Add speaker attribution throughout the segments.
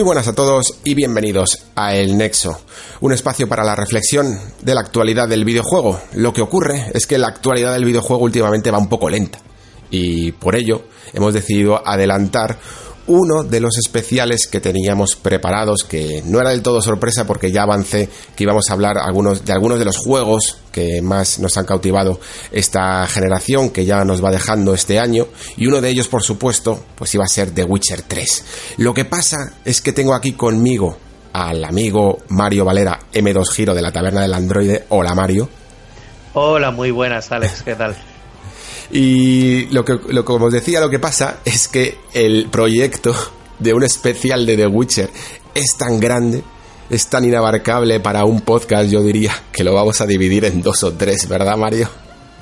Speaker 1: Muy buenas a todos y bienvenidos a El Nexo, un espacio para la reflexión de la actualidad del videojuego. Lo que ocurre es que la actualidad del videojuego últimamente va un poco lenta y por ello hemos decidido adelantar uno de los especiales que teníamos preparados, que no era del todo sorpresa porque ya avancé que íbamos a hablar algunos, de algunos de los juegos que más nos han cautivado esta generación que ya nos va dejando este año y uno de ellos por supuesto pues iba a ser The Witcher 3. Lo que pasa es que tengo aquí conmigo al amigo Mario Valera M2 Giro de la Taberna del Androide. Hola Mario.
Speaker 2: Hola, muy buenas Alex, ¿qué tal?
Speaker 1: Y lo que, lo, como os decía, lo que pasa es que el proyecto de un especial de The Witcher es tan grande, es tan inabarcable para un podcast, yo diría, que lo vamos a dividir en dos o tres, ¿verdad, Mario?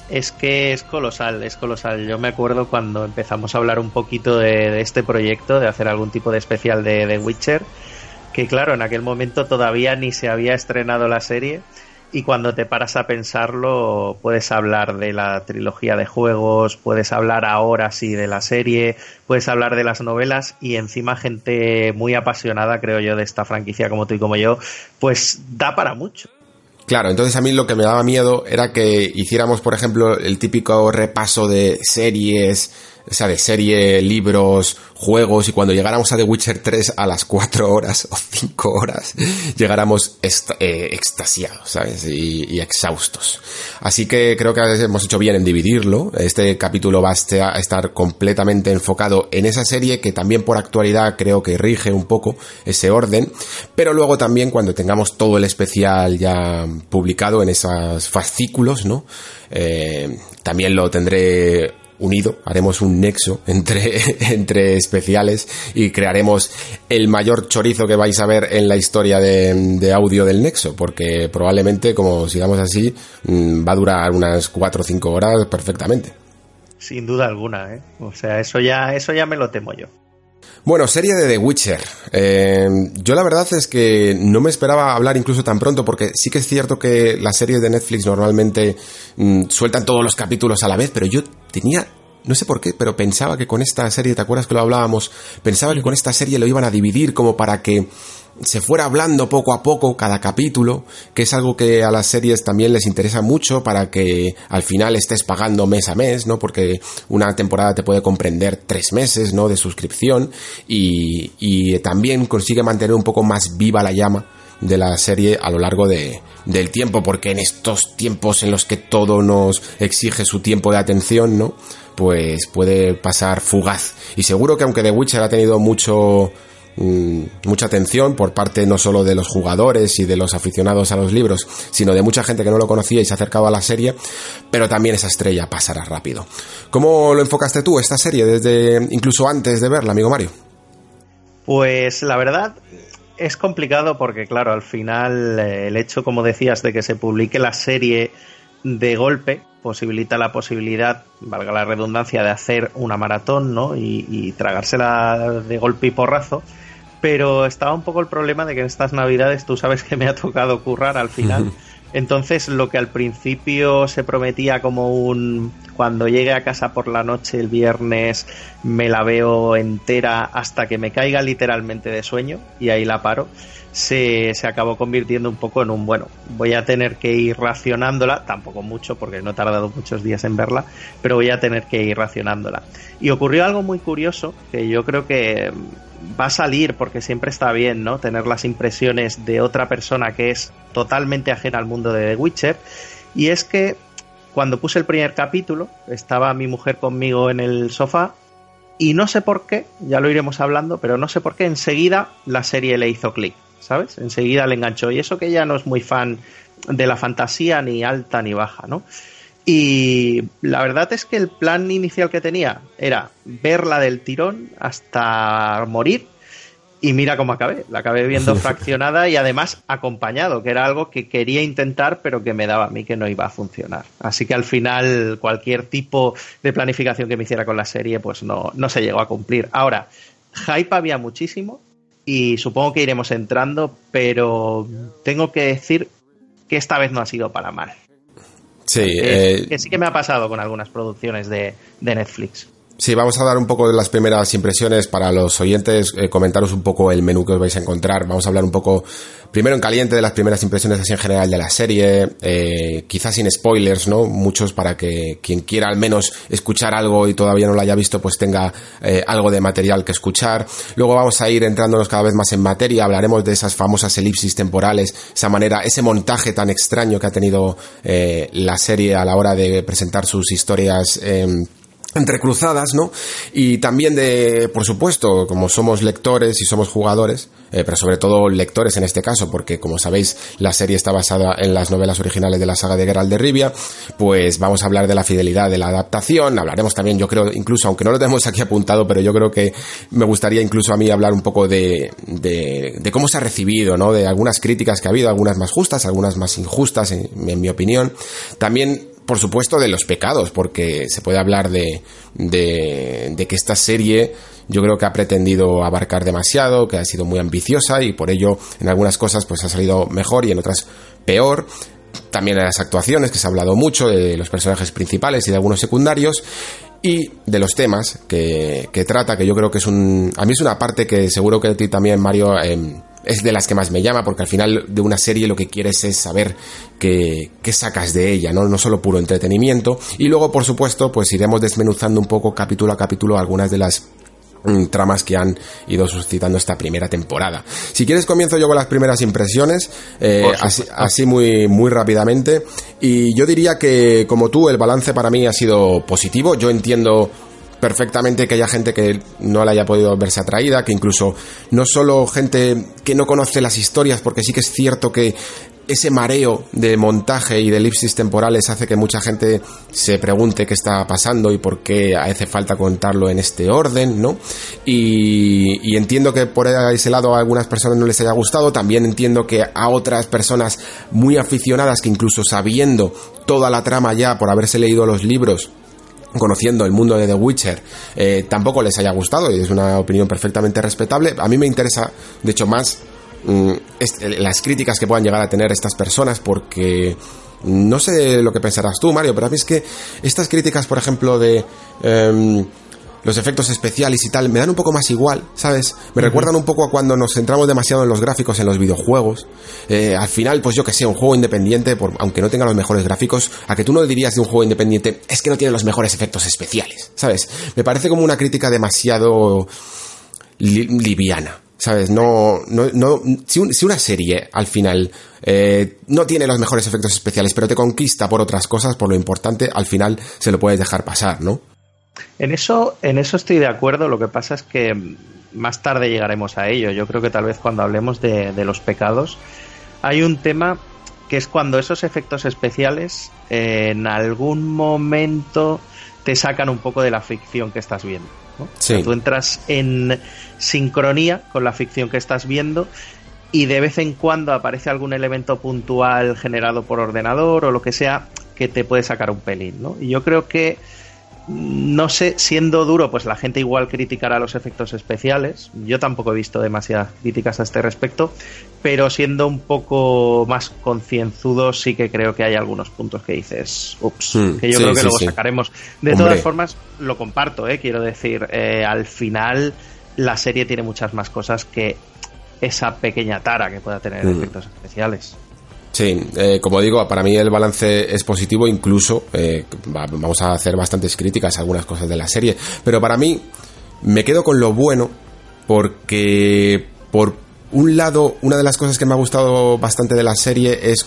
Speaker 2: Es que es colosal, es colosal. Yo me acuerdo cuando empezamos a hablar un poquito de, de este proyecto, de hacer algún tipo de especial de The Witcher, que claro, en aquel momento todavía ni se había estrenado la serie y cuando te paras a pensarlo puedes hablar de la trilogía de juegos, puedes hablar ahora sí de la serie, puedes hablar de las novelas y encima gente muy apasionada creo yo de esta franquicia como tú y como yo, pues da para mucho.
Speaker 1: Claro, entonces a mí lo que me daba miedo era que hiciéramos, por ejemplo, el típico repaso de series, sea, de serie, libros, juegos, y cuando llegáramos a The Witcher 3 a las 4 horas o 5 horas, llegáramos eh, extasiados, ¿sabes? Y, exhaustos. Así que creo que hemos hecho bien en dividirlo. Este capítulo va a estar completamente enfocado en esa serie que también por actualidad creo que rige un poco ese orden, pero luego también cuando tengamos todo el especial ya publicado en esos fascículos, ¿no? Eh, también lo tendré unido, haremos un nexo entre, entre especiales y crearemos el mayor chorizo que vais a ver en la historia de, audio del nexo, porque probablemente, como sigamos así, mm, va a durar unas 4 o 5 horas perfectamente.
Speaker 2: Sin duda alguna, ¿eh? O sea, eso ya, eso ya me lo temo yo.
Speaker 1: Bueno, serie de The Witcher. Eh, yo la verdad es que no me esperaba hablar incluso tan pronto porque sí que es cierto que las series de Netflix normalmente mm, sueltan todos los capítulos a la vez, pero yo tenía no sé por qué, pero pensaba que con esta serie, ¿te acuerdas que lo hablábamos? Pensaba que con esta serie lo iban a dividir como para que se fuera hablando poco a poco cada capítulo, que es algo que a las series también les interesa mucho para que al final estés pagando mes a mes, ¿no? Porque una temporada te puede comprender tres meses, ¿no? De suscripción y, y también consigue mantener un poco más viva la llama de la serie a lo largo de, del tiempo, porque en estos tiempos en los que todo nos exige su tiempo de atención, ¿no? Pues puede pasar fugaz. Y seguro que aunque The Witcher ha tenido mucho mucha atención por parte no solo de los jugadores y de los aficionados a los libros, sino de mucha gente que no lo conocía y se ha acercado a la serie, pero también esa estrella pasará rápido. ¿Cómo lo enfocaste tú esta serie desde incluso antes de verla, amigo Mario?
Speaker 2: Pues la verdad, es complicado porque, claro, al final eh, el hecho, como decías, de que se publique la serie de golpe posibilita la posibilidad, valga la redundancia, de hacer una maratón, ¿no? Y, y tragársela de golpe y porrazo. Pero estaba un poco el problema de que en estas navidades tú sabes que me ha tocado currar al final. Entonces, lo que al principio se prometía como un cuando llegue a casa por la noche el viernes me la veo entera hasta que me caiga literalmente de sueño y ahí la paro se, se, acabó convirtiendo un poco en un bueno, voy a tener que ir racionándola, tampoco mucho porque no he tardado muchos días en verla, pero voy a tener que ir racionándola. Y ocurrió algo muy curioso que yo creo que va a salir porque siempre está bien, ¿no? Tener las impresiones de otra persona que es totalmente ajena al mundo de The Witcher. Y es que cuando puse el primer capítulo, estaba mi mujer conmigo en el sofá y no sé por qué, ya lo iremos hablando, pero no sé por qué enseguida la serie le hizo clic, ¿sabes? Enseguida le enganchó. Y eso que ella no es muy fan de la fantasía ni alta ni baja, ¿no? Y la verdad es que el plan inicial que tenía era verla del tirón hasta morir. Y mira cómo acabé. La acabé viendo fraccionada y además acompañado, que era algo que quería intentar, pero que me daba a mí que no iba a funcionar. Así que al final, cualquier tipo de planificación que me hiciera con la serie, pues no, no se llegó a cumplir. Ahora, hype había muchísimo y supongo que iremos entrando, pero tengo que decir que esta vez no ha sido para mal.
Speaker 1: Sí,
Speaker 2: eh, que sí que me ha pasado con algunas producciones de, de, Netflix.
Speaker 1: Sí, vamos a dar un poco de las primeras impresiones para los oyentes, eh, comentaros un poco el menú que os vais a encontrar. Vamos a hablar un poco, primero en caliente, de las primeras impresiones así en general de la serie, eh, quizás sin spoilers, ¿no? Muchos para que quien quiera al menos escuchar algo y todavía no lo haya visto, pues tenga eh, algo de material que escuchar. Luego vamos a ir entrándonos cada vez más en materia, hablaremos de esas famosas elipsis temporales, esa manera, ese montaje tan extraño que ha tenido la serie a la hora de presentar sus historias entrecruzadas, ¿no? Y también de, por supuesto, como somos lectores y somos jugadores, eh, pero sobre todo lectores en este caso, porque como sabéis, la serie está basada en las novelas originales de la saga de Geralt de Rivia, pues vamos a hablar de la fidelidad de la adaptación, hablaremos también, yo creo, incluso, aunque no lo tenemos aquí apuntado, pero yo creo que me gustaría incluso a mí hablar un poco de, de, de cómo se ha recibido, ¿no? De algunas críticas que ha habido, algunas más justas, algunas más injustas, en, en mi opinión. También por supuesto, de los pecados, porque se puede hablar de, de, de, que esta serie yo creo que ha pretendido abarcar demasiado, que ha sido muy ambiciosa y por ello en algunas cosas pues ha salido mejor y en otras peor. También de las actuaciones, que se ha hablado mucho, de los personajes principales y de algunos secundarios y de los temas que, que, trata, que yo creo que es un... A mí es una parte que seguro que a ti también, Mario, eh, es de las que más me llama, porque al final de una serie lo que quieres es saber qué, qué sacas de ella, ¿no? no solo puro entretenimiento. Y luego, por supuesto, pues iremos desmenuzando un poco capítulo a capítulo algunas de las mm, tramas que han ido suscitando esta primera temporada. Si quieres comienzo yo con las primeras impresiones, eh, así, así, muy, muy rápidamente. Y yo diría que, como tú, el balance para mí ha sido positivo. Yo entiendo perfectamente que haya gente que no la haya podido verse atraída, que incluso no solo gente que no conoce las historias, porque sí que es cierto que ese mareo de montaje y de elipsis temporales hace que mucha gente se pregunte qué está pasando y por qué hace falta contarlo en este orden, ¿no? Y, y, entiendo que por ese lado a algunas personas no les haya gustado, también entiendo que a otras personas muy aficionadas que incluso sabiendo toda la trama ya por haberse leído los libros, conociendo el mundo de The Witcher eh, tampoco les haya gustado y es una opinión perfectamente respetable. A mí me interesa, de hecho, más mm, las críticas que puedan llegar a tener estas personas porque no sé lo que pensarás tú, Mario, pero a mí es que estas críticas, por ejemplo, de... Eh, los efectos especiales y tal, me dan un poco más igual, ¿sabes? Me uh -huh. recuerdan un poco a cuando nos centramos demasiado en los gráficos en los videojuegos. Eh, al final, pues yo que sé, un juego independiente, por, aunque no tenga los mejores gráficos, a que tú no dirías de un juego independiente, es que no tiene los mejores efectos especiales, ¿sabes? Me parece como una crítica demasiado li liviana. ¿Sabes? No, no, no, si, un, si, una serie al final eh, no tiene los mejores efectos especiales, pero te conquista por otras cosas, por lo importante, al final se lo puedes dejar pasar, ¿no?
Speaker 2: En eso, en eso estoy de acuerdo. Lo que pasa es que más tarde llegaremos a ello. Yo creo que tal vez cuando hablemos de, de los pecados, hay un tema que es cuando esos efectos especiales eh, en algún momento te sacan un poco de la ficción que estás viendo. ¿no? Sí. O sea, tú entras en sincronía con la ficción que estás viendo y de vez en cuando aparece algún elemento puntual generado por ordenador o lo que sea que te puede sacar un pelín. ¿no? Y yo creo que no sé, siendo duro, pues la gente igual criticará los efectos especiales. Yo tampoco he visto demasiadas críticas a este respecto, pero siendo un poco más concienzudo, sí que creo que hay algunos puntos que dices, ups, hmm, que yo creo que luego sacaremos. De todas formas, lo comparto, ¿eh? quiero decir, eh, al final la serie tiene muchas más cosas que esa pequeña tara que pueda tener hmm. efectos especiales.
Speaker 1: Sí, eh, como digo, para mí el balance es positivo, incluso eh, vamos a hacer bastantes críticas a algunas cosas de la serie, pero para mí me quedo con lo bueno porque por un lado, una de las cosas que me ha gustado bastante de la serie es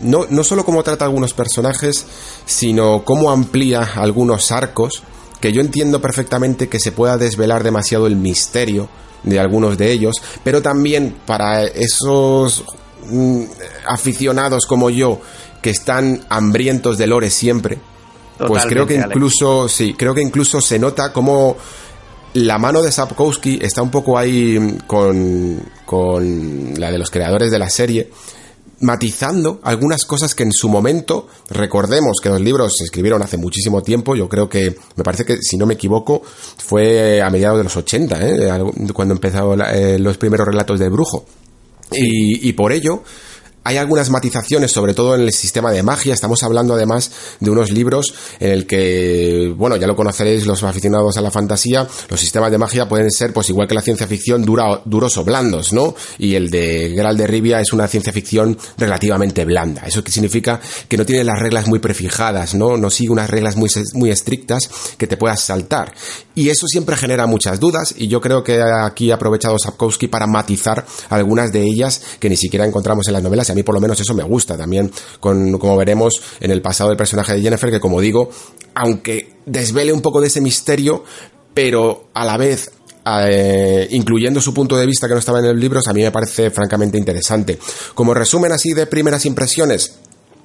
Speaker 1: no, no solo cómo trata algunos personajes, sino cómo amplía algunos arcos, que yo entiendo perfectamente que se pueda desvelar demasiado el misterio de algunos de ellos, pero también para esos Mm, aficionados como yo que están hambrientos de lore siempre, pues creo que incluso, sí, creo que incluso se nota como la mano de Sapkowski está un poco ahí con, con la de los creadores de la serie, matizando algunas cosas que en su momento, recordemos que los libros se escribieron hace muchísimo tiempo, yo creo que, me parece que si no me equivoco, fue a mediados de los 80, ¿eh? cuando empezaron eh, los primeros relatos del brujo. Y, por ello, hay algunas matizaciones, sobre todo en el sistema de magia. Estamos hablando además de unos libros en el que, bueno, ya lo conoceréis los aficionados a la fantasía, los sistemas de magia pueden ser, pues igual que la ciencia ficción, dura, duros o blandos, ¿no? Y el de Geralt de Rivia es una ciencia ficción relativamente blanda. Eso que significa que no tiene las reglas muy prefijadas, ¿no? No sigue unas reglas muy, muy estrictas que te puedas saltar. Y eso siempre genera muchas dudas y yo creo que aquí ha aprovechado Sapkowski para matizar algunas de ellas que ni siquiera encontramos en las novelas a mí por lo menos eso me gusta también, con, como veremos en el pasado del personaje de Jennifer, que como digo, aunque desvele un poco de ese misterio, pero a la vez eh, incluyendo su punto de vista que no estaba en el libro, a mí me parece francamente interesante. Como resumen así de primeras impresiones,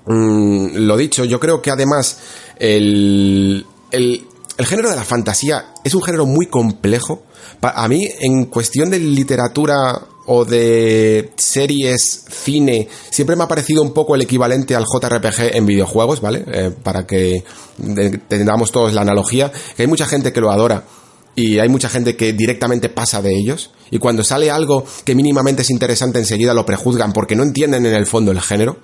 Speaker 1: mm, lo dicho, yo creo que además el, el, el género de la fantasía es un género muy complejo. A mí, en cuestión de literatura o de series, cine, siempre me ha parecido un poco el equivalente al JRPG en videojuegos, ¿vale? Eh, para que tengamos todos la analogía, que hay mucha gente que lo adora y hay mucha gente que directamente pasa de ellos y cuando sale algo que mínimamente es interesante enseguida lo prejuzgan porque no entienden en el fondo el género.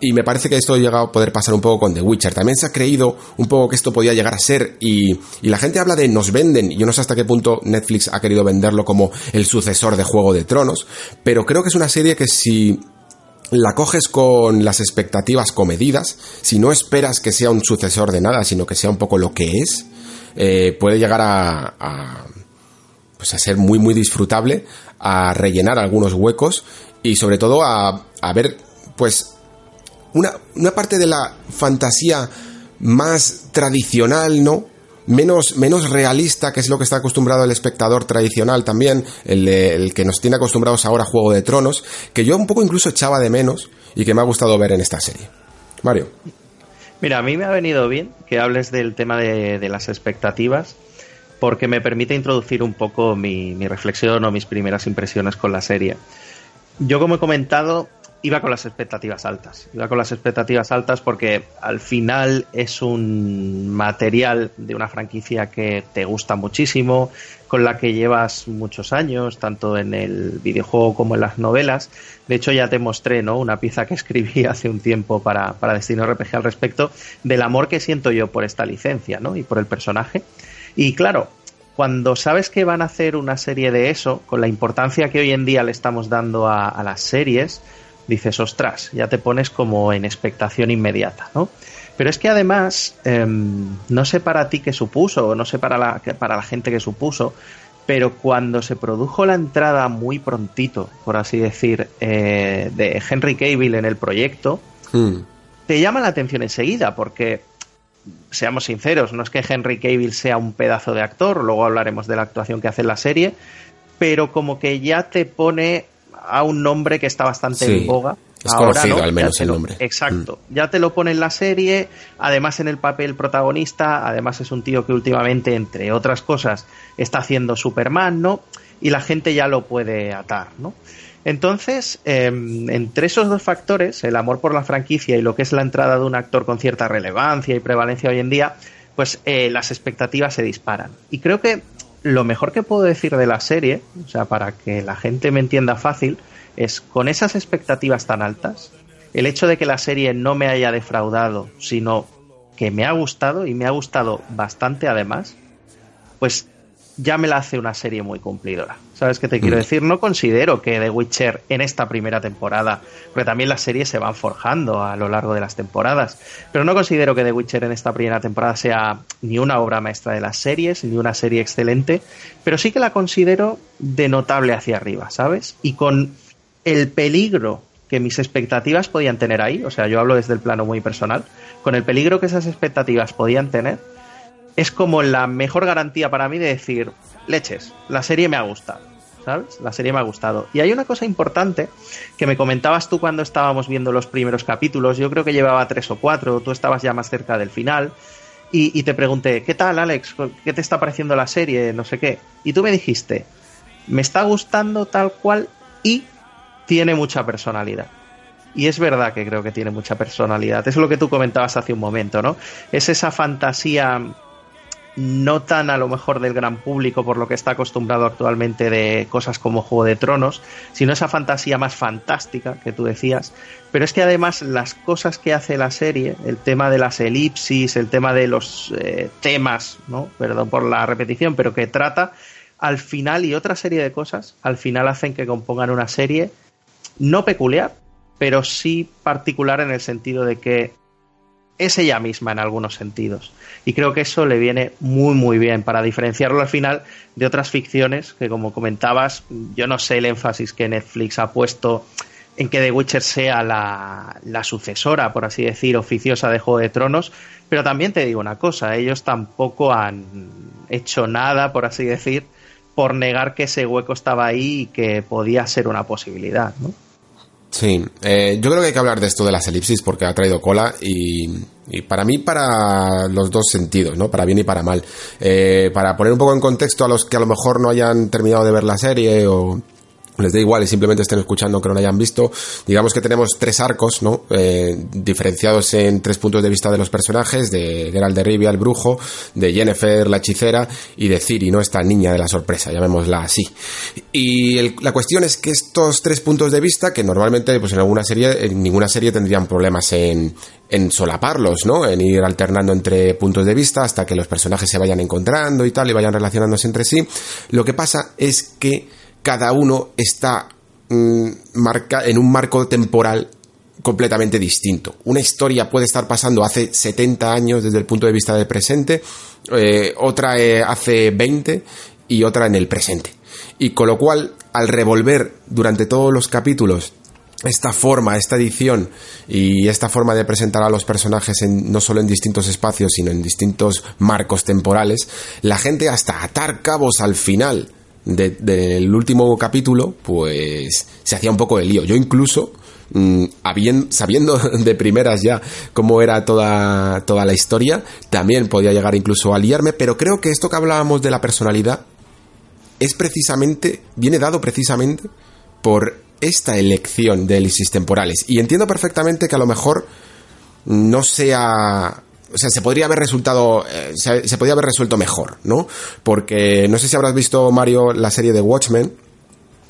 Speaker 1: Y me parece que esto ha llegado a poder pasar un poco con The Witcher. También se ha creído un poco que esto podía llegar a ser y, y la gente habla de nos venden. Yo no sé hasta qué punto Netflix ha querido venderlo como el sucesor de Juego de Tronos, pero creo que es una serie que si la coges con las expectativas comedidas, si no esperas que sea un sucesor de nada, sino que sea un poco lo que es, eh, puede llegar a, a, pues a ser muy muy disfrutable, a rellenar algunos huecos y sobre todo a, a ver pues una, una parte de la fantasía más tradicional, ¿no? Menos, menos realista, que es lo que está acostumbrado el espectador tradicional también, el, que nos tiene acostumbrados ahora a Juego de Tronos, que yo un poco incluso echaba de menos y que me ha gustado ver en esta serie. Mario.
Speaker 2: Mira, a mí me ha venido bien que hables del tema de, de las expectativas, porque me permite introducir un poco mi, mi reflexión o mis primeras impresiones con la serie. Yo, como he comentado, iba con las expectativas altas. Iba con las expectativas altas porque al final es un material de una franquicia que te gusta muchísimo, con la que llevas muchos años, tanto en el videojuego como en las novelas. De hecho, ya te mostré ¿no? una pieza que escribí hace un tiempo para, para Destino RPG al respecto del amor que siento yo por esta licencia ¿no? y por el personaje. Y claro, cuando sabes que van a hacer una serie de eso, con la importancia que hoy en día le estamos dando a, a las series, dices, ostras, ya te pones como en expectación inmediata, ¿no? Pero es que además, eh, no sé para ti qué supuso, o no sé para la, para la gente que supuso, pero cuando se produjo la entrada muy prontito, por así decir, eh, de Henry Cavill en el proyecto, hmm. te llama la atención enseguida, porque, seamos sinceros, no es que Henry Cavill sea un pedazo de actor, luego hablaremos de la actuación que hace en la serie, pero como que ya te pone a un nombre que está bastante en boga.
Speaker 1: Es conocido al menos el nombre.
Speaker 2: Exacto. Mm. Ya te lo pone en la serie, además en el papel protagonista, además es un tío que últimamente, entre otras cosas, está haciendo Superman, ¿no? Y la gente ya lo puede atar, ¿no? Entonces, em, entre esos dos factores, el amor por la franquicia y lo que es la entrada de un actor con cierta relevancia y prevalencia hoy en día, pues eh, las expectativas se disparan. Y creo que lo mejor que puedo decir de la serie, o sea, para que la gente me entienda fácil, es con esas expectativas tan altas, el hecho de que la serie no me haya defraudado, sino que me ha gustado y me ha gustado bastante además, pues ya me la hace una serie muy cumplidora. ¿Sabes qué te quiero mm. decir? No considero que The Witcher en esta primera temporada, porque también las series se van forjando a lo largo de las temporadas, pero no considero que The Witcher en esta primera temporada sea ni una obra maestra de las series, ni una serie excelente, pero sí que la considero de notable hacia arriba, ¿sabes? Y con el peligro que mis expectativas podían tener ahí, o sea, yo hablo desde el plano muy personal, con el peligro que esas expectativas podían tener, es como la mejor garantía para mí de decir, leches, la serie me ha gustado, ¿sabes? La serie me ha gustado. Y hay una cosa importante que me comentabas tú cuando estábamos viendo los primeros capítulos, yo creo que llevaba tres o cuatro, tú estabas ya más cerca del final, y, te pregunté, ¿qué tal, Alex? ¿Qué te está pareciendo la serie? No sé qué. Y tú me dijiste, me está gustando tal cual y tiene mucha personalidad. Y es verdad que creo que tiene mucha personalidad. Es lo que tú comentabas hace un momento, ¿no? Es esa fantasía no tan a lo mejor del gran público por lo que está acostumbrado actualmente de cosas como Juego de Tronos, sino esa fantasía más fantástica que tú decías. Pero es que además las cosas que hace la serie, el tema de las elipsis, el tema de los eh, temas, ¿no? Perdón por la repetición, pero que trata al final y otra serie de cosas, al final hacen que compongan una serie no peculiar, pero sí particular en el sentido de que es ella misma en algunos sentidos. Y creo que eso le viene muy, muy bien para diferenciarlo al final de otras ficciones que, como comentabas, yo no sé el énfasis que Netflix ha puesto en que The Witcher sea la, sucesora, por así decir, oficiosa de Juego de Tronos, pero también te digo una cosa, ellos tampoco han hecho nada, por así decir, por negar que ese hueco estaba ahí y que podía ser una posibilidad, ¿no?
Speaker 1: Sí, eh, yo creo que hay que hablar de esto de las elipsis porque ha traído cola y, para mí para los dos sentidos, ¿no? Para bien y para mal. Eh, para poner un poco en contexto a los que a lo mejor no hayan terminado de ver la serie o les da igual y simplemente estén escuchando que no lo hayan visto. Digamos que tenemos tres arcos, ¿no? Eh, diferenciados en tres puntos de vista de los personajes, de Geralt de Rivia, el brujo, de Jennifer, la hechicera, y de Ciri, ¿no? Esta niña de la sorpresa, llamémosla así. Y la cuestión es que estos tres puntos de vista, que normalmente, pues en alguna serie, en ninguna serie tendrían problemas en, en solaparlos, ¿no? En ir alternando entre puntos de vista hasta que los personajes se vayan encontrando y tal, y vayan relacionándose entre sí. Lo que pasa es que cada uno está mm, en un marco temporal completamente distinto. Una historia puede estar pasando hace 70 años desde el punto de vista del presente, eh, otra eh, hace 20 y otra en el presente. Y con lo cual, al revolver durante todos los capítulos esta forma, esta edición y esta forma de presentar a los personajes en, no solo en distintos espacios, sino en distintos marcos temporales, la gente hasta atar cabos al final del último capítulo, pues se hacía un poco de lío. Yo incluso, mm, sabiendo de primeras ya cómo era toda, toda la historia, también podía llegar incluso a liarme, pero creo que esto que hablábamos de la personalidad es precisamente, viene dado precisamente por esta elección de elipsis temporales. Y entiendo perfectamente que a lo mejor no sea o sea, se podría haber resultado, eh, se, podría haber resuelto mejor, ¿no? Porque no sé si habrás visto, Mario, la serie de Watchmen.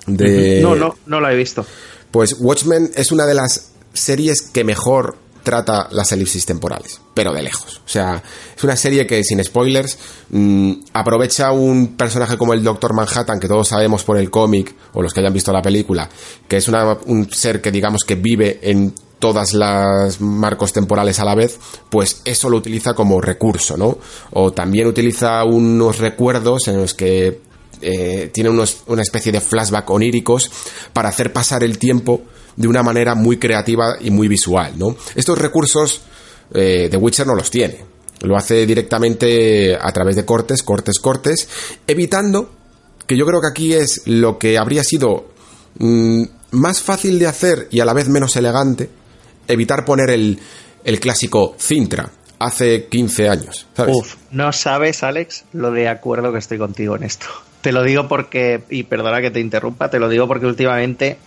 Speaker 1: De...
Speaker 2: No, no, no la he visto.
Speaker 1: Pues Watchmen es una de las series que mejor trata las elipsis temporales, pero de lejos. O sea, es una serie que, sin spoilers, mm, aprovecha un personaje como el Doctor Manhattan, que todos sabemos por el cómic, o los que hayan visto la película, que es un ser que digamos que vive en todas las marcos temporales a la vez, pues eso lo utiliza como recurso, ¿no? O también utiliza unos recuerdos en los que eh, tiene unos, una especie de flashback oníricos para hacer pasar el tiempo de una manera muy creativa y muy visual, ¿no? Estos recursos eh, The Witcher no los tiene. Lo hace directamente a través de cortes, cortes, cortes, evitando que yo creo que aquí es lo que habría sido mm, más fácil de hacer y a la vez menos elegante, evitar poner el, el clásico Cintra hace 15 años.
Speaker 2: Uf, no sabes, Alex, lo de acuerdo que estoy contigo en esto. Te lo digo porque, y perdona que te interrumpa, te lo digo porque últimamente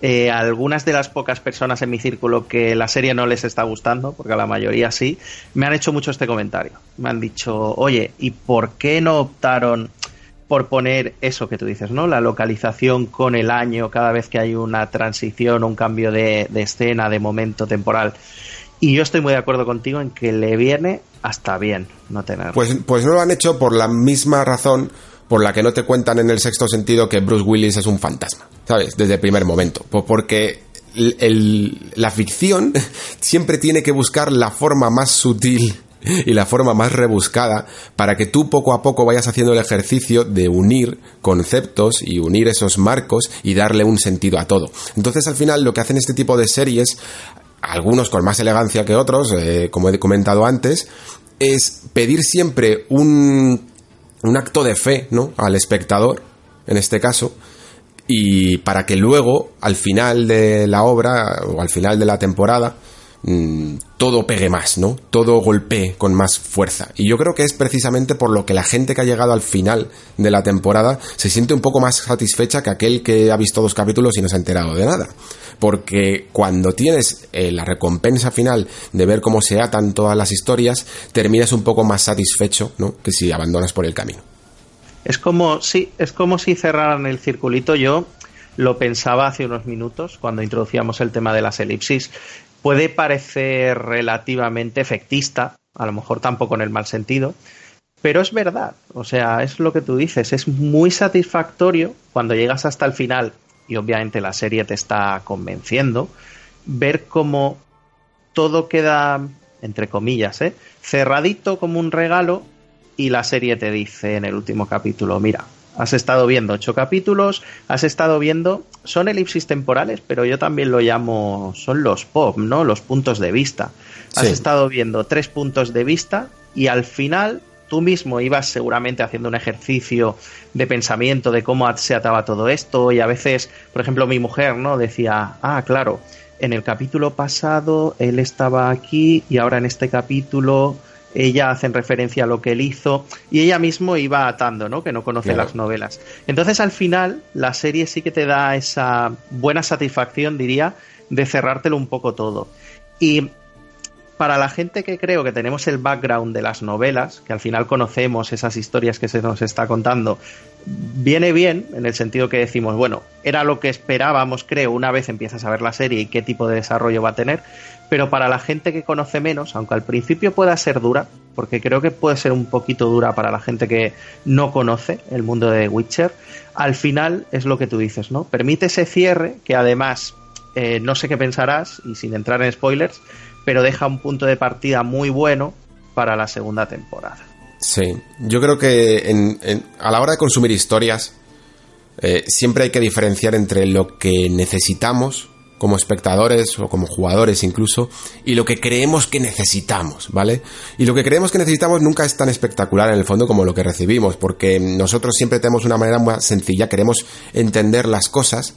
Speaker 2: eh, algunas de las pocas personas en mi círculo que la serie no les está gustando, porque a la mayoría sí, me han hecho mucho este comentario. Me han dicho, oye, ¿y por qué no optaron por poner eso que tú dices, ¿no? La localización con el año cada vez que hay una transición, un cambio de, escena, de momento temporal. Y yo estoy muy de acuerdo contigo en que le viene hasta bien no tener.
Speaker 1: Pues, pues no lo han hecho por la misma razón por la que no te cuentan en el sexto sentido que Bruce Willis es un fantasma, ¿sabes? Desde el primer momento. Pues porque la ficción siempre tiene que buscar la forma más sutil y la forma más rebuscada para que tú poco a poco vayas haciendo el ejercicio de unir conceptos y unir esos marcos y darle un sentido a todo. Entonces al final lo que hacen este tipo de series, algunos con más elegancia que otros, eh, como he comentado antes, es pedir siempre un un acto de fe, ¿no? Al espectador, en este caso, y para que luego, al final de la obra o al final de la temporada, mm, todo pegue más, ¿no? Todo golpee con más fuerza. Y yo creo que es precisamente por lo que la gente que ha llegado al final de la temporada se siente un poco más satisfecha que aquel que ha visto dos capítulos y no se ha enterado de nada. Porque cuando tienes eh, la recompensa final de ver cómo se atan todas las historias, terminas un poco más satisfecho, ¿no? Que si abandonas por el camino.
Speaker 2: Es como, sí, es como si cerraran el circulito. Yo lo pensaba hace unos minutos cuando introducíamos el tema de las elipsis puede parecer relativamente efectista, a lo mejor tampoco en el mal sentido, pero es verdad, o sea, es lo que tú dices, es muy satisfactorio cuando llegas hasta el final y obviamente la serie te está convenciendo, ver cómo todo queda, entre comillas, ¿eh? cerradito como un regalo y la serie te dice en el último capítulo, mira, Has estado viendo ocho capítulos, has estado viendo, son elipsis temporales, pero yo también lo llamo, son los pop, ¿no? Los puntos de vista. Has estado viendo tres puntos de vista y al final tú mismo ibas seguramente haciendo un ejercicio de pensamiento de cómo se ataba todo esto y a veces, por ejemplo, mi mujer, ¿no? Decía, ah, claro, en el capítulo pasado él estaba aquí y ahora en este capítulo ella hacen referencia a lo que él hizo y ella mismo iba atando, ¿no? Que no conoce las novelas. Entonces al final la serie sí que te da esa buena satisfacción, diría, de cerrártelo un poco todo. Y para la gente que creo que tenemos el background de las novelas, que al final conocemos esas historias que se nos está contando, viene bien en el sentido que decimos, bueno, era lo que esperábamos, creo, una vez empiezas a ver la serie y qué tipo de desarrollo va a tener, pero para la gente que conoce menos, aunque al principio pueda ser dura, porque creo que puede ser un poquito dura para la gente que no conoce el mundo de Witcher, al final es lo que tú dices, ¿no? Permite ese cierre que además eh, no sé qué pensarás y sin entrar en spoilers, pero deja un punto de partida muy bueno para la segunda temporada.
Speaker 1: Sí, yo creo que a la hora de consumir historias eh, siempre hay que diferenciar entre lo que necesitamos como espectadores o como jugadores incluso, y lo que creemos que necesitamos, ¿vale? Y lo que creemos que necesitamos nunca es tan espectacular en el fondo como lo que recibimos, porque nosotros siempre tenemos una manera más sencilla, queremos entender las cosas,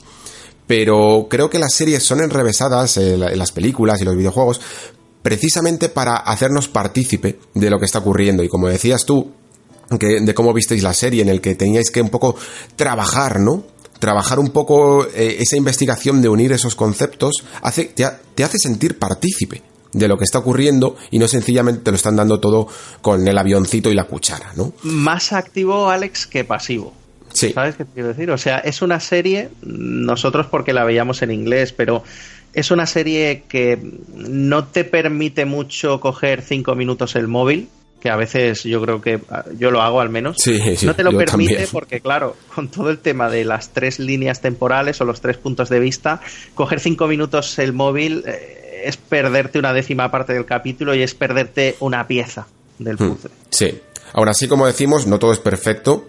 Speaker 1: pero creo que las series son enrevesadas, en eh, las películas y los videojuegos, precisamente para hacernos partícipe de lo que está ocurriendo, y como decías tú, que, de cómo visteis la serie, en el que teníais que un poco trabajar, ¿no? trabajar un poco eh, esa investigación de unir esos conceptos hace, te, hace sentir partícipe de lo que está ocurriendo y no sencillamente te lo están dando todo con el avioncito y la cuchara, ¿no?
Speaker 2: Más activo, Alex, que pasivo. Sí. ¿Sabes qué quiero decir? O sea, es una serie, nosotros porque la veíamos en inglés, pero es una serie que no te permite mucho coger cinco minutos el móvil, que a veces yo creo que ah, yo lo hago al menos, no te lo permite porque claro, con todo el tema de las tres líneas temporales o los tres puntos de vista, coger cinco minutos el móvil eh, es perderte una décima parte del capítulo y es perderte una pieza del hmm. puzzle.
Speaker 1: Sí. Ahora sí, como decimos, no todo es perfecto,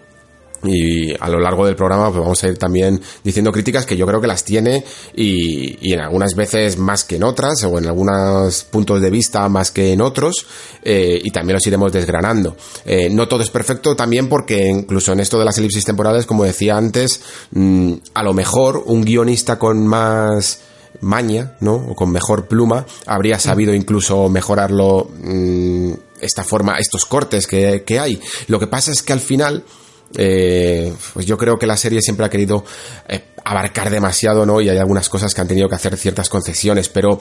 Speaker 1: y a lo largo del programa pues vamos a ir también diciendo críticas que yo creo que las tiene y, en algunas veces más que en otras o en algunos puntos de vista más que en otros eh, y también los iremos desgranando. Eh, no todo es perfecto también porque incluso en esto de las elipsis temporales, como decía antes, mm, a lo mejor un guionista con más maña, ¿no? O con mejor pluma, habría sabido incluso mejorarlo mm, esta forma, estos cortes que, que hay. Lo que pasa es que al final eh, pues yo creo que la serie siempre ha querido eh, abarcar demasiado, ¿no? Y hay algunas cosas que han tenido que hacer ciertas concesiones, pero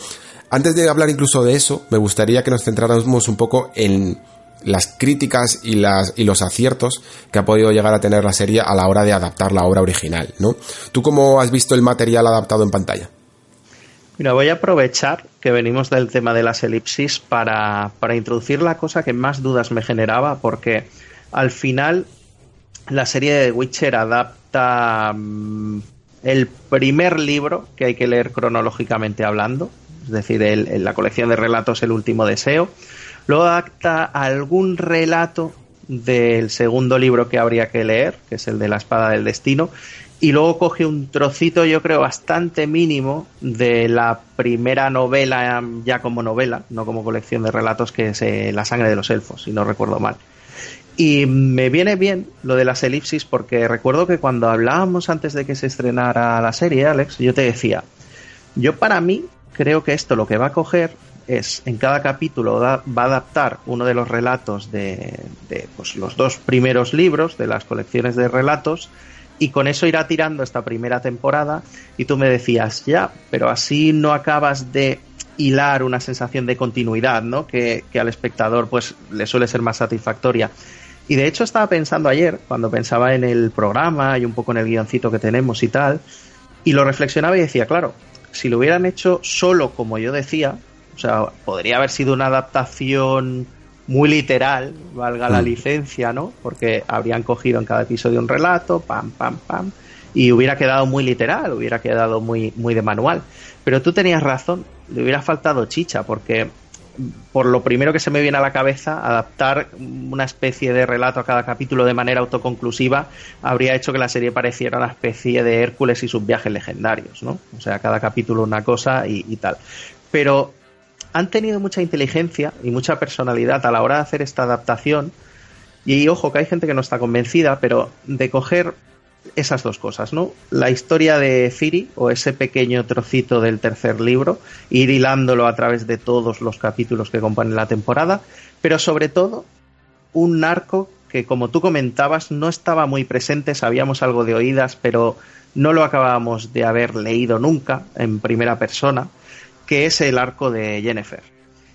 Speaker 1: antes de hablar incluso de eso, me gustaría que nos centráramos un poco en las críticas y, las, y los aciertos que ha podido llegar a tener la serie a la hora de adaptar la obra original, ¿no? ¿Tú cómo has visto el material adaptado en pantalla?
Speaker 2: Mira, voy a aprovechar que venimos del tema de las elipsis para, para introducir la cosa que más dudas me generaba, porque al final la serie de Witcher adapta mm, el primer libro que hay que leer cronológicamente hablando, es decir, el, la colección de relatos El último deseo. Luego adapta algún relato del segundo libro que habría que leer, que es el de la espada del destino, y luego coge un trocito, yo creo, bastante mínimo de la primera novela, ya como novela, no como colección de relatos, que es eh, La sangre de los elfos, si no recuerdo mal. Y me viene bien lo de las elipsis porque recuerdo que cuando hablábamos antes de que se estrenara la serie, Alex, yo te decía, yo para mí creo que esto lo que va a coger es, en cada capítulo va a adaptar uno de los relatos de, de pues, los dos primeros libros de las colecciones de relatos y con eso irá tirando esta primera temporada y tú me decías, ya, pero así no acabas de hilar una sensación de continuidad, ¿no? Que, que, al espectador pues le suele ser más satisfactoria. Y de hecho estaba pensando ayer, cuando pensaba en el programa y un poco en el guioncito que tenemos y tal, y lo reflexionaba y decía, claro, si lo hubieran hecho solo como yo decía, o sea, podría haber sido una adaptación muy literal, valga la mm. licencia, ¿no? Porque habrían cogido en cada episodio un relato, pam, pam, pam, y hubiera quedado muy literal, hubiera quedado muy, muy de manual. Pero tú tenías razón, le hubiera faltado chicha, porque por lo primero que se me viene a la cabeza, adaptar una especie de relato a cada capítulo de manera autoconclusiva habría hecho que la serie pareciera una especie de Hércules y sus viajes legendarios, ¿no? O sea, cada capítulo una cosa y, y tal. Pero han tenido mucha inteligencia y mucha personalidad a la hora de hacer esta adaptación. Y ojo, que hay gente que no está convencida, pero de coger esas dos cosas, ¿no? La historia de Ciri, o ese pequeño trocito del tercer libro, ir hilándolo a través de todos los capítulos que componen la temporada, pero sobre todo un narco que, como tú comentabas, no estaba muy presente, sabíamos algo de oídas, pero no lo acabábamos de haber leído nunca en primera persona que es el arco de Jennifer.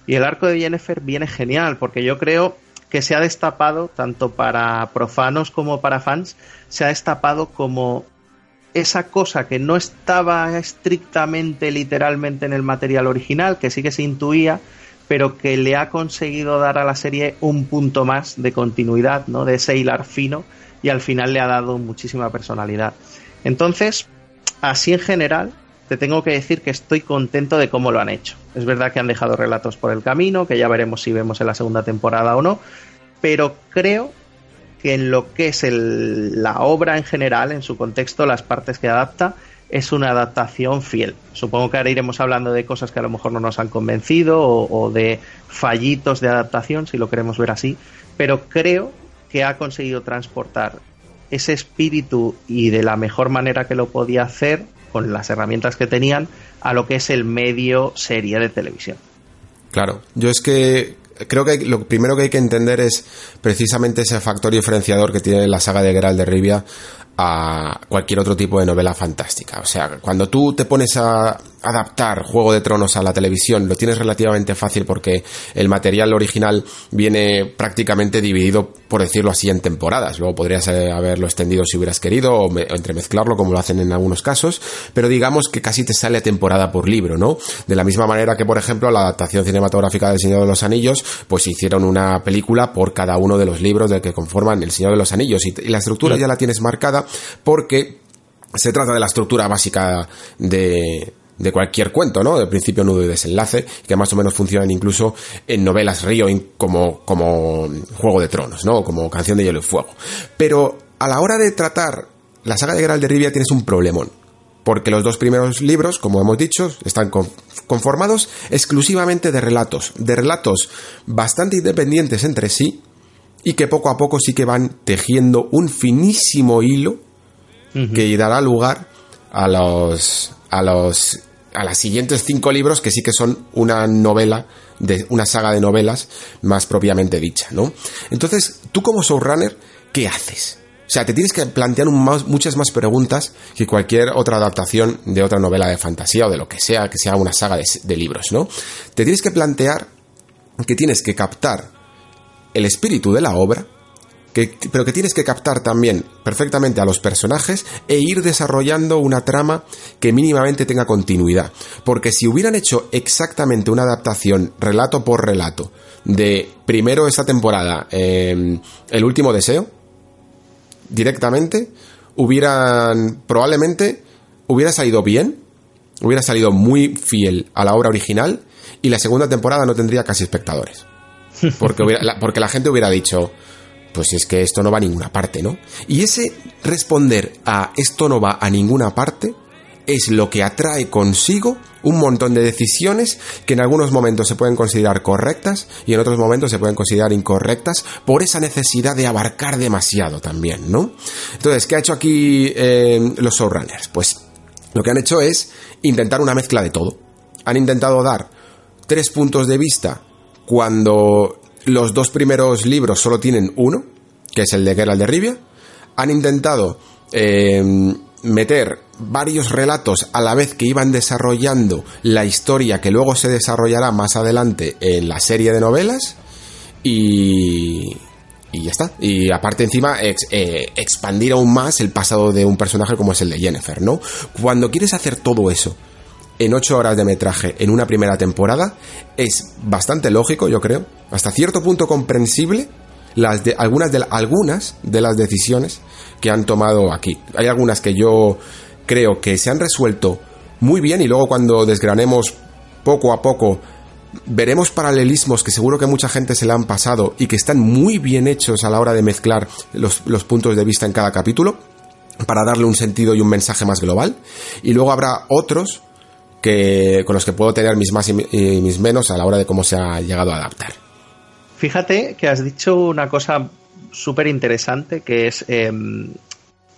Speaker 2: Y el arco de Jennifer viene genial, porque yo creo que se ha destapado, tanto para profanos como para fans, se ha destapado como esa cosa que no estaba estrictamente, literalmente en el material original, que sí que se intuía, pero que le ha conseguido dar a la serie un punto más de continuidad, ¿no? De ese hilar fino y al final le ha dado muchísima personalidad. Entonces, así en general, te tengo que decir que estoy contento de cómo lo han hecho. Es verdad que han dejado relatos por el camino, que ya veremos si vemos en la segunda temporada o no, pero creo que en lo que es la obra en general, en su contexto, las partes que adapta, es una adaptación fiel. Supongo que ahora iremos hablando de cosas que a lo mejor no nos han convencido o, o de fallitos de adaptación, si lo queremos ver así, pero creo que ha conseguido transportar ese espíritu y de la mejor manera que lo podía hacer con las herramientas que tenían a lo que es el medio serie de televisión.
Speaker 1: Claro, yo es que creo que lo primero que hay que entender es precisamente ese factor diferenciador que tiene la saga de Geralt de Rivia a cualquier otro tipo de novela fantástica. O sea, cuando tú te pones a adaptar Juego de Tronos a la televisión, lo tienes relativamente fácil porque el material original viene prácticamente dividido, por decirlo así, en temporadas. Luego podrías haberlo extendido si hubieras querido o, entremezclarlo como lo hacen en algunos casos, pero digamos que casi te sale temporada por libro, ¿no? De la misma manera que, por ejemplo, la adaptación cinematográfica del Señor de los Anillos, pues hicieron una película por cada uno de los libros de que conforman El Señor de los Anillos y, la estructura ya la tienes marcada porque se trata de la estructura básica de, cualquier cuento, ¿no? De principio, nudo y desenlace, que más o menos funcionan incluso en novelas Río como, como Juego de Tronos, ¿no? Como Canción de Hielo y Fuego. Pero a la hora de tratar la saga de Geralt de Rivia tienes un problemón. Porque los dos primeros libros, como hemos dicho, están conformados exclusivamente de relatos, de relatos bastante independientes entre sí y que poco a poco sí que van tejiendo un finísimo hilo que dará lugar a los a los a las siguientes cinco libros que sí que son una novela de una saga de novelas más propiamente dicha, ¿no? Entonces, tú como showrunner, ¿qué haces? O sea, te tienes que plantear muchas más preguntas que cualquier otra adaptación de otra novela de fantasía o de lo que sea, que sea una saga de, libros, ¿no? Te tienes que plantear que tienes que captar el espíritu de la obra, pero que tienes que captar también perfectamente a los personajes e ir desarrollando una trama que mínimamente tenga continuidad. Porque si hubieran hecho exactamente una adaptación relato por relato de primero esta temporada, em, El último deseo, directamente, hubieran probablemente hubiera salido bien, hubiera salido muy fiel a la obra original y la segunda temporada no tendría casi espectadores. Porque, porque la gente hubiera dicho, pues es que esto no va a ninguna parte, ¿no? Y ese responder a esto no va a ninguna parte es lo que atrae consigo un montón de decisiones que en algunos momentos se pueden considerar correctas y en otros momentos se pueden considerar incorrectas por esa necesidad de abarcar demasiado también, ¿no? Entonces, ¿qué ha hecho aquí eh, los showrunners? Pues lo que han hecho es intentar una mezcla de todo. Han intentado dar tres puntos de vista cuando los dos primeros libros solo tienen uno, que es el de Geralt de Rivia. Han intentado eh, meter varios relatos a la vez que iban desarrollando la historia que luego se desarrollará más adelante en la serie de novelas. Y, y ya está. Y aparte encima eh, expandir aún más el pasado de un personaje como es el de Jennifer, ¿no? Cuando quieres hacer todo eso en ocho horas de metraje en una primera temporada es bastante lógico, yo creo, hasta cierto punto comprensible las de, algunas, de, algunas de las decisiones que han tomado aquí. Hay algunas que yo creo que se han resuelto muy bien y luego cuando desgranemos poco a poco veremos paralelismos que seguro que mucha gente se le han pasado y que están muy bien hechos a la hora de mezclar los, los puntos de vista en cada capítulo para darle un sentido y un mensaje más global. Y luego habrá otros que, con los que puedo tener mis más y mis menos a la hora de cómo se ha llegado a adaptar.
Speaker 2: Fíjate que has dicho una cosa súper interesante que es em,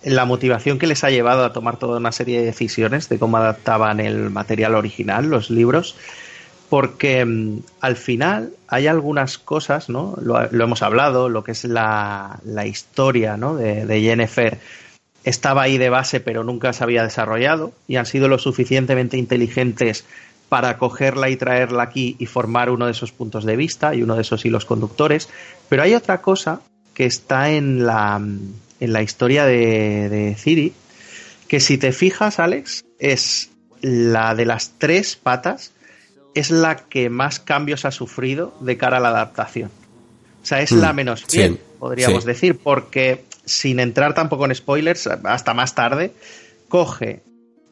Speaker 2: la motivación que les ha llevado a tomar toda una serie de decisiones de cómo adaptaban el material original, los libros, porque em, al final hay algunas cosas, ¿no? Lo, hemos hablado, lo que es la, historia ¿no? de Jennifer estaba ahí de base pero nunca se había desarrollado y han sido lo suficientemente inteligentes para cogerla y traerla aquí y formar uno de esos puntos de vista y uno de esos hilos conductores. Pero hay otra cosa que está en la, en la historia de, de Ciri, que si te fijas, Alex, es la de las tres patas, es la que más cambios ha sufrido de cara a la adaptación. O sea, es la mm, menos bien, podríamos decir, porque sin entrar tampoco en spoilers, hasta más tarde, coge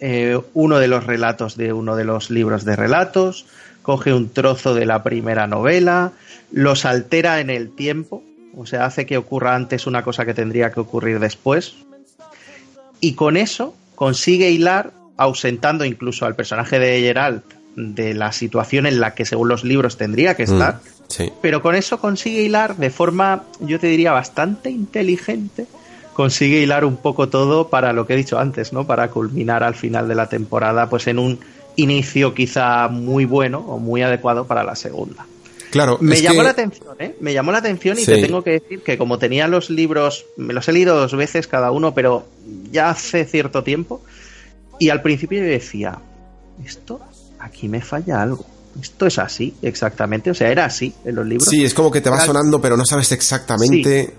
Speaker 2: eh, uno de los relatos de uno de los libros de relatos, coge un trozo de la primera novela, los altera en el tiempo, o sea, hace que ocurra antes una cosa que tendría que ocurrir después, y con eso consigue hilar, ausentando incluso al personaje de Geralt de la situación en la que según los libros tendría que mm. estar, pero con eso consigue hilar de forma, yo te diría, bastante inteligente. Consigue hilar un poco todo para lo que he dicho antes, ¿no? Para culminar al final de la temporada, pues en un inicio quizá muy bueno o muy adecuado para la segunda.
Speaker 1: Claro,
Speaker 2: me llamó la atención, ¿eh? Me llamó la atención y te tengo que decir que como tenía los libros, me los he leído dos veces cada uno, pero ya hace cierto tiempo, y al principio yo decía, esto aquí me falla algo esto es así, exactamente. O sea, era así en los libros.
Speaker 1: Sí, es como que te va sonando, pero no sabes exactamente.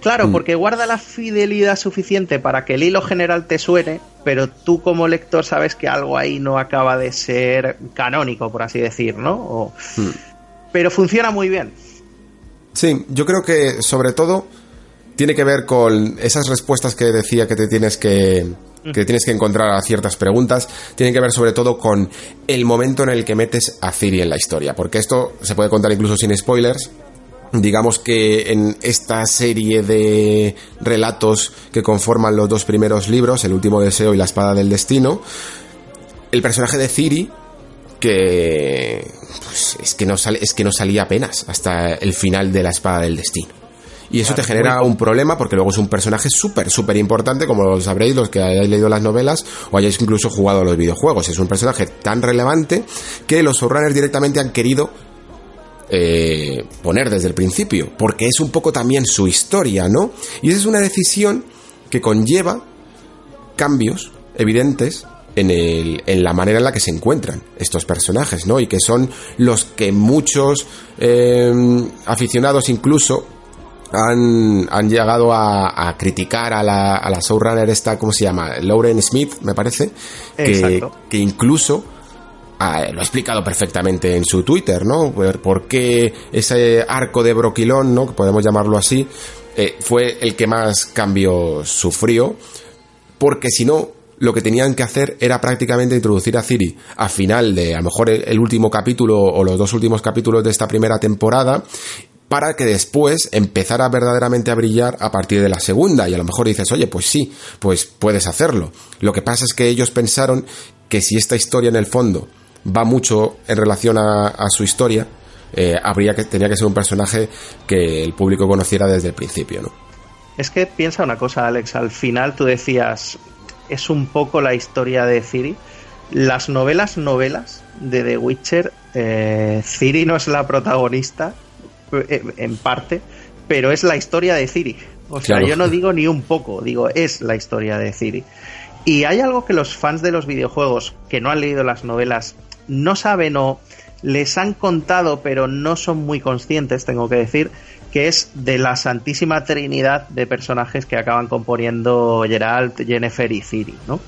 Speaker 2: Claro, mm. porque guarda la fidelidad suficiente para que el hilo general te suene, pero tú como lector sabes que algo ahí no acaba de ser canónico, por así decir, ¿no? Mm. Pero funciona muy bien.
Speaker 1: Sí, yo creo que sobre todo tiene que ver con esas respuestas que decía que te tienes que, que tienes que encontrar a ciertas preguntas, tienen que ver sobre todo con el momento en el que metes a Ciri en la historia, porque esto se puede contar incluso sin spoilers. Digamos que en esta serie de relatos que conforman los dos primeros libros, El último deseo y La espada del destino, el personaje de Ciri que pues, es que no sale, es que no salía apenas hasta el final de La espada del destino. Y eso te genera un problema porque luego es un personaje súper, súper importante, como lo sabréis los que hayáis leído las novelas o hayáis incluso jugado a los videojuegos. Es un personaje tan relevante que los showrunners directamente han querido eh, poner desde el principio, porque es un poco también su historia, ¿no? Y esa es una decisión que conlleva cambios evidentes en, el, en la manera en la que se encuentran estos personajes, ¿no? Y que son los que muchos eh, aficionados incluso han, han llegado a, a, criticar a la, a la showrunner esta, ¿cómo se llama? Lauren Smith, me parece, que, que incluso Ah, lo ha explicado perfectamente en su Twitter, ¿no? Por qué ese arco de Broquilón, ¿no? Que podemos llamarlo así, eh, fue el que más cambios sufrió, porque si no, lo que tenían que hacer era prácticamente introducir a Ciri a final de, a lo mejor, el, último capítulo o los dos últimos capítulos de esta primera temporada para que después empezara verdaderamente a brillar a partir de la segunda. Y a lo mejor dices, oye, pues sí, pues puedes hacerlo. Lo que pasa es que ellos pensaron que si esta historia en el fondo va mucho en relación a, su historia, eh, habría que tenía que ser un personaje que el público conociera desde el principio, ¿no?
Speaker 2: Es que piensa una cosa, Alex. Al final tú decías es un poco la historia de Ciri. Las novelas, novelas de The Witcher, eh, Ciri no es la protagonista en parte, pero es la historia de Ciri. O sea, yo no digo ni un poco, digo es la historia de Ciri. Y hay algo que los fans de los videojuegos que no han leído las novelas no saben o les han contado, pero no son muy conscientes, tengo que decir, que es de la santísima trinidad de personajes que acaban componiendo Geralt, Jennifer y Ciri, ¿no?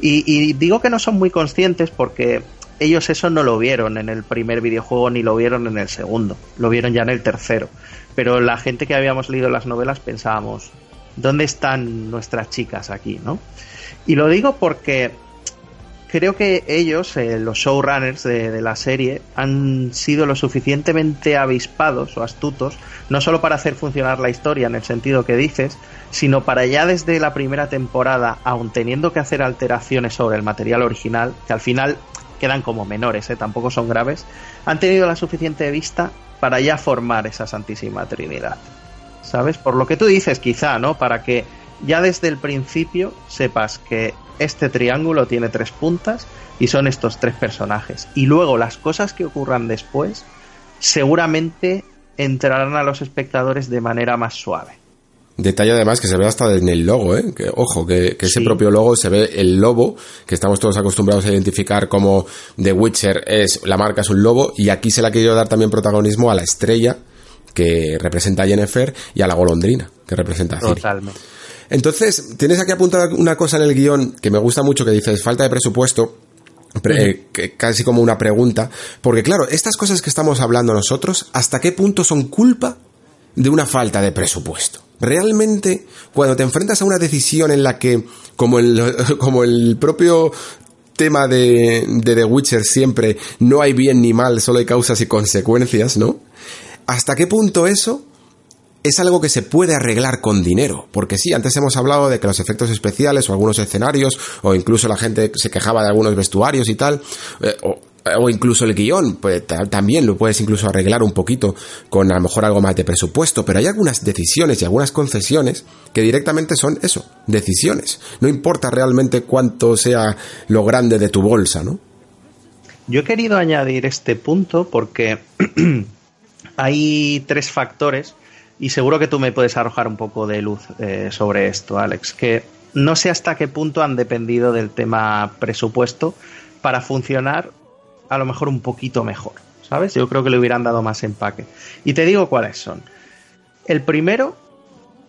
Speaker 2: Y, digo que no son muy conscientes porque ellos eso no lo vieron en el primer videojuego ni lo vieron en el segundo, lo vieron ya en el tercero. Pero la gente que habíamos leído las novelas pensábamos, ¿dónde están nuestras chicas aquí, no? Y lo digo porque creo que ellos, eh, los showrunners de, la serie, han sido lo suficientemente avispados o astutos, no solo para hacer funcionar la historia en el sentido que dices, sino para ya desde la primera temporada, aun teniendo que hacer alteraciones sobre el material original, que al final quedan como menores, eh, tampoco son graves, han tenido la suficiente vista para ya formar esa Santísima Trinidad. ¿Sabes? Por lo que tú dices, quizá, ¿no? Para que ya desde el principio sepas que este triángulo tiene tres puntas y son estos tres personajes. Y luego las cosas que ocurran después seguramente entrarán a los espectadores de manera más suave.
Speaker 1: Detalle además que se ve hasta en el logo, ¿eh? que, ojo, que, ese propio logo se ve el lobo, que estamos todos acostumbrados a identificar como The Witcher es, la marca es un lobo, y aquí se le ha querido dar también protagonismo a la estrella, que representa a Jennifer, y a la golondrina, que representa a Ciri.
Speaker 2: Totalmente.
Speaker 1: Entonces, tienes aquí apuntada una cosa en el guion que me gusta mucho que dices, falta de presupuesto. casi como una pregunta, porque claro, estas cosas que estamos hablando nosotros, ¿hasta qué punto son culpa de una falta de presupuesto? Realmente, cuando te enfrentas a una decisión en la que, como el, como el propio tema de, de The Witcher siempre, no hay bien ni mal, solo hay causas y consecuencias, ¿no? ¿Hasta qué punto eso es algo que se puede arreglar con dinero. Porque sí, antes hemos hablado de que los efectos especiales o algunos escenarios, o incluso la gente se quejaba de algunos vestuarios y tal, eh, incluso el guion, pues también lo puedes incluso arreglar un poquito con a lo mejor algo más de presupuesto, pero hay algunas decisiones y algunas concesiones que directamente son eso, decisiones. No importa realmente cuánto sea lo grande de tu bolsa, ¿no?
Speaker 2: Yo he querido añadir este punto porque hay tres factores y seguro que tú me puedes arrojar un poco de luz eh, sobre esto, Alex, que no sé hasta qué punto han dependido del tema presupuesto para funcionar a lo mejor un poquito mejor, ¿sabes? Yo creo que le hubieran dado más empaque. Y te digo cuáles son. El primero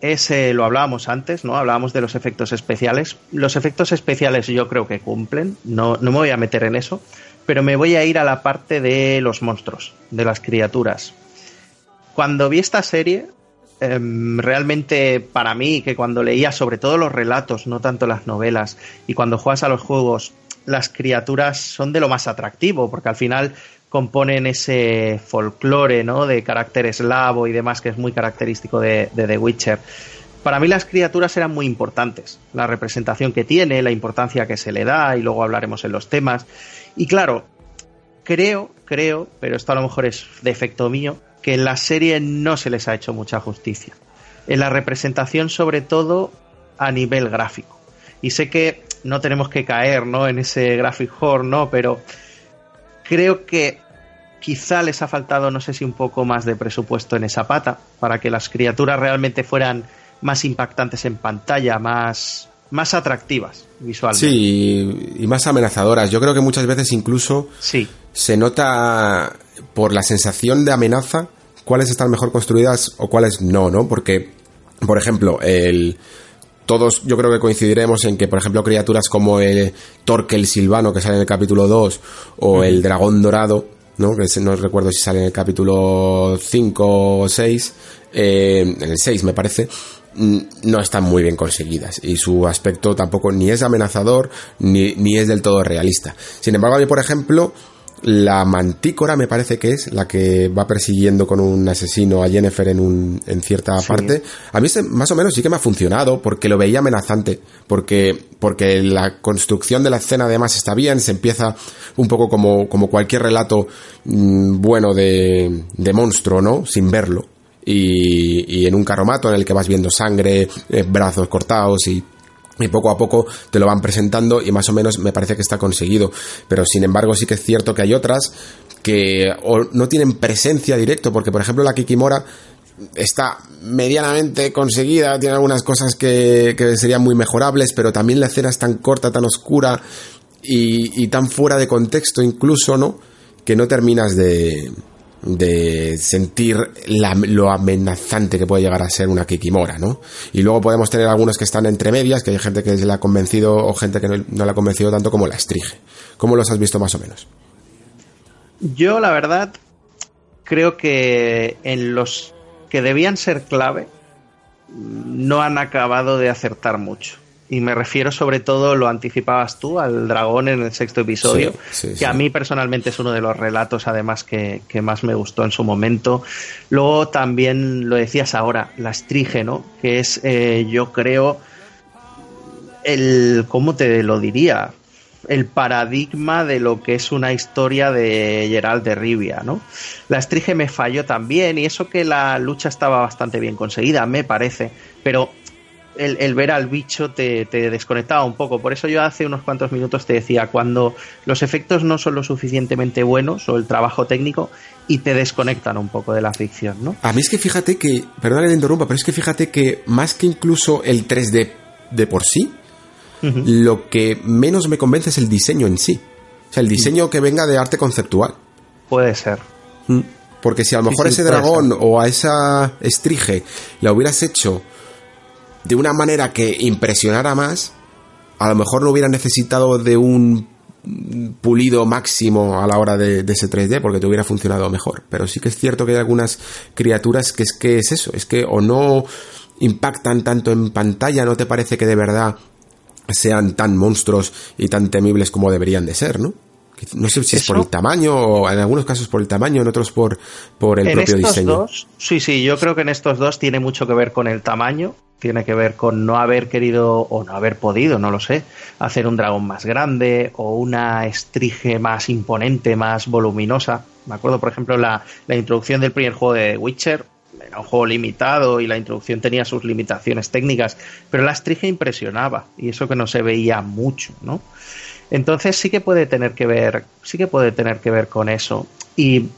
Speaker 2: es, eh, lo hablábamos antes, ¿no? Hablábamos de los efectos especiales. Los efectos especiales yo creo que cumplen, no, no me voy a meter en eso, pero me voy a ir a la parte de los monstruos, de las criaturas. Cuando vi esta serie, Em, realmente para mí, que cuando leía sobre todo los relatos, no tanto las novelas, y cuando juegas a los juegos, las criaturas son de lo más atractivo, porque al final componen ese folclore, ¿no? De carácter eslavo y demás, que es muy característico de, de The Witcher. Para mí las criaturas eran muy importantes, la representación que tiene, la importancia que se le da, y luego hablaremos en los temas. Y claro, creo, creo, pero esto a lo mejor es defecto mío, que en la serie no se les ha hecho mucha justicia. En la representación, sobre todo a nivel gráfico. Y sé que no tenemos que caer ¿no? en ese graphic horror, ¿no? Pero creo que quizá les ha faltado, no sé si un poco más de presupuesto en esa pata, para que las criaturas realmente fueran más impactantes en pantalla, más, más atractivas visualmente.
Speaker 1: Sí, y más amenazadoras. Yo creo que muchas veces incluso
Speaker 2: sí.
Speaker 1: se nota por la sensación de amenaza cuáles están mejor construidas o cuáles no, ¿no? Porque, por ejemplo, el todos yo creo que coincidiremos en que, por ejemplo, criaturas como el Torque Silvano que sale en el capítulo 2 o el Dragón Dorado, ¿no? Que no recuerdo si sale en el capítulo 5 o 6, eh, en el 6 me parece, mm, no están muy bien conseguidas y su aspecto tampoco ni es amenazador ni, ni es del todo realista. Sin embargo, a mí, por ejemplo, la mantícora me parece que es la que va persiguiendo con un asesino a Jennifer en, un, en cierta parte. A mí más o menos sí que me ha funcionado porque lo veía amenazante, porque, porque la construcción de la escena además está bien, se empieza un poco como, como cualquier relato mm, bueno de, de monstruo, ¿no? Sin verlo. Y, y en un carromato en el que vas viendo sangre, eh, brazos cortados y y poco a poco te lo van presentando y más o menos me parece que está conseguido. Pero sin embargo sí que es cierto que hay otras que no tienen presencia directo, porque por ejemplo la Kikimora está medianamente conseguida, tiene algunas cosas que, serían muy mejorables, pero también la escena es tan corta, tan oscura y, y tan fuera de contexto incluso, ¿no? Que no terminas de, de sentir lo amenazante que puede llegar a ser una Kikimora, ¿no? Y luego podemos tener algunos que están entre medias, que hay gente que la ha convencido o gente que no, no la ha convencido tanto como la Strige. ¿Cómo los has visto más o menos?
Speaker 2: Yo, la verdad, creo que en los que debían ser clave no han acabado de acertar mucho y me refiero sobre todo, lo anticipabas tú, al dragón en el sexto episodio, que a mí personalmente es uno de los relatos además que, más me gustó en su momento. Luego también lo decías ahora, la estrígeno, que es eh, yo creo el, ¿cómo te lo diría? el paradigma de lo que es una historia de Gerald de Rivia, ¿no? La estrige me falló también y eso que la lucha estaba bastante bien conseguida, me parece, pero el, ver al bicho te, desconectaba un poco. Por eso yo hace unos cuantos minutos te decía, cuando los efectos no son lo suficientemente buenos o el trabajo técnico y te desconectan un poco de la ficción, ¿no?
Speaker 1: A mí es que fíjate que, perdón que te interrumpa, pero es que fíjate que más que incluso el 3D de por sí, lo que menos me convence es el diseño en sí. O sea, el diseño que venga de arte conceptual.
Speaker 2: Puede ser.
Speaker 1: Mm. Porque si a lo mejor ese dragón o a esa estrige la hubieras hecho de una manera que impresionara más, a lo mejor no hubiera necesitado de un pulido máximo a la hora de, ese 3D porque te hubiera funcionado mejor. Pero sí que es cierto que hay algunas criaturas que es que es eso, es que o no impactan tanto en pantalla, no te parece que de verdad sean tan monstruos y tan temibles como deberían de ser, ¿no? No sé si es por el tamaño, o en algunos casos por el tamaño, en otros por, por el propio diseño.
Speaker 2: Dos, sí, sí, yo creo que en estos dos tiene mucho que ver con el tamaño tiene que ver con no haber querido o no haber podido, no lo sé, hacer un dragón más grande o una estrige más imponente, más voluminosa. Me acuerdo, por ejemplo, la, la introducción del primer juego de Witcher, era un juego limitado y la introducción tenía sus limitaciones técnicas, pero la estrige impresionaba y eso que no se veía mucho, ¿no? Entonces sí que puede tener que ver, sí que puede tener que ver con eso. Y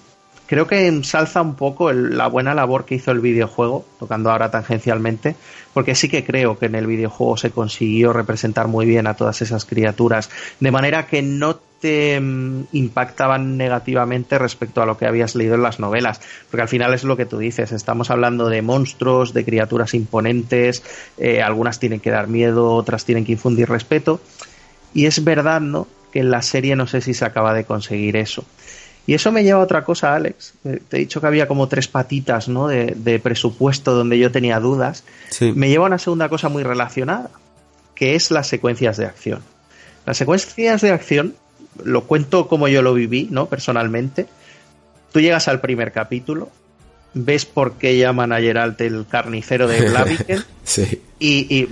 Speaker 2: creo que ensalza un poco la buena labor que hizo el videojuego, tocando ahora tangencialmente, porque sí que creo que en el videojuego se consiguió representar muy bien a todas esas criaturas, de manera que no te mm, impactaban negativamente respecto a lo que habías leído en las novelas, porque al final es lo que tú dices, estamos hablando de monstruos, de criaturas imponentes, eh, algunas tienen que dar miedo, otras tienen que infundir respeto, y es verdad, ¿no? Que en la serie no sé si se acaba de conseguir eso. Y eso me lleva a otra cosa, Alex. Eh, te he dicho que había como tres patitas ¿no? de, presupuesto donde yo tenía dudas. Me lleva a una segunda cosa muy relacionada, que es las secuencias de acción. Las secuencias de acción, lo cuento como yo lo viví, ¿no? Personalmente. Tú llegas al primer capítulo, ves por qué llaman a Geralt el carnicero de Blaviken
Speaker 1: sí.
Speaker 2: y, y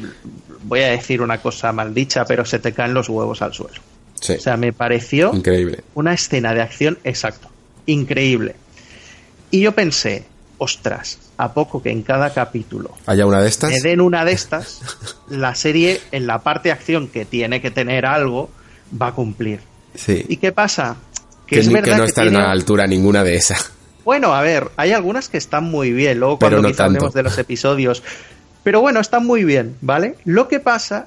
Speaker 2: voy a decir una cosa maldicha, pero se te caen los huevos al suelo. O sea, me pareció
Speaker 1: increíble.
Speaker 2: una escena de acción, exacto, increíble. Y yo pensé, ostras, a poco que en cada capítulo
Speaker 1: haya una de estas,
Speaker 2: me den una de estas, la serie en la parte de acción que tiene que tener algo va a cumplir.
Speaker 1: Sí.
Speaker 2: ¿Y qué pasa?
Speaker 1: Que, no están a la altura ninguna de esas.
Speaker 2: Bueno, a ver, hay algunas que están muy bien, luego cuando hablemos de los episodios. Pero bueno, están muy bien, ¿vale? Lo que pasa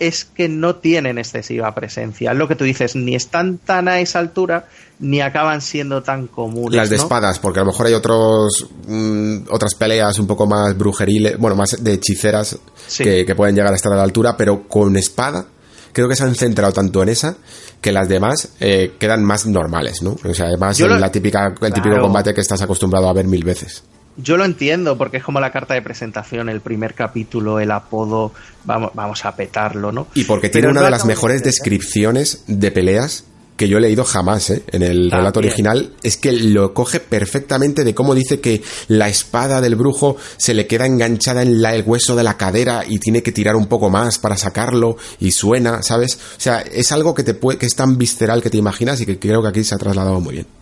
Speaker 2: es que no tienen excesiva presencia. Lo que tú dices, ni están tan a esa altura, ni acaban siendo tan comunes.
Speaker 1: Las de espadas, porque a lo mejor hay otros mm, otras peleas un poco más brujeriles, bueno, más de hechiceras que, pueden llegar a estar a la altura, pero con espada creo que se han centrado tanto en esa que las demás eh, quedan más normales, ¿no? O sea, además la típica, el típico combate que estás acostumbrado a ver mil veces.
Speaker 2: Yo lo entiendo, porque es como la carta de presentación, el primer capítulo, el apodo, vamos, vamos a petarlo, ¿no?
Speaker 1: Y porque tiene una de las mejores descripciones de peleas que yo he leído jamás ¿eh? en el relato original, es que lo coge perfectamente de cómo dice que la espada del brujo se le queda enganchada en el hueso de la cadera y tiene que tirar un poco más para sacarlo y suena, ¿sabes? O sea, es algo que, te puede, que es tan visceral que te imaginas y que creo que aquí se ha trasladado muy bien.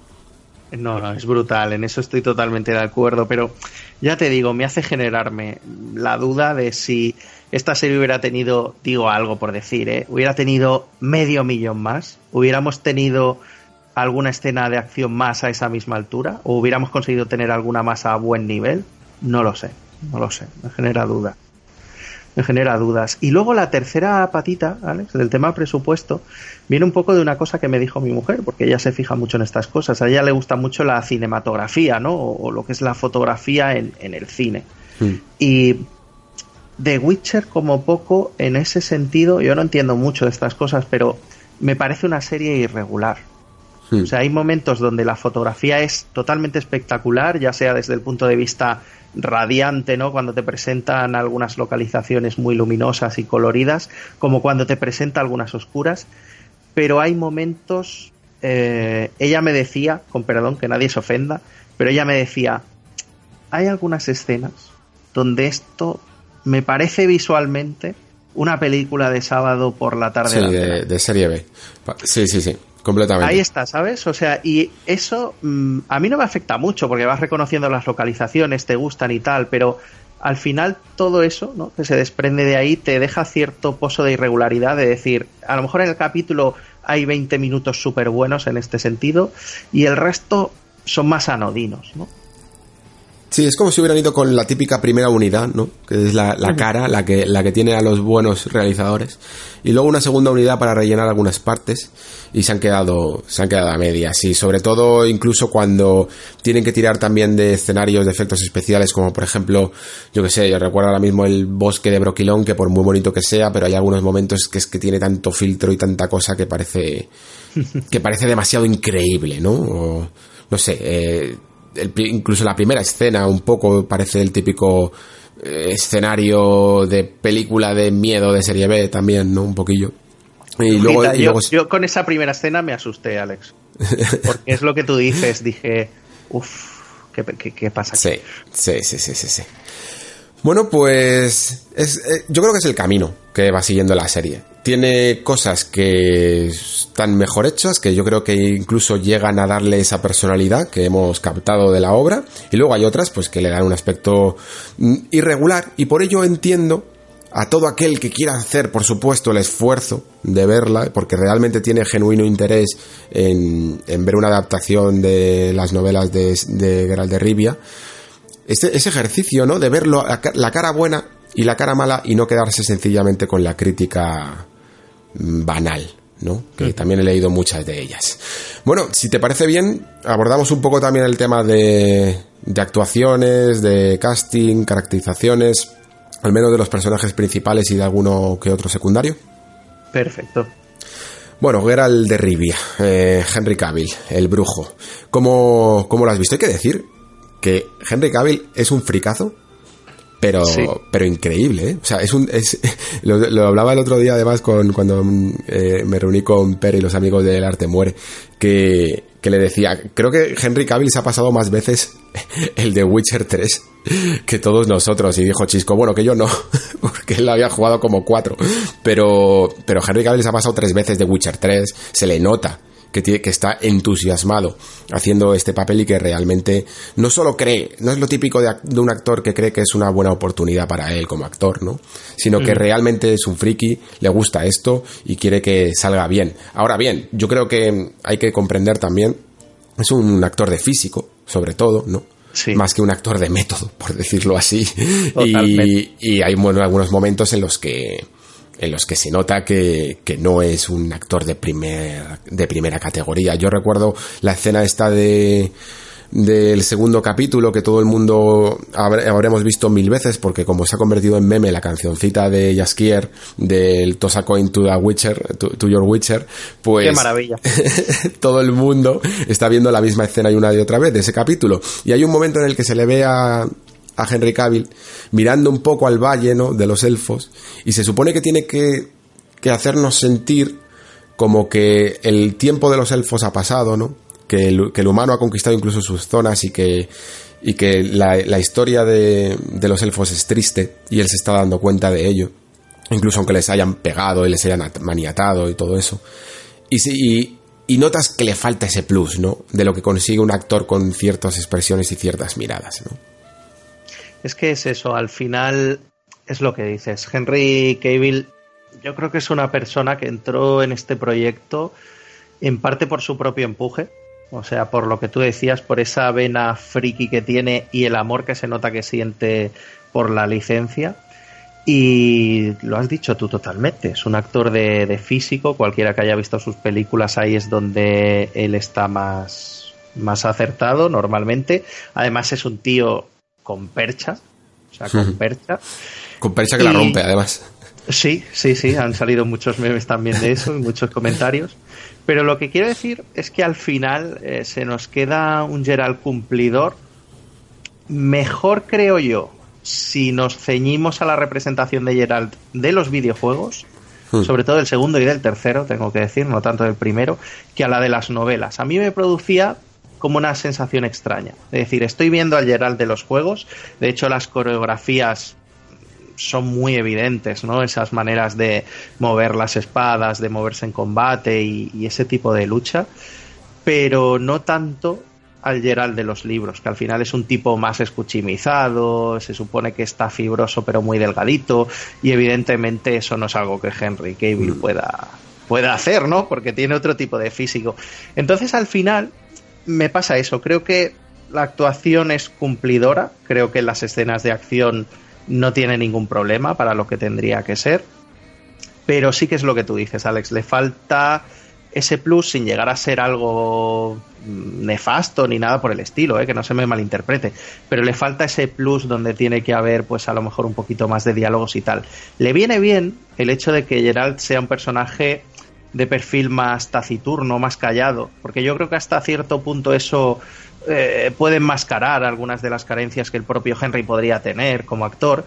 Speaker 2: No, no, es brutal, en eso estoy totalmente de acuerdo, pero ya te digo, me hace generarme la duda de si esta serie hubiera tenido, digo algo por decir, ¿eh? hubiera tenido medio millón más, hubiéramos tenido alguna escena de acción más a esa misma altura, o hubiéramos conseguido tener alguna más a buen nivel, no lo sé, no lo sé, me genera duda me genera dudas. Y luego la tercera patita, Alex, del tema presupuesto, viene un poco de una cosa que me dijo mi mujer, porque ella se fija mucho en estas cosas. A ella le gusta mucho la cinematografía, ¿no? O, lo que es la fotografía en, el cine. Hmm. Y The Witcher, como poco, en ese sentido, yo no entiendo mucho de estas cosas, pero me parece una serie irregular. Hmm. O sea, hay momentos donde la fotografía es totalmente espectacular, ya sea desde el punto de vista radiante, ¿no? Cuando te presentan algunas localizaciones muy luminosas y coloridas, como cuando te presenta algunas oscuras, pero hay momentos, eh, ella me decía, con perdón, que nadie se ofenda, pero ella me decía, hay algunas escenas donde esto me parece visualmente una película de sábado por la tarde.
Speaker 1: Sí, de, de, serie B. Sí, sí, sí. Completamente.
Speaker 2: Ahí está, ¿sabes? O sea, y eso mm, a mí no me afecta mucho porque vas reconociendo las localizaciones, te gustan y tal, pero al final todo eso ¿no? que se desprende de ahí te deja cierto pozo de irregularidad de decir, a lo mejor en el capítulo hay 20 minutos súper buenos en este sentido y el resto son más anodinos, ¿no?
Speaker 1: Sí, es como si hubieran ido con la típica primera unidad, ¿no? Que es la, cara, la que, la que tiene a los buenos realizadores. Y luego una segunda unidad para rellenar algunas partes. Y se han quedado, se han quedado a medias. Y sobre todo, incluso cuando tienen que tirar también de escenarios de efectos especiales, como por ejemplo, yo que sé, yo recuerdo ahora mismo el bosque de Broquilón, que por muy bonito que sea, pero hay algunos momentos que es que tiene tanto filtro y tanta cosa que parece, que parece demasiado increíble, ¿no? no sé, eh, incluso la primera escena un poco parece el típico eh, escenario de película de miedo de serie B también, ¿no? Un poquillo.
Speaker 2: Y luego, yo, con esa primera escena me asusté, Alex. Porque es lo que tú dices, dije, uff, ¿qué, qué, pasa
Speaker 1: aquí? Sí, sí, sí, sí, sí. Bueno, pues es, eh, yo creo que es el camino que va siguiendo la serie. Tiene cosas que están mejor hechas, que yo creo que incluso llegan a darle esa personalidad que hemos captado de la obra, y luego hay otras pues que le dan un aspecto mm, irregular, y por ello entiendo a todo aquel que quiera hacer, por supuesto, el esfuerzo de verla, porque realmente tiene genuino interés en, ver una adaptación de las novelas de, de Geralt de Rivia, este, ese ejercicio, ¿no? De ver la cara buena y la cara mala y no quedarse sencillamente con la crítica mm, banal, ¿no? Que también he leído muchas de ellas. Bueno, si te parece bien, abordamos un poco también el tema de, de actuaciones, de casting, caracterizaciones, al menos de los personajes principales y de alguno que otro secundario.
Speaker 2: Perfecto.
Speaker 1: Bueno, Geralt de Rivia, eh, Henry Cavill, el brujo. ¿Cómo, ¿Cómo lo has visto? Hay que decir que Henry Cavill es un fricazo, pero, pero increíble, ¿eh? O sea, es un, es, lo, hablaba el otro día además con, cuando eh, me reuní con Per y los amigos del Arte Muere, que, que le decía, creo que Henry Cavill se ha pasado más veces el de Witcher 3 que todos nosotros. Y dijo Chisco, bueno, que yo no, porque él había jugado como cuatro. Pero, pero Henry Cavill se ha pasado tres veces de Witcher 3, se le nota que, tiene, que está entusiasmado haciendo este papel y que realmente no solo cree, no es lo típico de, un actor que cree que es una buena oportunidad para él como actor, ¿no? Sino que realmente es un friki, le gusta esto y quiere que salga bien. Ahora bien, yo creo que hay que comprender también, es un actor de físico, sobre todo, ¿no? Más que un actor de método, por decirlo así. Y, y, hay bueno, algunos momentos en los que en los que se nota que, que, no es un actor de, primer, de primera categoría. Yo recuerdo la escena esta de del segundo capítulo que todo el mundo habremos visto mil veces porque como se ha convertido en meme la cancioncita de Jaskier del Tosa Coin to the Witcher to, Your Witcher pues
Speaker 2: qué maravilla
Speaker 1: todo el mundo está viendo la misma escena y una y otra vez de ese capítulo y hay un momento en el que se le ve a, a Henry Cavill mirando un poco al valle ¿no? de los elfos y se supone que tiene que, que hacernos sentir como que el tiempo de los elfos ha pasado, ¿no? Que el, humano ha conquistado incluso sus zonas y que, y que la, historia de, de, los elfos es triste y él se está dando cuenta de ello. Incluso aunque les hayan pegado y les hayan maniatado y todo eso. Y, y, y notas que le falta ese plus, ¿no? De lo que consigue un actor con ciertas expresiones y ciertas miradas, ¿no?
Speaker 2: Es que es eso, al final es lo que dices. Henry Cavill, yo creo que es una persona que entró en este proyecto en parte por su propio empuje, o sea, por lo que tú decías, por esa vena friki que tiene y el amor que se nota que siente por la licencia. Y lo has dicho tú totalmente, es un actor de, de físico, cualquiera que haya visto sus películas ahí es donde él está más, más acertado normalmente. Además es un tío con percha, o sea, con percha.
Speaker 1: Con percha que la rompe, además.
Speaker 2: Sí, sí, sí, han salido muchos memes también de eso y muchos comentarios. Pero lo que quiero decir es que al final eh, se nos queda un Gerald cumplidor. Mejor creo yo si nos ceñimos a la representación de Gerald de los videojuegos, hmm. sobre todo del segundo y del tercero, tengo que decir, no tanto del primero, que a la de las novelas. A mí me producía como una sensación extraña. Es decir, estoy viendo al Gerald de los juegos, de hecho las coreografías son muy evidentes, ¿no? Esas maneras de mover las espadas, de moverse en combate y, ese tipo de lucha, pero no tanto al Gerald de los libros, que al final es un tipo más escuchimizado, se supone que está fibroso pero muy delgadito, y evidentemente eso no es algo que Henry Cavill mm. pueda, pueda hacer, ¿no? Porque tiene otro tipo de físico. Entonces al final me pasa eso. Creo que la actuación es cumplidora. Creo que las escenas de acción no tiene ningún problema para lo que tendría que ser. Pero sí que es lo que tú dices, Alex. Le falta ese plus sin llegar a ser algo nefasto ni nada por el estilo, ¿eh? que no se me malinterprete, pero le falta ese plus donde tiene que haber pues a lo mejor un poquito más de diálogos y tal. Le viene bien el hecho de que Gerald sea un personaje de perfil más taciturno, más callado, porque yo creo que hasta cierto punto eso eh, puede enmascarar algunas de las carencias que el propio Henry podría tener como actor.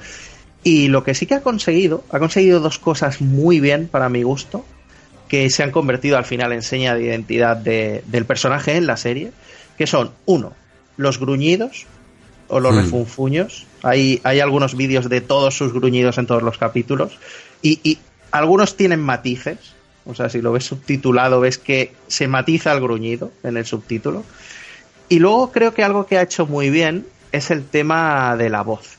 Speaker 2: Y lo que sí que ha conseguido, ha conseguido dos cosas muy bien para mi gusto, que se han convertido al final en seña de identidad del personaje en la serie, que son, uno, los gruñidos o los hmm. refunfuños. Hay, hay algunos vídeos de todos sus gruñidos en todos los capítulos y, y algunos tienen matices, o sea, si lo ves subtitulado, ves que se matiza el gruñido en el subtítulo. Y luego creo que algo que ha hecho muy bien es el tema de la voz.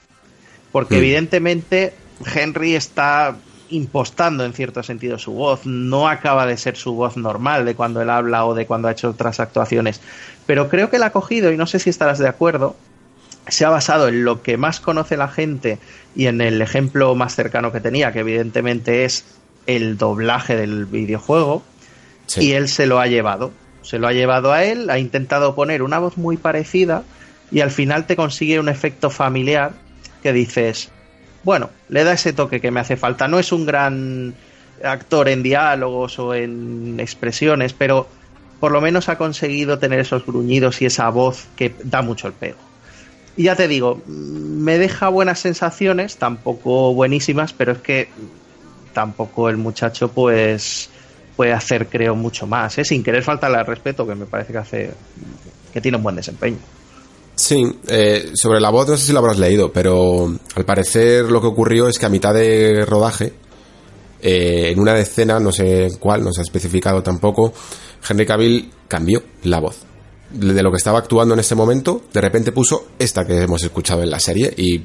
Speaker 2: Porque mm. evidentemente Henry está impostando en cierto sentido su voz. No acaba de ser su voz normal de cuando él habla o de cuando ha hecho otras actuaciones. Pero creo que él ha cogido, y no sé si estarás de acuerdo, se ha basado en lo que más conoce la gente y en el ejemplo más cercano que tenía, que evidentemente es el doblaje del videojuego y él se lo ha llevado. Se lo ha llevado a él, ha intentado poner una voz muy parecida y al final te consigue un efecto familiar que dices, bueno, le da ese toque que me hace falta. No es un gran actor en diálogos o en expresiones, pero por lo menos ha conseguido tener esos gruñidos y esa voz que da mucho el pego. Y ya te digo, me deja buenas sensaciones, tampoco buenísimas, pero es que tampoco el muchacho pues puede hacer creo mucho más, ¿eh? sin querer faltarle al respeto que me parece que hace que tiene un buen desempeño.
Speaker 1: Sí, eh, sobre la voz no sé si lo habrás leído, pero al parecer lo que ocurrió es que a mitad de rodaje eh, en una escena, no sé cuál, no se ha especificado tampoco, Henry Cavill cambió la voz. De lo que estaba actuando en ese momento, de repente puso esta que hemos escuchado en la serie y,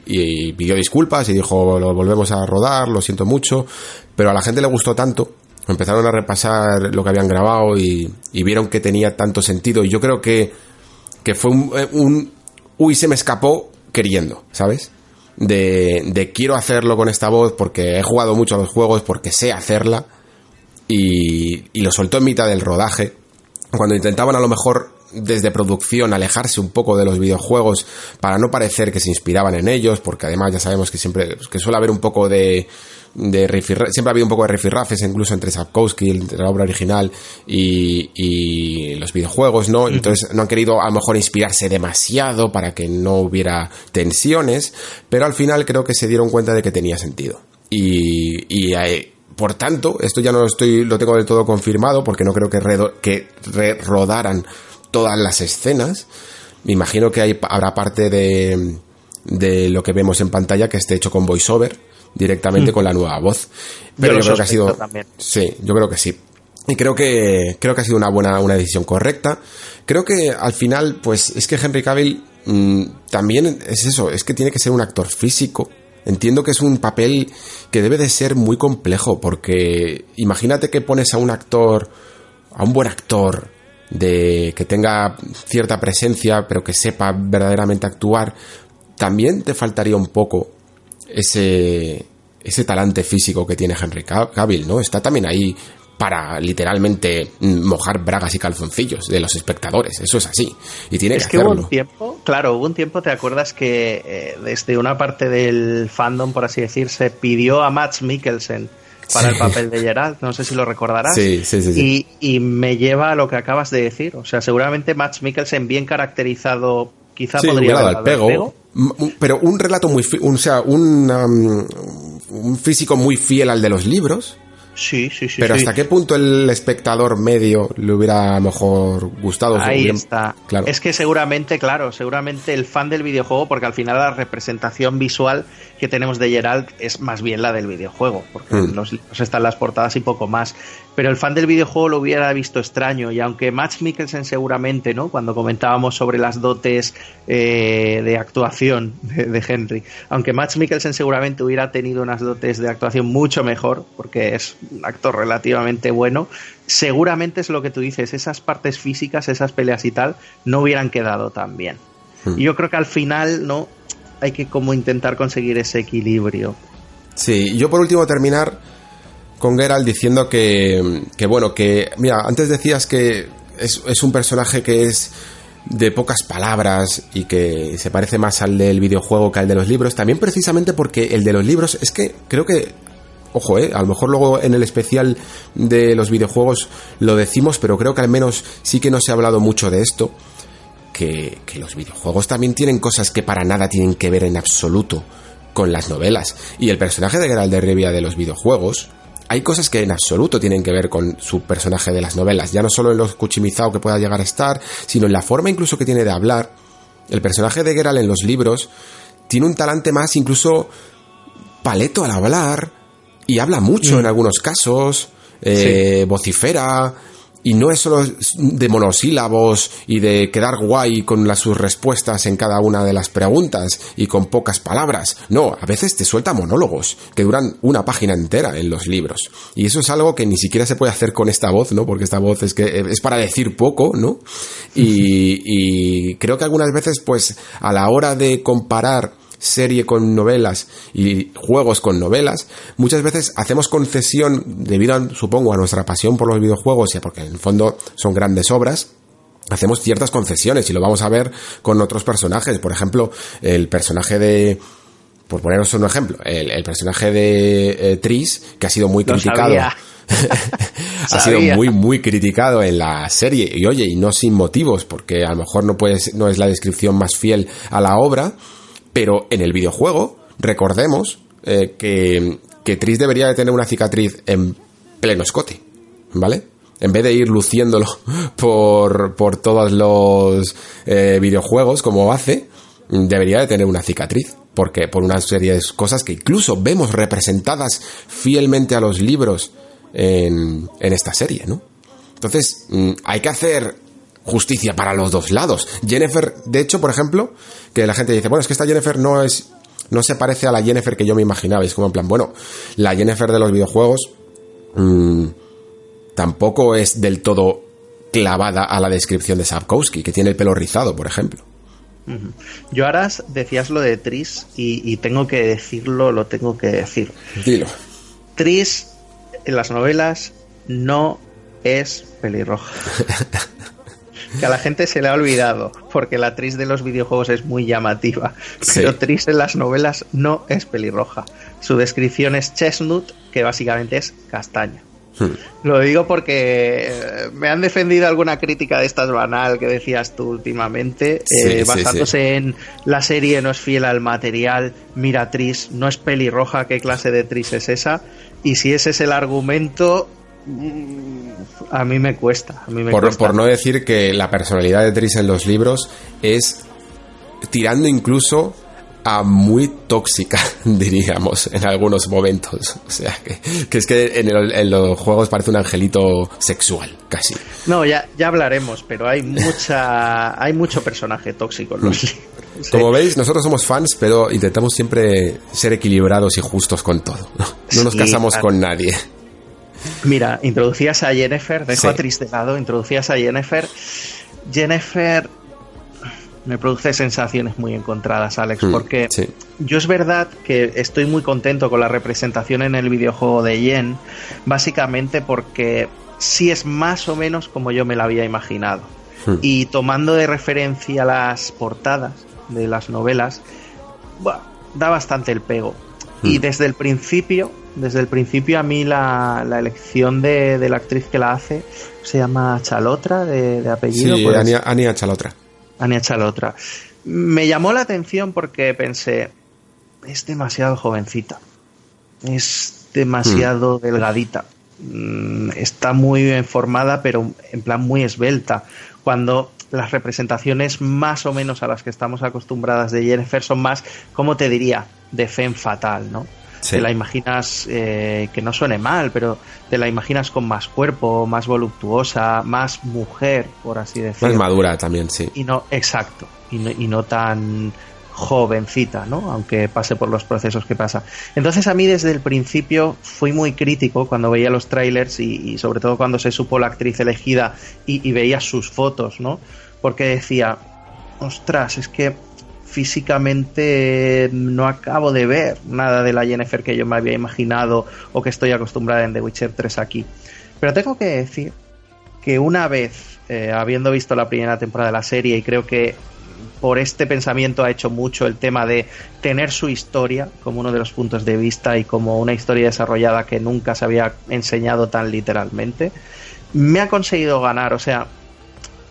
Speaker 1: pidió disculpas y dijo, lo volvemos a rodar, lo siento mucho, pero a la gente le gustó tanto empezaron a repasar lo que habían grabado y, vieron que tenía tanto sentido. Y yo creo que, que fue un, eh, un, Uy, se me escapó queriendo, ¿sabes? De, de quiero hacerlo con esta voz porque he jugado mucho a los juegos, porque sé hacerla. Y, y lo soltó en mitad del rodaje. Cuando intentaban a lo mejor desde producción alejarse un poco de los videojuegos para no parecer que se inspiraban en ellos, porque además ya sabemos que siempre que suele haber un poco de de siempre ha habido un poco de rifirrafes incluso entre Sapkowski, entre la obra original y, y, los videojuegos, ¿no? Entonces no han querido a lo mejor inspirarse demasiado para que no hubiera tensiones, pero al final creo que se dieron cuenta de que tenía sentido. Y, y eh, por tanto, esto ya no lo estoy, lo tengo del todo confirmado porque no creo que, que rodaran todas las escenas. Me imagino que hay, habrá parte de, de lo que vemos en pantalla que esté hecho con voiceover directamente mm. con la nueva voz. Pero yo, creo que ha sido. Sí, yo creo que sí. Y creo que, creo que ha sido una buena, una decisión correcta. Creo que al final, pues, es que Henry Cavill mm, también es eso, es que tiene que ser un actor físico. Entiendo que es un papel que debe de ser muy complejo, porque imagínate que pones a un actor, a un buen actor, de que tenga cierta presencia, pero que sepa verdaderamente actuar, también te faltaría un poco ese, ese talante físico que tiene Henry Cavill, ¿no? Está también ahí para literalmente mojar bragas y calzoncillos de los espectadores. Eso es así. Y tiene
Speaker 2: es
Speaker 1: que,
Speaker 2: hubo un tiempo, claro, hubo un tiempo, ¿te acuerdas que eh, desde una parte del fandom, por así decir, se pidió a Max Mikkelsen para el papel de Geralt? No sé si lo recordarás.
Speaker 1: Sí, sí, sí,
Speaker 2: Y, y, me lleva a lo que acabas de decir. O sea, seguramente Max Mikkelsen bien caracterizado quizá podría
Speaker 1: haber dado el pego pero un relato muy, un, sea, un, un físico muy fiel al de los libros.
Speaker 2: Sí, sí, sí.
Speaker 1: Pero ¿hasta qué punto el espectador medio le hubiera mejor gustado?
Speaker 2: Ahí está. Claro. Es que seguramente, claro, seguramente el fan del videojuego, porque al final la representación visual que tenemos de Geralt es más bien la del videojuego, porque mm. los libros están las portadas y poco más pero el fan del videojuego lo hubiera visto extraño y aunque Max Mikkelsen seguramente, ¿no? Cuando comentábamos sobre las dotes eh, de actuación de, Henry, aunque Max Mikkelsen seguramente hubiera tenido unas dotes de actuación mucho mejor, porque es un actor relativamente bueno, seguramente es lo que tú dices, esas partes físicas, esas peleas y tal, no hubieran quedado tan bien. Hmm. Y yo creo que al final, ¿no? Hay que como intentar conseguir ese equilibrio.
Speaker 1: Sí, yo por último terminar con Geralt diciendo que, que bueno, que, mira, antes decías que es, es, un personaje que es de pocas palabras y que se parece más al del videojuego que al de los libros, también precisamente porque el de los libros es que creo que, ojo, eh, a lo mejor luego en el especial de los videojuegos lo decimos, pero creo que al menos sí que no se ha hablado mucho de esto, que, los videojuegos también tienen cosas que para nada tienen que ver en absoluto con las novelas. Y el personaje de Geralt de Rivia de los videojuegos, hay cosas que en absoluto tienen que ver con su personaje de las novelas, ya no solo en lo cuchimizado que pueda llegar a estar, sino en la forma incluso que tiene de hablar. El personaje de Geralt en los libros tiene un talante más incluso paleto al hablar y habla mucho mm. en algunos casos, eh, vocifera, y no es solo de monosílabos y de quedar guay con las, sus respuestas en cada una de las preguntas y con pocas palabras. No, a veces te suelta monólogos que duran una página entera en los libros. Y eso es algo que ni siquiera se puede hacer con esta voz, ¿no? Porque esta voz es que es para decir poco, ¿no? Y, y creo que algunas veces, pues, a la hora de comparar serie con novelas y juegos con novelas, muchas veces hacemos concesión debido, supongo, a nuestra pasión por los videojuegos y porque en el fondo son grandes obras, hacemos ciertas concesiones y lo vamos a ver con otros personajes. Por ejemplo, el personaje de... Por poneros un ejemplo, el, personaje de eh, Tris, que ha sido muy criticado. ha sido muy muy criticado en la serie y oye y no sin motivos porque a lo mejor no puedes no es la descripción más fiel a la obra pero en el videojuego, recordemos eh, que, que Tris debería de tener una cicatriz en pleno escote, ¿vale? En vez de ir luciéndolo por, por todos los eh, videojuegos como hace, debería de tener una cicatriz, porque por una serie de cosas que incluso vemos representadas fielmente a los libros en, en esta serie, ¿no? Entonces, mm, hay que hacer justicia para los dos lados. Jennifer, de hecho, por ejemplo, que la gente dice, bueno, es que esta Jennifer no es, no se parece a la Jennifer que yo me imaginaba. es como en plan, bueno, la Jennifer de los videojuegos mmm, tampoco es del todo clavada a la descripción de Sapkowski, que tiene el pelo rizado, por ejemplo.
Speaker 2: Yo ahora decías lo de Tris y, tengo que decirlo, lo tengo que decir.
Speaker 1: Dilo.
Speaker 2: Tris en las novelas no es pelirroja. que a la gente se le ha olvidado, porque la Tris de los videojuegos es muy llamativa. Pero Tris en las novelas no es pelirroja. Su descripción es chestnut, que básicamente es castaña. Hmm. Lo digo porque eh, me han defendido alguna crítica de estas banal que decías tú últimamente, eh, basándose en la serie no es fiel al material, mira Tris, no es pelirroja, ¿qué clase de Tris es esa? Y si ese es el argumento, a mí me cuesta.
Speaker 1: por, por no decir que la personalidad de Tris en los libros es tirando incluso muy tóxica, diríamos, en algunos momentos. O sea, que, es que en, los juegos parece un angelito sexual, casi.
Speaker 2: No, ya, ya hablaremos, pero hay mucha hay mucho personaje tóxico en los libros.
Speaker 1: Como veis, nosotros somos fans, pero intentamos siempre ser equilibrados y justos con todo. No, nos casamos con nadie.
Speaker 2: Mira, introducías a Jennifer, dejo a Tris de lado, introducías a Jennifer. Jennifer me produce sensaciones muy encontradas, Alex, mm, porque yo es verdad que estoy muy contento con la representación en el videojuego de Yen, básicamente porque sí es más o menos como yo me la había imaginado. Mm. Y tomando de referencia las portadas de las novelas, da bastante el pego. Y mm. desde el principio, desde el principio a mí la, elección de, la actriz que la hace se llama Chalotra de, apellido.
Speaker 1: Sí, Ania Chalotra.
Speaker 2: Ania Chalotra. Me llamó la atención porque pensé, es demasiado jovencita, es demasiado hmm. delgadita, mm, está muy bien formada, pero en plan muy esbelta. Cuando las representaciones más o menos a las que estamos acostumbradas de Jennifer son más, ¿cómo te diría? De femme fatal, ¿no? Te la imaginas, eh, que no suene mal, pero te la imaginas con más cuerpo, más voluptuosa, más mujer, por así decirlo.
Speaker 1: Más madura también, sí.
Speaker 2: Y no, exacto, y no, y no tan jovencita, ¿no? Aunque pase por los procesos que pasa. Entonces a mí desde el principio fui muy crítico cuando veía los trailers y, sobre todo cuando se supo la actriz elegida y, y veía sus fotos, ¿no? Porque decía, ostras, es que físicamente no acabo de ver nada de la Jennifer que yo me había imaginado o que estoy acostumbrada en The Witcher 3 aquí. Pero tengo que decir que una vez, eh, habiendo visto la primera temporada de la serie, y creo que por este pensamiento ha hecho mucho el tema de tener su historia como uno de los puntos de vista y como una historia desarrollada que nunca se había enseñado tan literalmente, me ha conseguido ganar. O sea,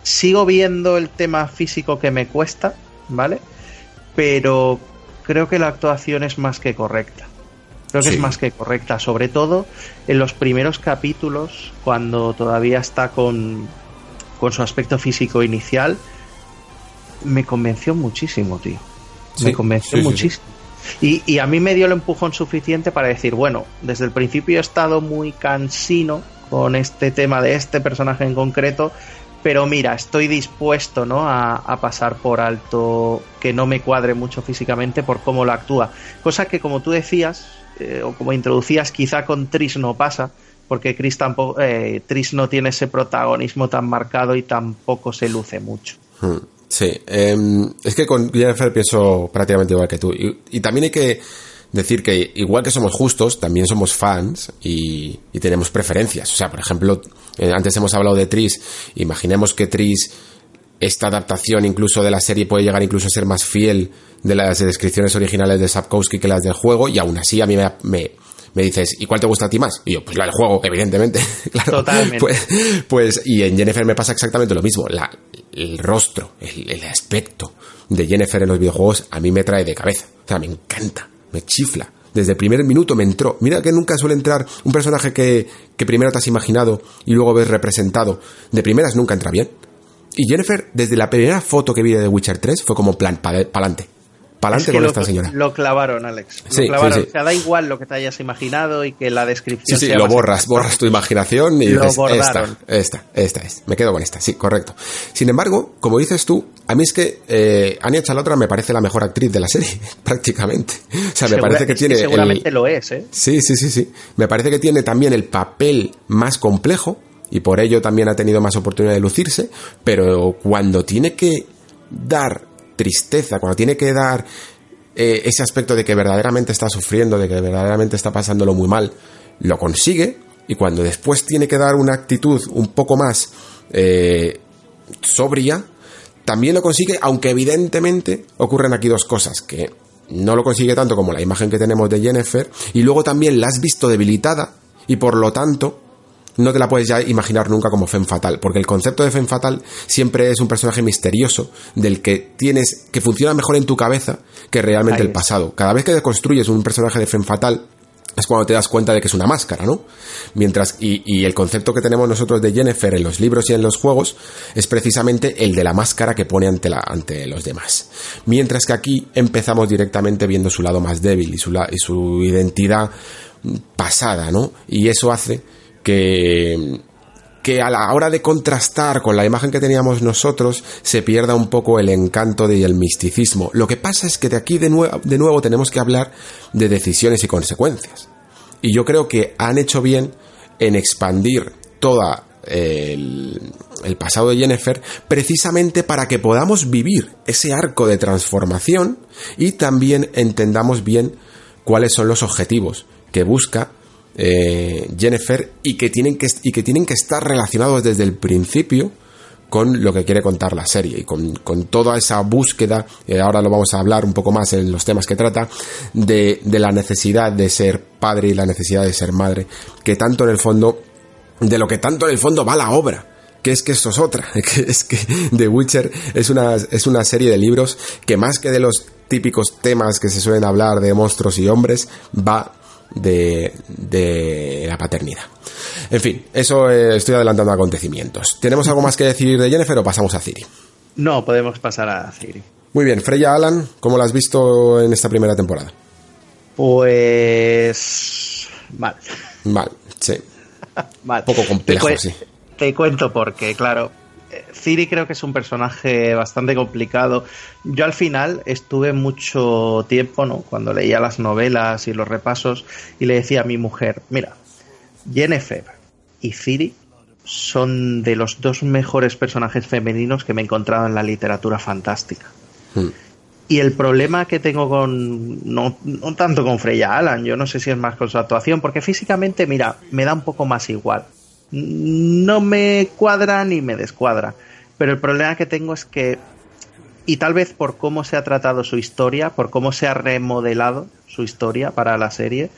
Speaker 2: sigo viendo el tema físico que me cuesta, ¿vale? Pero creo que la actuación es más que correcta. Creo que es más que correcta, sobre todo en los primeros capítulos, cuando todavía está con, su aspecto físico inicial, me convenció muchísimo, tío. me convenció muchísimo. Y, y, a mí me dio el empujón suficiente para decir, bueno, desde el principio he estado muy cansino con este tema de este personaje en concreto pero mira, estoy dispuesto ¿no? a, pasar por alto que no me cuadre mucho físicamente por cómo lo actúa. Cosa que, como tú decías, eh, o como introducías, quizá con Tris no pasa, porque Chris tampoco, eh, Tris no tiene ese protagonismo tan marcado y tampoco se luce mucho.
Speaker 1: Hmm, sí, em, es que con Jennifer pienso prácticamente igual que tú. y también hay que decir que igual que somos justos, también somos fans y, tenemos preferencias. O sea, por ejemplo, eh, antes hemos hablado de Tris, imaginemos que Tris, esta adaptación incluso de la serie puede llegar incluso a ser más fiel de las descripciones originales de Sapkowski que las del juego y aún así a mí me, me, dices, ¿y cuál te gusta a ti más? Y yo, pues la del juego, evidentemente.
Speaker 2: Totalmente.
Speaker 1: Pues, pues, y en Jennifer me pasa exactamente lo mismo. La, el rostro, el, el aspecto de Jennifer en los videojuegos a mí me trae de cabeza. O sea, me encanta me chifla. Desde el primer minuto me entró. Mira que nunca suele entrar un personaje que, primero te has imaginado y luego ves representado. De primeras nunca entra bien. Y Jennifer, desde la primera foto que vi de The Witcher 3, fue como plan, para adelante. Para adelante con
Speaker 2: lo,
Speaker 1: esta señora.
Speaker 2: Lo clavaron, Alex. Lo clavaron. O sea, da igual lo que te hayas imaginado y que la descripción.
Speaker 1: Sí, sí, lo borras, borras tu imaginación y dices, esta, esta, esta es. Me quedo con esta, sí, correcto. Sin embargo, como dices tú, a mí es que eh, Anya Chalotra me parece la mejor actriz de la serie, prácticamente. O sea, me parece que tiene.
Speaker 2: seguramente lo es, ¿eh?
Speaker 1: Sí, sí, sí, sí. Me parece que tiene también el papel más complejo y por ello también ha tenido más oportunidad de lucirse, pero cuando tiene que dar tristeza, cuando tiene que dar eh, ese aspecto de que verdaderamente está sufriendo, de que verdaderamente está pasándolo muy mal, lo consigue y cuando después tiene que dar una actitud un poco más eh, sobria, también lo consigue, aunque evidentemente ocurren aquí dos cosas, que no lo consigue tanto como la imagen que tenemos de Jennifer, y luego también la has visto debilitada, y por lo tanto no te la puedes ya imaginar nunca como Femme Fatal, porque el concepto de Femme Fatal siempre es un personaje misterioso del que tienes que funciona mejor en tu cabeza que realmente el pasado. Cada vez que construyes un personaje de Femme Fatal es cuando te das cuenta de que es una máscara, ¿no? Mientras, y, y, el concepto que tenemos nosotros de Jennifer en los libros y en los juegos es precisamente el de la máscara que pone ante, la, ante los demás. Mientras que aquí empezamos directamente viendo su lado más débil y su, y su identidad pasada, ¿no? Y eso hace que, que a la hora de contrastar con la imagen que teníamos nosotros se pierda un poco el encanto y el misticismo. Lo que pasa es que de aquí de, de nuevo tenemos que hablar de decisiones y consecuencias. Y yo creo que han hecho bien en expandir toda el, el, pasado de Jennifer precisamente para que podamos vivir ese arco de transformación y también entendamos bien cuáles son los objetivos que busca eh, Jennifer y que, tienen que, y que tienen que estar relacionados desde el principio con lo que quiere contar la serie y con, toda esa búsqueda, ahora lo vamos a hablar un poco más en los temas que trata, de, de, la necesidad de ser padre y la necesidad de ser madre, que tanto en el fondo, de lo que tanto en el fondo va la obra. Que es que esto es otra, que es que The Witcher es una, es una serie de libros que más que de los típicos temas que se suelen hablar de monstruos y hombres, va de, de la paternidad. En fin, eso eh, estoy adelantando acontecimientos. ¿Tenemos algo más que decir de Jennifer o pasamos a Ciri?
Speaker 2: No, podemos pasar a Ciri.
Speaker 1: Muy bien, Freya Alan, ¿cómo la has visto en esta primera temporada?
Speaker 2: Pues. Mal.
Speaker 1: Mal, sí.
Speaker 2: Mal.
Speaker 1: Poco complejo,
Speaker 2: te
Speaker 1: sí.
Speaker 2: Te cuento porque, claro, Ciri creo que es un personaje bastante complicado. Yo al final estuve mucho tiempo, ¿no? Cuando leía las novelas y los repasos y le decía a mi mujer, mira, Jennifer y Ciri son de los dos mejores personajes femeninos que me he encontrado en la literatura fantástica.
Speaker 1: Hmm.
Speaker 2: Y el problema que tengo con. No, no, tanto con Freya Alan, yo no sé si es más con su actuación, porque físicamente, mira, me da un poco más igual no me cuadra ni me descuadra. Pero el problema que tengo es que, y tal vez por cómo se ha tratado su historia, por cómo se ha remodelado su historia para la serie,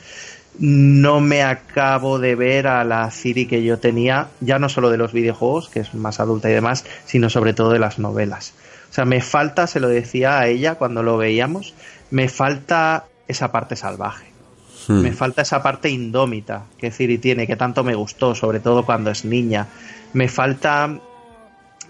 Speaker 2: no me acabo de ver a la Ciri que yo tenía, ya no solo de los videojuegos, que es más adulta y demás, sino sobre todo de las novelas. O sea, me falta, se lo decía a ella cuando lo veíamos, me falta esa parte salvaje Hmm. Me falta esa parte indómita que Ciri tiene, que tanto me gustó, sobre todo cuando es niña. Me falta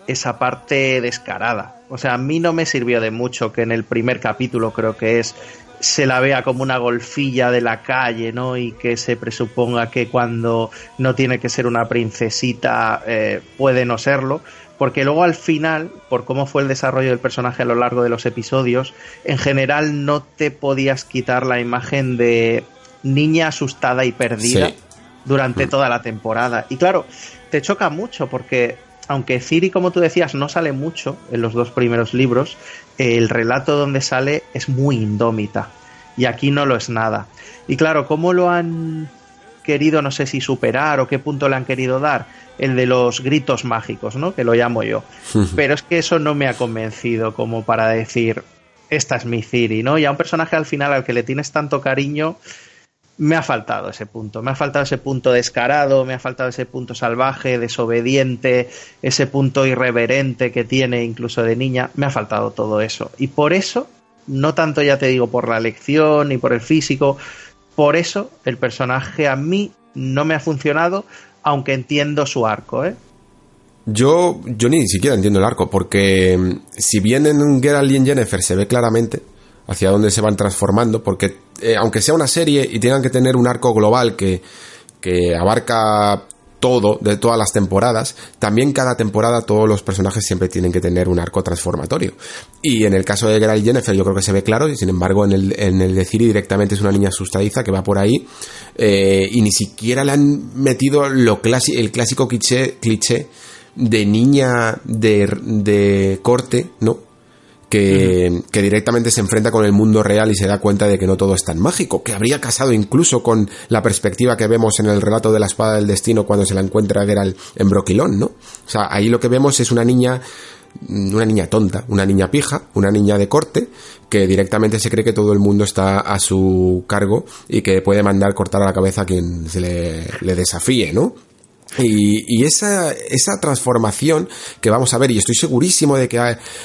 Speaker 2: esa parte descarada. O sea, a mí no me sirvió de mucho que en el primer capítulo, creo que es, se la vea como una golfilla de la calle, ¿no? Y que se presuponga que cuando no tiene que ser una princesita eh, puede no serlo. Porque luego al final, por cómo fue el desarrollo del personaje a lo largo de los episodios, en general no te podías quitar la imagen de niña asustada y perdida durante mm. toda la temporada. Y claro, te choca mucho porque aunque Ciri, como tú decías, no sale mucho en los dos primeros libros, el relato donde sale es muy indómita. Y aquí no lo es nada. Y claro, ¿cómo lo han querido, no sé si superar o qué punto le han querido dar? El de los gritos mágicos, ¿no? Que lo llamo yo. Pero es que eso no me ha convencido como para decir, esta es mi Ciri, ¿no? Y a un personaje al final al que le tienes tanto cariño, me ha faltado ese punto, me ha faltado ese punto descarado, me ha faltado ese punto salvaje, desobediente, ese punto irreverente que tiene incluso de niña, me ha faltado todo eso. Y por eso, no tanto ya te digo por la elección ni por el físico, por eso el personaje a mí no me ha funcionado, aunque entiendo su arco, ¿eh?
Speaker 1: Yo, yo ni siquiera entiendo el arco, porque mm, si bien en Geralt y en Jennifer se ve claramente hacia dónde se van transformando, porque eh, aunque sea una serie y tengan que tener un arco global que, que abarca todo, de todas las temporadas, también cada temporada todos los personajes siempre tienen que tener un arco transformatorio. Y en el caso de Geralt y Jennifer yo creo que se ve claro, y sin embargo en el, en el de Ciri directamente es una niña asustadiza que va por ahí eh, y ni siquiera le han metido lo el clásico cliché, cliché de niña de, de corte, ¿no? Que, directamente se enfrenta con el mundo real y se da cuenta de que no todo es tan mágico, que habría casado incluso con la perspectiva que vemos en el relato de la espada del destino cuando se la encuentra Geralt en Broquilón, ¿no? O sea, ahí lo que vemos es una niña una niña tonta, una niña pija, una niña de corte, que directamente se cree que todo el mundo está a su cargo y que puede mandar cortar a la cabeza a quien se le, le desafíe, ¿no? Y, esa, esa transformación que vamos a ver, y estoy segurísimo de que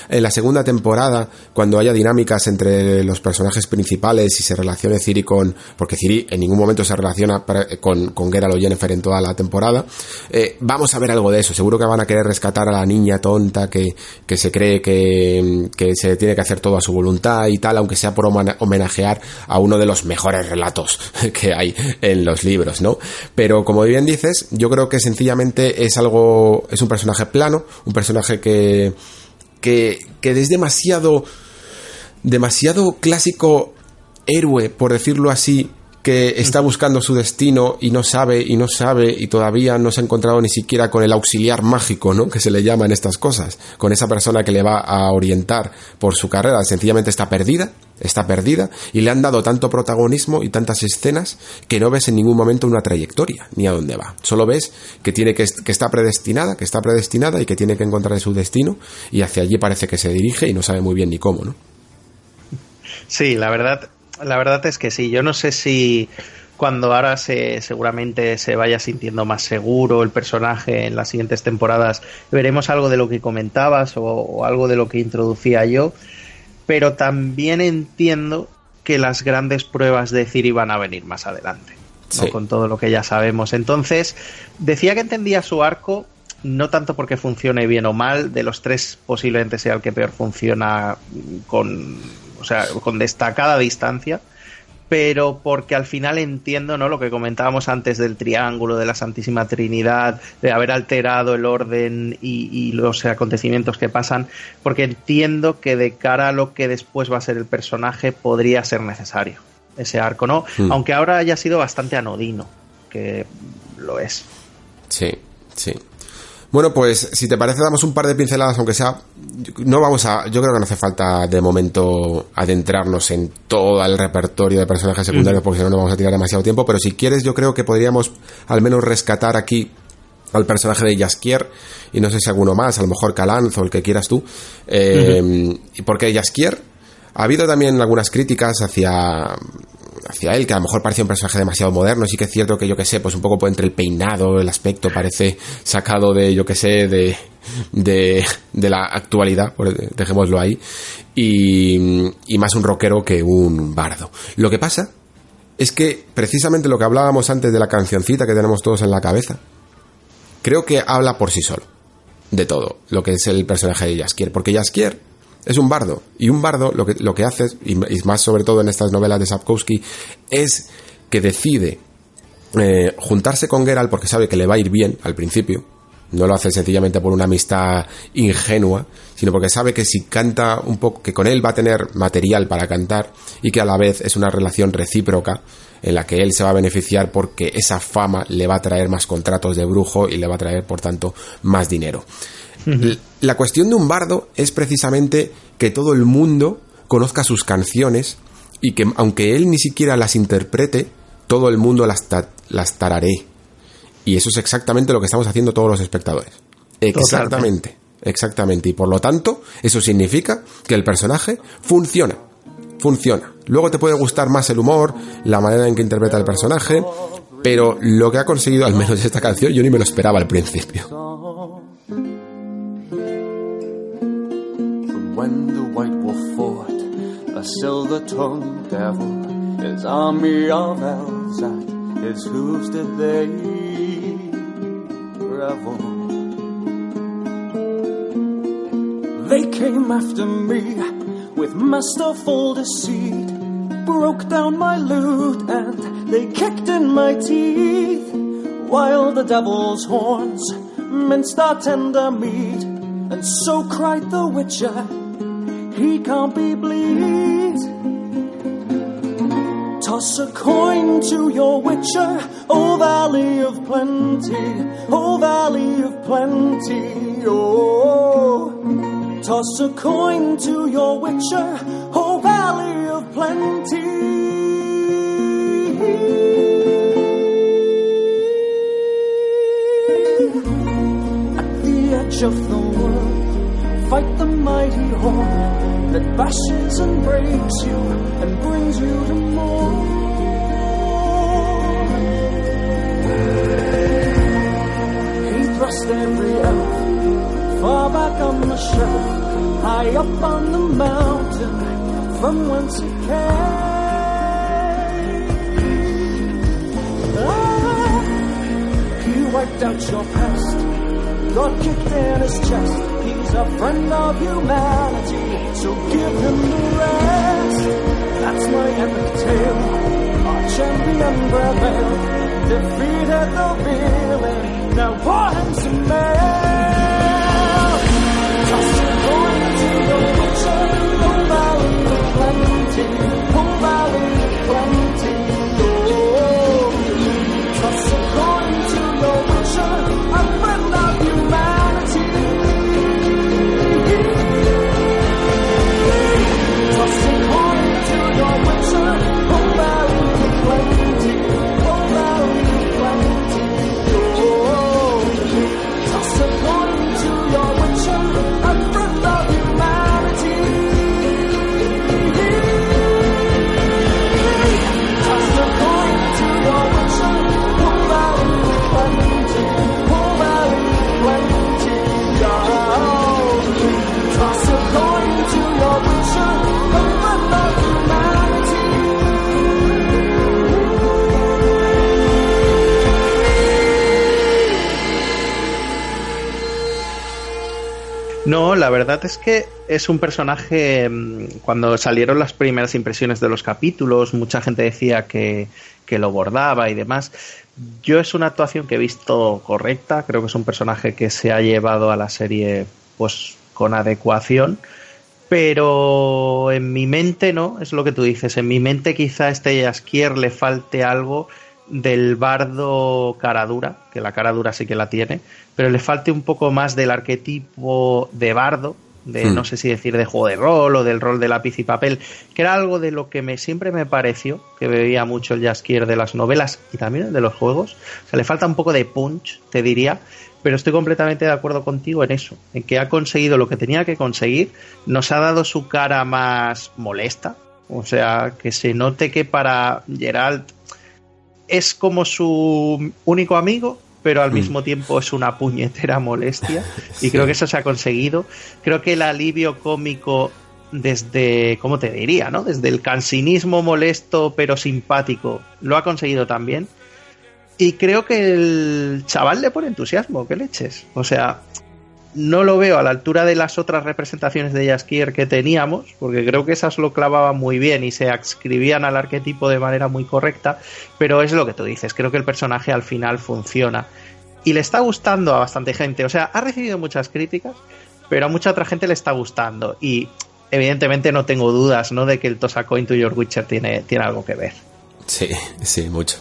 Speaker 1: en la segunda temporada, cuando haya dinámicas entre los personajes principales y se relacione Ciri con. Porque Ciri en ningún momento se relaciona con, con Geralt o Jennifer en toda la temporada, eh, vamos a ver algo de eso. Seguro que van a querer rescatar a la niña tonta que, que se cree que, que se tiene que hacer todo a su voluntad y tal, aunque sea por homenajear a uno de los mejores relatos que hay en los libros, ¿no? Pero como bien dices, yo creo que que sencillamente es algo, es un personaje plano, un personaje que, que, que es demasiado, demasiado clásico héroe, por decirlo así, que está buscando su destino y no sabe y no sabe y todavía no se ha encontrado ni siquiera con el auxiliar mágico, ¿no? Que se le llama en estas cosas, con esa persona que le va a orientar por su carrera, sencillamente está perdida, está perdida y le han dado tanto protagonismo y tantas escenas que no ves en ningún momento una trayectoria ni a dónde va. Solo ves que tiene que, que está predestinada, que está predestinada y que tiene que encontrar su destino y hacia allí parece que se dirige y no sabe muy bien ni cómo, ¿no?
Speaker 2: Sí, la verdad la verdad es que sí. Yo no sé si cuando ahora se seguramente se vaya sintiendo más seguro el personaje en las siguientes temporadas veremos algo de lo que comentabas o, algo de lo que introducía yo pero también entiendo que las grandes pruebas de Ciri van a venir más adelante con todo lo que ya sabemos entonces decía que entendía su arco no tanto porque funcione bien o mal de los tres posiblemente sea el que peor funciona con o sea, con destacada distancia, pero porque al final entiendo ¿no? lo que comentábamos antes del triángulo, de la Santísima Trinidad, de haber alterado el orden y, los acontecimientos que pasan, porque entiendo que de cara a lo que después va a ser el personaje podría ser necesario ese arco, ¿no? Hmm. Aunque ahora haya sido bastante anodino, que lo es.
Speaker 1: Sí, sí. Bueno, pues si te parece damos un par de pinceladas, aunque sea, no vamos a, yo creo que no hace falta de momento adentrarnos en todo el repertorio de personajes secundarios, porque si no, no vamos a tirar demasiado tiempo, pero si quieres yo creo que podríamos al menos rescatar aquí al personaje de Jaskier y no sé si alguno más, a lo mejor Calanzo, el que quieras tú. Eh, Porque Jaskier ha habido también algunas críticas hacia hacia él, que a lo mejor parece un personaje demasiado moderno, sí que es cierto que yo que sé, pues un poco entre el peinado, el aspecto parece sacado de, yo que sé, de, de, de la actualidad, dejémoslo ahí, y, y más un rockero que un bardo. Lo que pasa es que precisamente lo que hablábamos antes de la cancioncita que tenemos todos en la cabeza, creo que habla por sí solo de todo lo que es el personaje de Jaskier, porque Jaskier es un bardo. Y un bardo lo que, lo que hace, y más sobre todo en estas novelas de Sapkowski, es que decide eh, juntarse con Geralt porque sabe que le va a ir bien al principio. No lo hace sencillamente por una amistad ingenua, sino porque sabe que si canta un poco, que con él va a tener material para cantar y que a la vez es una relación recíproca en la que él se va a beneficiar porque esa fama le va a traer más contratos de brujo y le va a traer, por tanto, más dinero. La cuestión de un bardo es precisamente que todo el mundo conozca sus canciones y que aunque él ni siquiera las interprete, todo el mundo las, las tararé. Y eso es exactamente lo que estamos haciendo todos los espectadores. Exactamente, exactamente. Y por lo tanto, eso significa que el personaje funciona. Funciona. Luego te puede gustar más el humor, la manera en que interpreta el personaje, pero lo que ha conseguido, al menos esta canción, yo ni me lo esperaba al principio. When the white wolf fought a silver-tongued devil. His army of elves at his hooves did they revel.
Speaker 3: They came after me with masterful deceit, broke down my loot and they kicked in my teeth, while the devil's horns minced our tender meat, and so cried the witcher, he can't be bleed. Toss a coin to your witcher, O Valley of Plenty, O Valley of Plenty, oh. Toss a coin to your witcher, O Valley of Plenty. At the edge of the fight the mighty horn that bashes and breaks you and brings you to more. He thrust every elf far back on the shelf, high up on the mountain from whence he came. Ah, he wiped out your past, God kicked in his chest. A friend of humanity, so give him the rest. That's my epic tale. Our champion prevailed, defeated the villain. Now pour him some mail. Toss coin to the witcher, oh valley of plenty, oh valley of plenty.
Speaker 2: La verdad es que es un personaje. mm, Cuando salieron las primeras impresiones de los capítulos, mucha gente decía que, que lo bordaba y demás. Yo es una actuación que he visto correcta. Creo que es un personaje que se ha llevado a la serie, pues, con adecuación. Pero en mi mente, ¿no? Es lo que tú dices. En mi mente, quizá a este Jaskier le falte algo del bardo cara dura, que la cara dura sí que la tiene, pero le falte un poco más del arquetipo de bardo, de
Speaker 1: Hmm.
Speaker 2: no sé si decir de juego de rol o del rol de lápiz y papel, que era algo de lo que me siempre me pareció que bebía mucho el Jaskier de las novelas y también el de los juegos. O sea, le falta un poco de punch, te diría, pero estoy completamente de acuerdo contigo en eso, en que ha conseguido lo que tenía que conseguir, nos ha dado su cara más molesta, o sea, que se note que para Geralt es como su único amigo, pero al
Speaker 1: Mm.
Speaker 2: mismo tiempo es una puñetera molestia. Y creo que eso se ha conseguido. Creo que el alivio cómico desde, ¿cómo te diría? ¿no? Desde el cansinismo molesto pero simpático, lo ha conseguido también. Y creo que el chaval le pone entusiasmo, que leches. O sea, no lo veo a la altura de las otras representaciones de Jaskier que teníamos, porque creo que esas lo clavaban muy bien y se adscribían al arquetipo de manera muy correcta, pero es lo que tú dices, creo que el personaje al final funciona. Y le está gustando a bastante gente, o sea, ha recibido muchas críticas, pero a mucha otra gente le está gustando. Y evidentemente no tengo dudas, ¿no? De que el Tosacoin to Your Witcher tiene, tiene algo que ver.
Speaker 1: Sí, sí, mucho.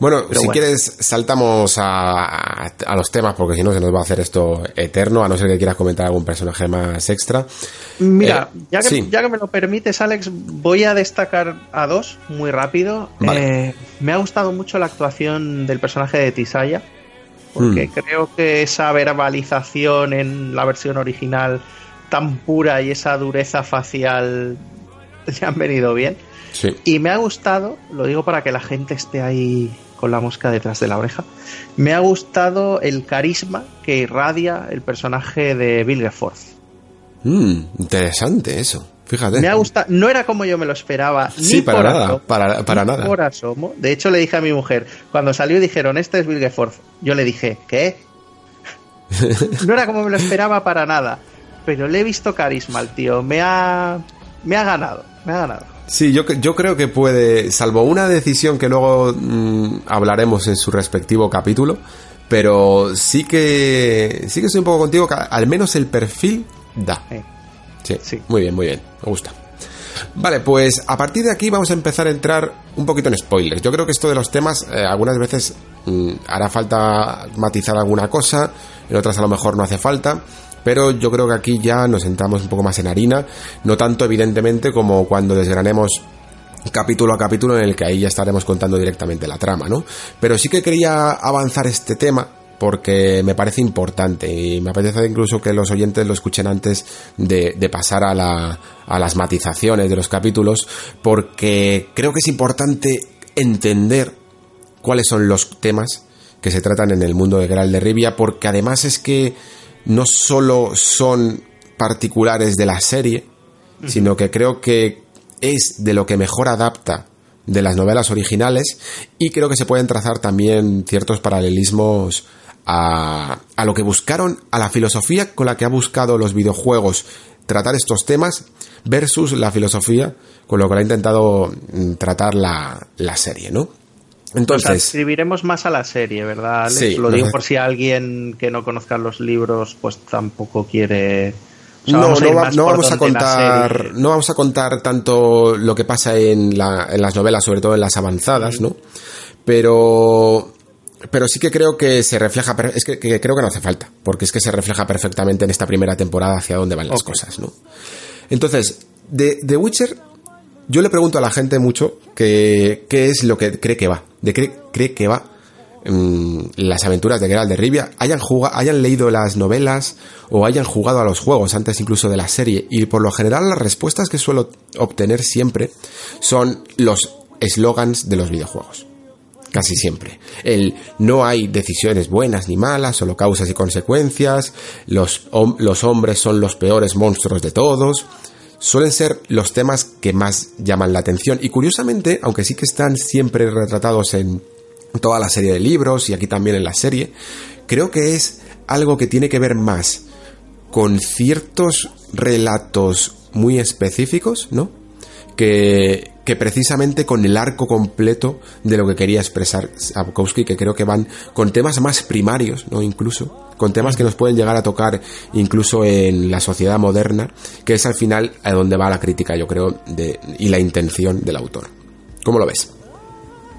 Speaker 1: Bueno,
Speaker 2: Pero
Speaker 1: si
Speaker 2: bueno.
Speaker 1: quieres, saltamos a, a- a los temas, porque si no se nos va a hacer esto eterno, a no ser que quieras comentar algún personaje más extra.
Speaker 2: Mira,
Speaker 1: Eh,
Speaker 2: ya, que,
Speaker 1: sí.
Speaker 2: ya que me lo permites, Alex, voy a destacar a dos muy rápido.
Speaker 1: Vale.
Speaker 2: Eh, me ha gustado mucho la actuación del personaje de Tisaya, porque
Speaker 1: Mm.
Speaker 2: creo que esa verbalización en la versión original tan pura y esa dureza facial le han venido bien.
Speaker 1: Sí.
Speaker 2: Y me ha gustado, lo digo para que la gente esté ahí con la mosca detrás de la oreja, me ha gustado el carisma que irradia el personaje de Vilgeforth.
Speaker 1: Mm, interesante eso. Fíjate.
Speaker 2: Me ha gustado, no era como yo me lo esperaba,
Speaker 1: Sí,
Speaker 2: ni
Speaker 1: para
Speaker 2: por
Speaker 1: nada,
Speaker 2: asomo,
Speaker 1: para- para
Speaker 2: ni
Speaker 1: nada.
Speaker 2: por asomo. De hecho, le dije a mi mujer, cuando salió y dijeron, este es Vilgeforth, yo le dije, ¿qué? no era como me lo esperaba para nada. pero le he visto carisma al tío. Me ha, me ha ganado, me ha ganado.
Speaker 1: Sí, yo, yo creo que puede, salvo una decisión que luego mm, hablaremos en su respectivo capítulo, pero sí que sí que estoy un poco contigo que al menos el perfil da. Sí, sí. muy bien, muy bien, me gusta. Vale, pues a partir de aquí vamos a empezar a entrar un poquito en spoilers. Yo creo que esto de los temas eh, algunas veces mm, hará falta matizar alguna cosa, en otras a lo mejor no hace falta. Pero yo creo que aquí ya nos sentamos un poco más en harina, no tanto evidentemente como cuando desgranemos capítulo a capítulo en el que ahí ya estaremos contando directamente la trama, ¿no? Pero sí que quería avanzar este tema porque me parece importante y me apetece incluso que los oyentes lo escuchen antes de, pasar a, la, a las matizaciones de los capítulos porque creo que es importante entender cuáles son los temas que se tratan en el mundo de Graal de Rivia porque además es que no solo son particulares de la serie, sino que creo que es de lo que mejor adapta de las novelas originales y creo que se pueden trazar también ciertos paralelismos a, a lo que buscaron, a la filosofía con la que ha buscado los videojuegos tratar estos temas versus la filosofía con lo que ha intentado mm, tratar la, la serie, ¿no?
Speaker 2: Entonces, escribiremos más a la serie, ¿verdad? Alex? Lo digo por si alguien que no conozca los libros, pues tampoco quiere.
Speaker 1: no, no, vamos a contar, no vamos a contar tanto lo que pasa en, la, en las novelas, sobre todo en las avanzadas, ¿no? Pero, pero sí que creo que se refleja, es que, creo que no hace falta, porque es que se refleja perfectamente en esta primera temporada hacia dónde van las cosas, ¿no? Entonces, de The Witcher yo le pregunto a la gente mucho qué es lo que cree que va, de qué cree que va mm, las aventuras de Geralt de Rivia, hayan, hayan leído las novelas o hayan jugado a los juegos antes incluso de la serie. Y por lo general las respuestas que suelo obtener siempre son los eslogans de los videojuegos. Casi siempre. El no hay decisiones buenas ni malas, solo causas y consecuencias, los, los hombres son los peores monstruos de todos, suelen ser los temas que más llaman la atención. Y curiosamente, aunque sí que están siempre retratados en toda la serie de libros y aquí también en la serie, creo que es algo que tiene que ver más con ciertos relatos muy específicos, ¿no? Que, que precisamente con el arco completo de lo que quería expresar Sapkowski, que creo que van con temas más primarios, ¿no? Incluso, con temas que nos pueden llegar a tocar incluso en la sociedad moderna, que es al final a donde va la crítica, yo creo, de, y la intención del autor. ¿Cómo lo ves?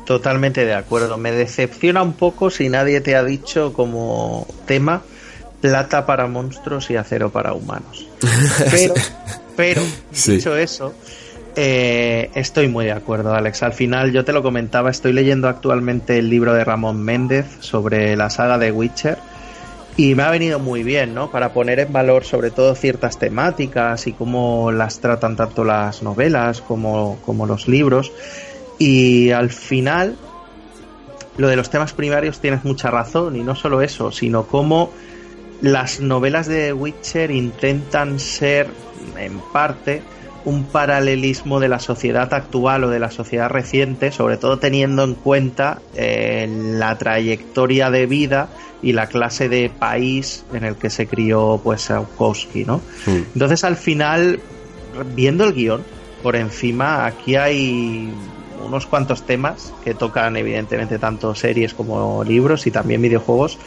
Speaker 2: Totalmente de acuerdo. Me decepciona un poco si nadie te ha dicho como tema plata para monstruos y acero para humanos. Pero, pero dicho eso, eh, estoy muy de acuerdo, Alex. Al final, yo te lo comentaba, estoy leyendo actualmente el libro de Ramón Méndez sobre la saga de Witcher y me ha venido muy bien, ¿no? Para poner en valor sobre todo ciertas temáticas y cómo las tratan tanto las novelas como, como los libros. Y al final, lo de los temas primarios tienes mucha razón y no solo eso, sino cómo las novelas de Witcher intentan ser en parte un paralelismo de la sociedad actual o de la sociedad reciente, sobre todo teniendo en cuenta eh, la trayectoria de vida y la clase de país en el que se crió pues Saukowski, ¿no? Entonces al final, viendo el guion por encima, aquí hay unos cuantos temas que tocan evidentemente tanto series como libros y también videojuegos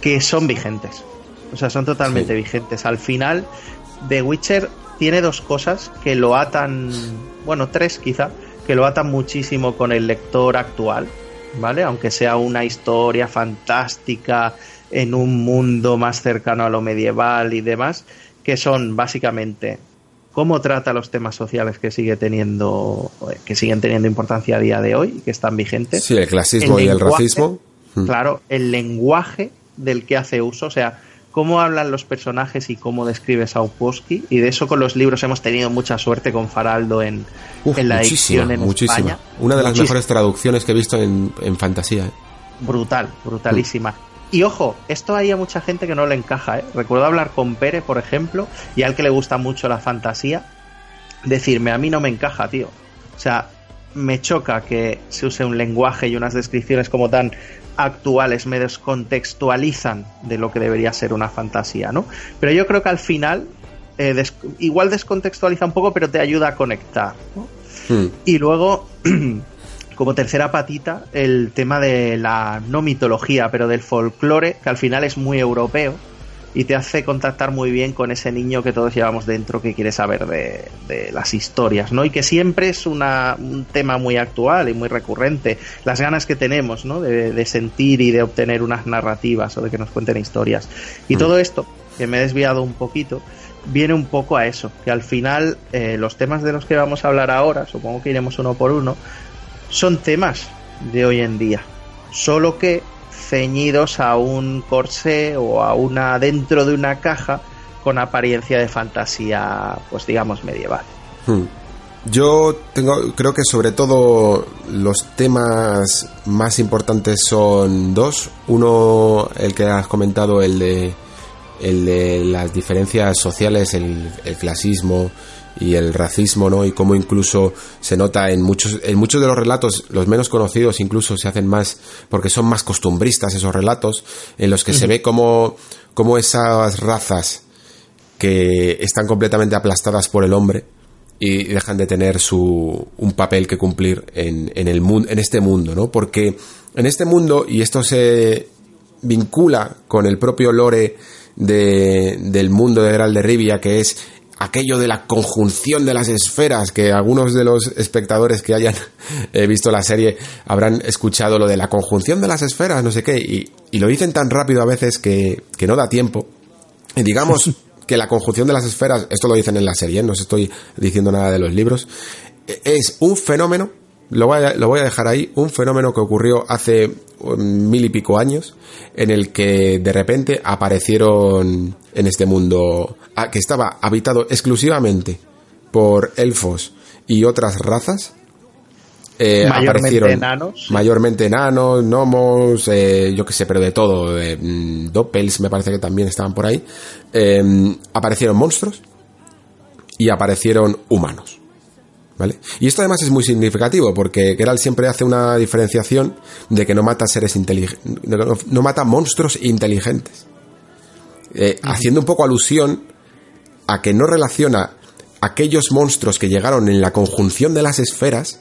Speaker 2: que son vigentes. O sea, son totalmente vigentes. Al final, The Witcher tiene dos cosas que lo atan, bueno, tres quizá, que lo atan muchísimo con el lector actual, ¿vale? Aunque sea una historia fantástica en un mundo más cercano a lo medieval y demás, que son básicamente cómo trata los temas sociales que sigue teniendo que siguen teniendo importancia a día de hoy y que están vigentes.
Speaker 1: Sí, el clasismo y el racismo.
Speaker 2: Claro, el lenguaje del que hace uso, o sea, cómo hablan los personajes y cómo describe Saukowski. Y de eso con los libros hemos tenido mucha suerte con Faraldo en, la edición en muchísima.
Speaker 1: Una de las mejores traducciones que he visto en, fantasía. ¿eh?
Speaker 2: Brutal, brutalísima. Y ojo, esto hay a mucha gente que no le encaja. ¿eh? Recuerdo hablar con Pere, por ejemplo, y al que le gusta mucho la fantasía, decirme, a mí no me encaja, tío. O sea, me choca que se use un lenguaje y unas descripciones como tan actuales me descontextualizan de lo que debería ser una fantasía, ¿no? Pero yo creo que al final eh, des- igual descontextualiza un poco, pero te ayuda a conectar. ¿no?
Speaker 1: Hmm.
Speaker 2: Y luego, como tercera patita, el tema de la no mitología, pero del folclore, que al final es muy europeo y te hace contactar muy bien con ese niño que todos llevamos dentro que quiere saber de, de las historias, ¿no? Y que siempre es una, un tema muy actual y muy recurrente. Las ganas que tenemos, ¿no? De, de sentir y de obtener unas narrativas o de que nos cuenten historias. Y
Speaker 1: Mm.
Speaker 2: todo esto, que me he desviado un poquito, viene un poco a eso, que al final eh, los temas de los que vamos a hablar ahora, supongo que iremos uno por uno, son temas de hoy en día, solo que ceñidos a un corsé o a una dentro de una caja con apariencia de fantasía, pues digamos medieval.
Speaker 1: Hmm. Yo tengo, creo que sobre todo los temas más importantes son dos. Uno, el que has comentado, el de, el de las diferencias sociales, el, el clasismo y el racismo, ¿no? Y cómo incluso se nota en muchos, en muchos de los relatos, los menos conocidos incluso se hacen más, porque son más costumbristas esos relatos, en los que se ve como, como esas razas que están completamente aplastadas por el hombre y dejan de tener su un papel que cumplir en, en el mundo en este mundo no porque en este mundo y esto se vincula con el propio lore de, del mundo de Geralt de Rivia que es aquello de la conjunción de las esferas que algunos de los espectadores que hayan eh, visto la serie habrán escuchado lo de la conjunción de las esferas no sé qué y, y lo dicen tan rápido a veces que, que no da tiempo. Y digamos que la conjunción de las esferas, esto lo dicen en la serie, no os estoy diciendo nada de los libros, eh, es un fenómeno, lo voy, a, lo voy a dejar ahí, un fenómeno que ocurrió hace um, mil y pico años, en el que de repente aparecieron en este mundo ah, que estaba habitado exclusivamente por elfos y otras razas. eh,
Speaker 2: Mayormente
Speaker 1: aparecieron
Speaker 2: enanos,
Speaker 1: mayormente enanos, gnomos, eh, yo qué sé, pero de todo, eh, doppels me parece que también estaban por ahí, eh, aparecieron monstruos y aparecieron humanos. ¿Vale? Y esto además es muy significativo porque Geralt siempre hace una diferenciación de que no mata seres inteligentes, no, no mata monstruos inteligentes. Eh, Haciendo un poco alusión a que no relaciona aquellos monstruos que llegaron en la conjunción de las esferas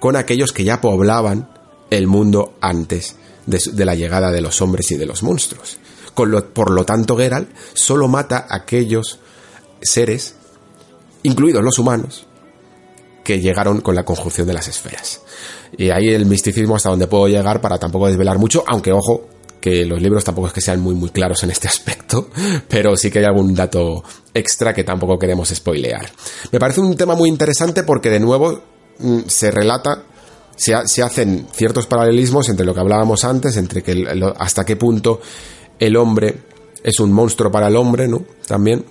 Speaker 1: con aquellos que ya poblaban el mundo antes de, la llegada de los hombres y de los monstruos. Con lo- por lo tanto, Geralt solo mata a aquellos seres, incluidos los humanos, que llegaron con la conjunción de las esferas. Y ahí el misticismo hasta donde puedo llegar para tampoco desvelar mucho, aunque ojo, que los libros tampoco es que sean muy muy claros en este aspecto, pero sí que hay algún dato extra que tampoco queremos spoilear. Me parece un tema muy interesante porque de nuevo mm, se relata, se, ha- se hacen ciertos paralelismos entre lo que hablábamos antes, entre que lo- hasta qué punto el hombre es un monstruo para el hombre, ¿no? También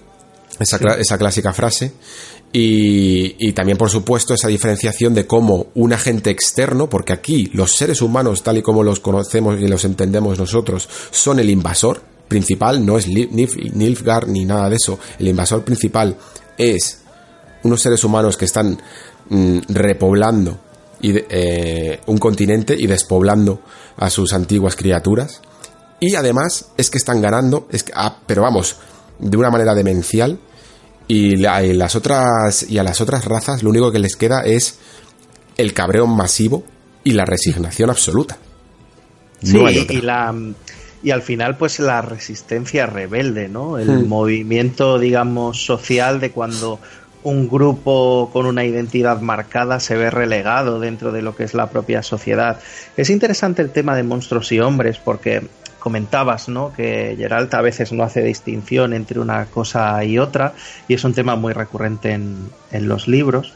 Speaker 1: esa, esa clásica frase. Y, también, por supuesto, esa diferenciación de cómo un agente externo, porque aquí los seres humanos, tal y como los conocemos y los entendemos nosotros, son el invasor principal, no es Nilfgaard ni nada de eso. El invasor principal es unos seres humanos que están mm, repoblando y eh, un continente y despoblando a sus antiguas criaturas. Y además es que están ganando, es que- ah, pero vamos, de una manera demencial. Y, la- y las otras y a las otras razas lo único que les queda es el cabreo masivo y la resignación absoluta.
Speaker 2: Sí,
Speaker 1: No
Speaker 2: y la y al final pues la resistencia rebelde, ¿no? El
Speaker 1: Hmm.
Speaker 2: movimiento, digamos, social de cuando un grupo con una identidad marcada se ve relegado dentro de lo que es la propia sociedad. Es interesante el tema de monstruos y hombres porque comentabas, ¿no? Que Geralt a veces no hace distinción entre una cosa y otra y es un tema muy recurrente en, en los libros.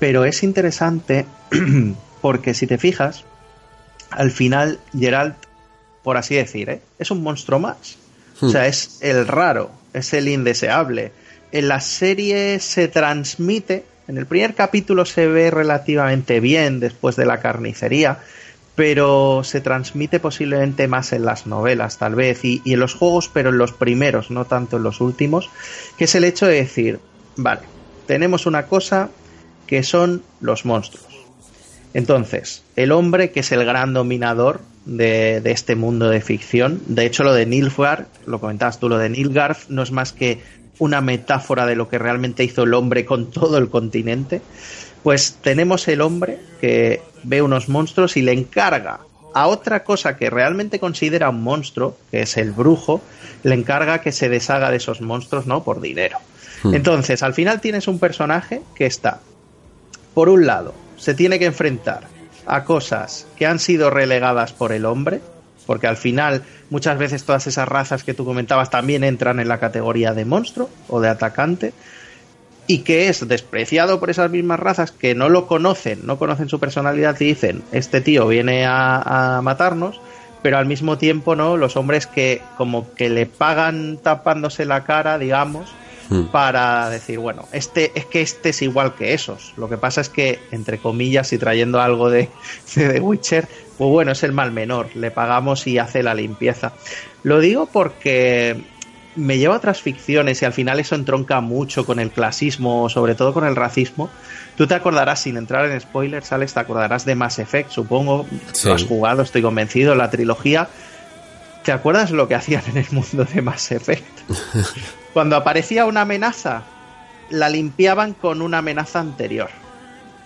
Speaker 2: Pero es interesante porque si te fijas, al final Geralt, por así decir, ¿eh? es un monstruo más. O sea, es el raro, es el indeseable. En la serie se transmite, en el primer capítulo se ve relativamente bien después de la carnicería, pero se transmite posiblemente más en las novelas, tal vez, y, en los juegos, pero en los primeros, no tanto en los últimos, que es el hecho de decir, vale, tenemos una cosa que son los monstruos. Entonces, el hombre que es el gran dominador de, de este mundo de ficción, de hecho lo de Nilfgaard, lo comentabas tú, lo de Nilgarth no es más que una metáfora de lo que realmente hizo el hombre con todo el continente, pues tenemos el hombre que ve unos monstruos y le encarga a otra cosa que realmente considera un monstruo, que es el brujo, le encarga que se deshaga de esos monstruos, ¿no? Por dinero. Hmm. Entonces, al final tienes un personaje que está, por un lado, se tiene que enfrentar a cosas que han sido relegadas por el hombre, porque al final muchas veces todas esas razas que tú comentabas también entran en la categoría de monstruo o de atacante, y que es despreciado por esas mismas razas que no lo conocen, no conocen su personalidad y dicen, este tío viene a, matarnos, pero al mismo tiempo, ¿no? Los hombres que como que le pagan tapándose la cara, digamos, hmm. para decir, bueno, este es que este es igual que esos. Lo que pasa es que, entre comillas, y trayendo algo de, de The Witcher, pues bueno, es el mal menor, le pagamos y hace la limpieza. Lo digo porque me lleva a otras ficciones y al final eso entronca mucho con el clasismo, sobre todo con el racismo. Tú te acordarás, sin entrar en spoilers, Alex, te acordarás de Mass Effect, supongo. Lo has jugado, estoy convencido, la trilogía. ¿Te acuerdas lo que hacían en el mundo de Mass Effect? Cuando aparecía una amenaza, la limpiaban con una amenaza anterior,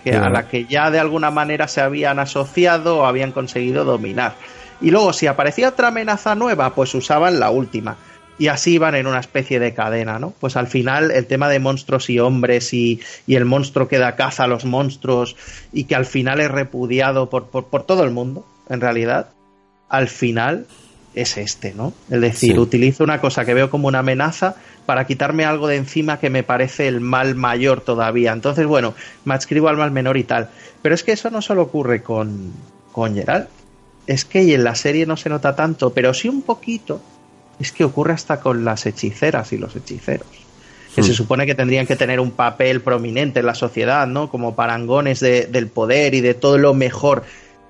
Speaker 2: que a la que ya de alguna manera se habían asociado o habían conseguido dominar. Y luego, si aparecía otra amenaza nueva, pues usaban la última y así van en una especie de cadena, ¿no? Pues al final el tema de monstruos y hombres y, el monstruo que da caza a los monstruos y que al final es repudiado por, por, todo el mundo, en realidad, al final es este, ¿no? Es decir, utilizo una cosa que veo como una amenaza para quitarme algo de encima que me parece el mal mayor todavía. Entonces, bueno, me adscribo al mal menor y tal. Pero es que eso no solo ocurre con, con Geralt. Es que en la serie no se nota tanto, pero sí un poquito es que ocurre hasta con las hechiceras y los hechiceros que se hmm. supone que tendrían que tener un papel prominente en la sociedad, ¿no? Como parangones del poder y de todo lo mejor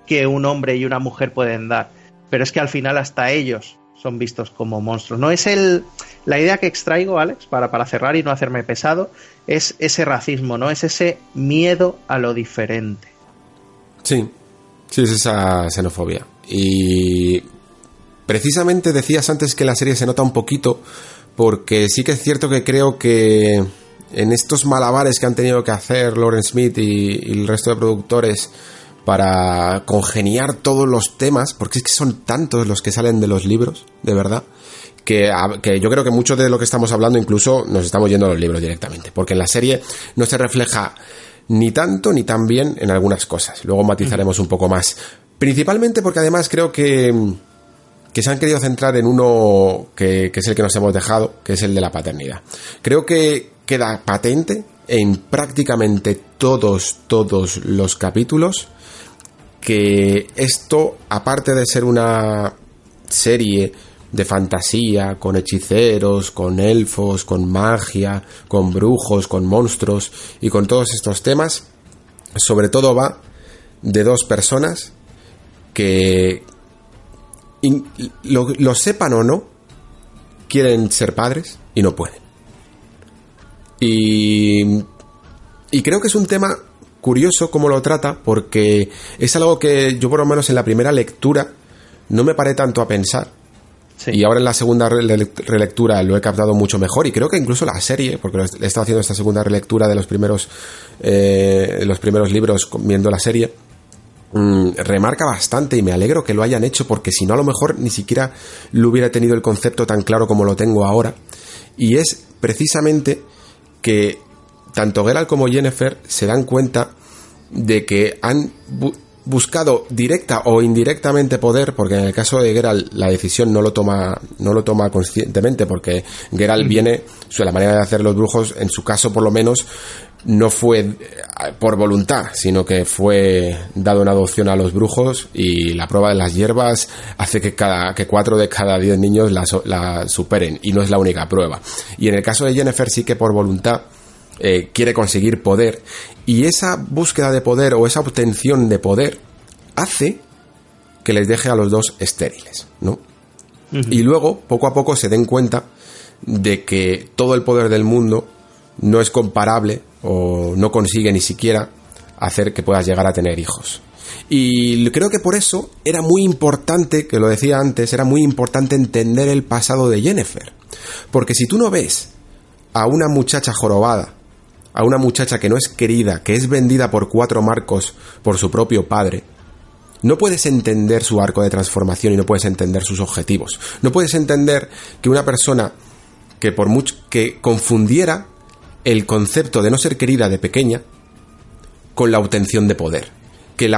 Speaker 2: que un hombre y una mujer pueden dar. Pero es que al final hasta ellos son vistos como monstruos. No es el la idea que extraigo, Alex, para, para cerrar y no hacerme pesado, es ese racismo, ¿no? Es ese miedo a lo diferente.
Speaker 1: Sí, sí, es esa xenofobia. Y Precisamente decías antes que la serie se nota un poquito, porque sí que es cierto que creo que en estos malabares que han tenido que hacer Lauren Smith y, el resto de productores para congeniar todos los temas, porque es que son tantos los que salen de los libros, de verdad, que, que, yo creo que mucho de lo que estamos hablando incluso nos estamos yendo a los libros directamente, porque en la serie no se refleja ni tanto ni tan bien en algunas cosas. Luego matizaremos un poco más. Principalmente porque además creo que que se han querido centrar en uno que, es el que nos hemos dejado, que es el de la paternidad. Creo que queda patente en prácticamente todos, todos los capítulos que esto, aparte de ser una serie de fantasía, con hechiceros, con elfos, con magia, con brujos, con monstruos y con todos estos temas, sobre todo va de dos personas que, lo, sepan o no, quieren ser padres y no pueden. Y, y creo que es un tema curioso cómo lo trata, porque es algo que yo por lo menos en la primera lectura no me paré tanto a pensar. Y ahora en la segunda relectura lo he captado mucho mejor y creo que incluso la serie, porque he estado haciendo esta segunda relectura de los primeros, eh, los primeros libros viendo la serie, Mm, remarca bastante y me alegro que lo hayan hecho porque si no a lo mejor ni siquiera lo hubiera tenido el concepto tan claro como lo tengo ahora. Y es precisamente que tanto Geralt como Jennifer se dan cuenta de que han buscado directa o indirectamente poder, porque en el caso de Geralt la decisión no lo toma, no lo toma conscientemente, porque Geralt viene, la manera de hacer los brujos, en su caso por lo menos, no fue eh, por voluntad, sino que fue dado una adopción a los brujos y la prueba de las hierbas hace que cada que cuatro de cada diez niños la, superen y no es la única prueba. Y en el caso de Jennifer sí que por voluntad eh, quiere conseguir poder y esa búsqueda de poder o esa obtención de poder hace que les deje a los dos estériles, ¿no? Y luego, poco a poco, se den cuenta de que todo el poder del mundo no es comparable o no consigue ni siquiera hacer que puedas llegar a tener hijos. Y creo que por eso era muy importante, que lo decía antes, era muy importante entender el pasado de Jennifer. Porque si tú no ves a una muchacha jorobada, a una muchacha que no es querida, que es vendida por cuatro marcos por su propio padre, no puedes entender su arco de transformación y no puedes entender sus objetivos. No puedes entender que una persona que por que confundiera el concepto de no ser querida de pequeña con la obtención de poder. Que,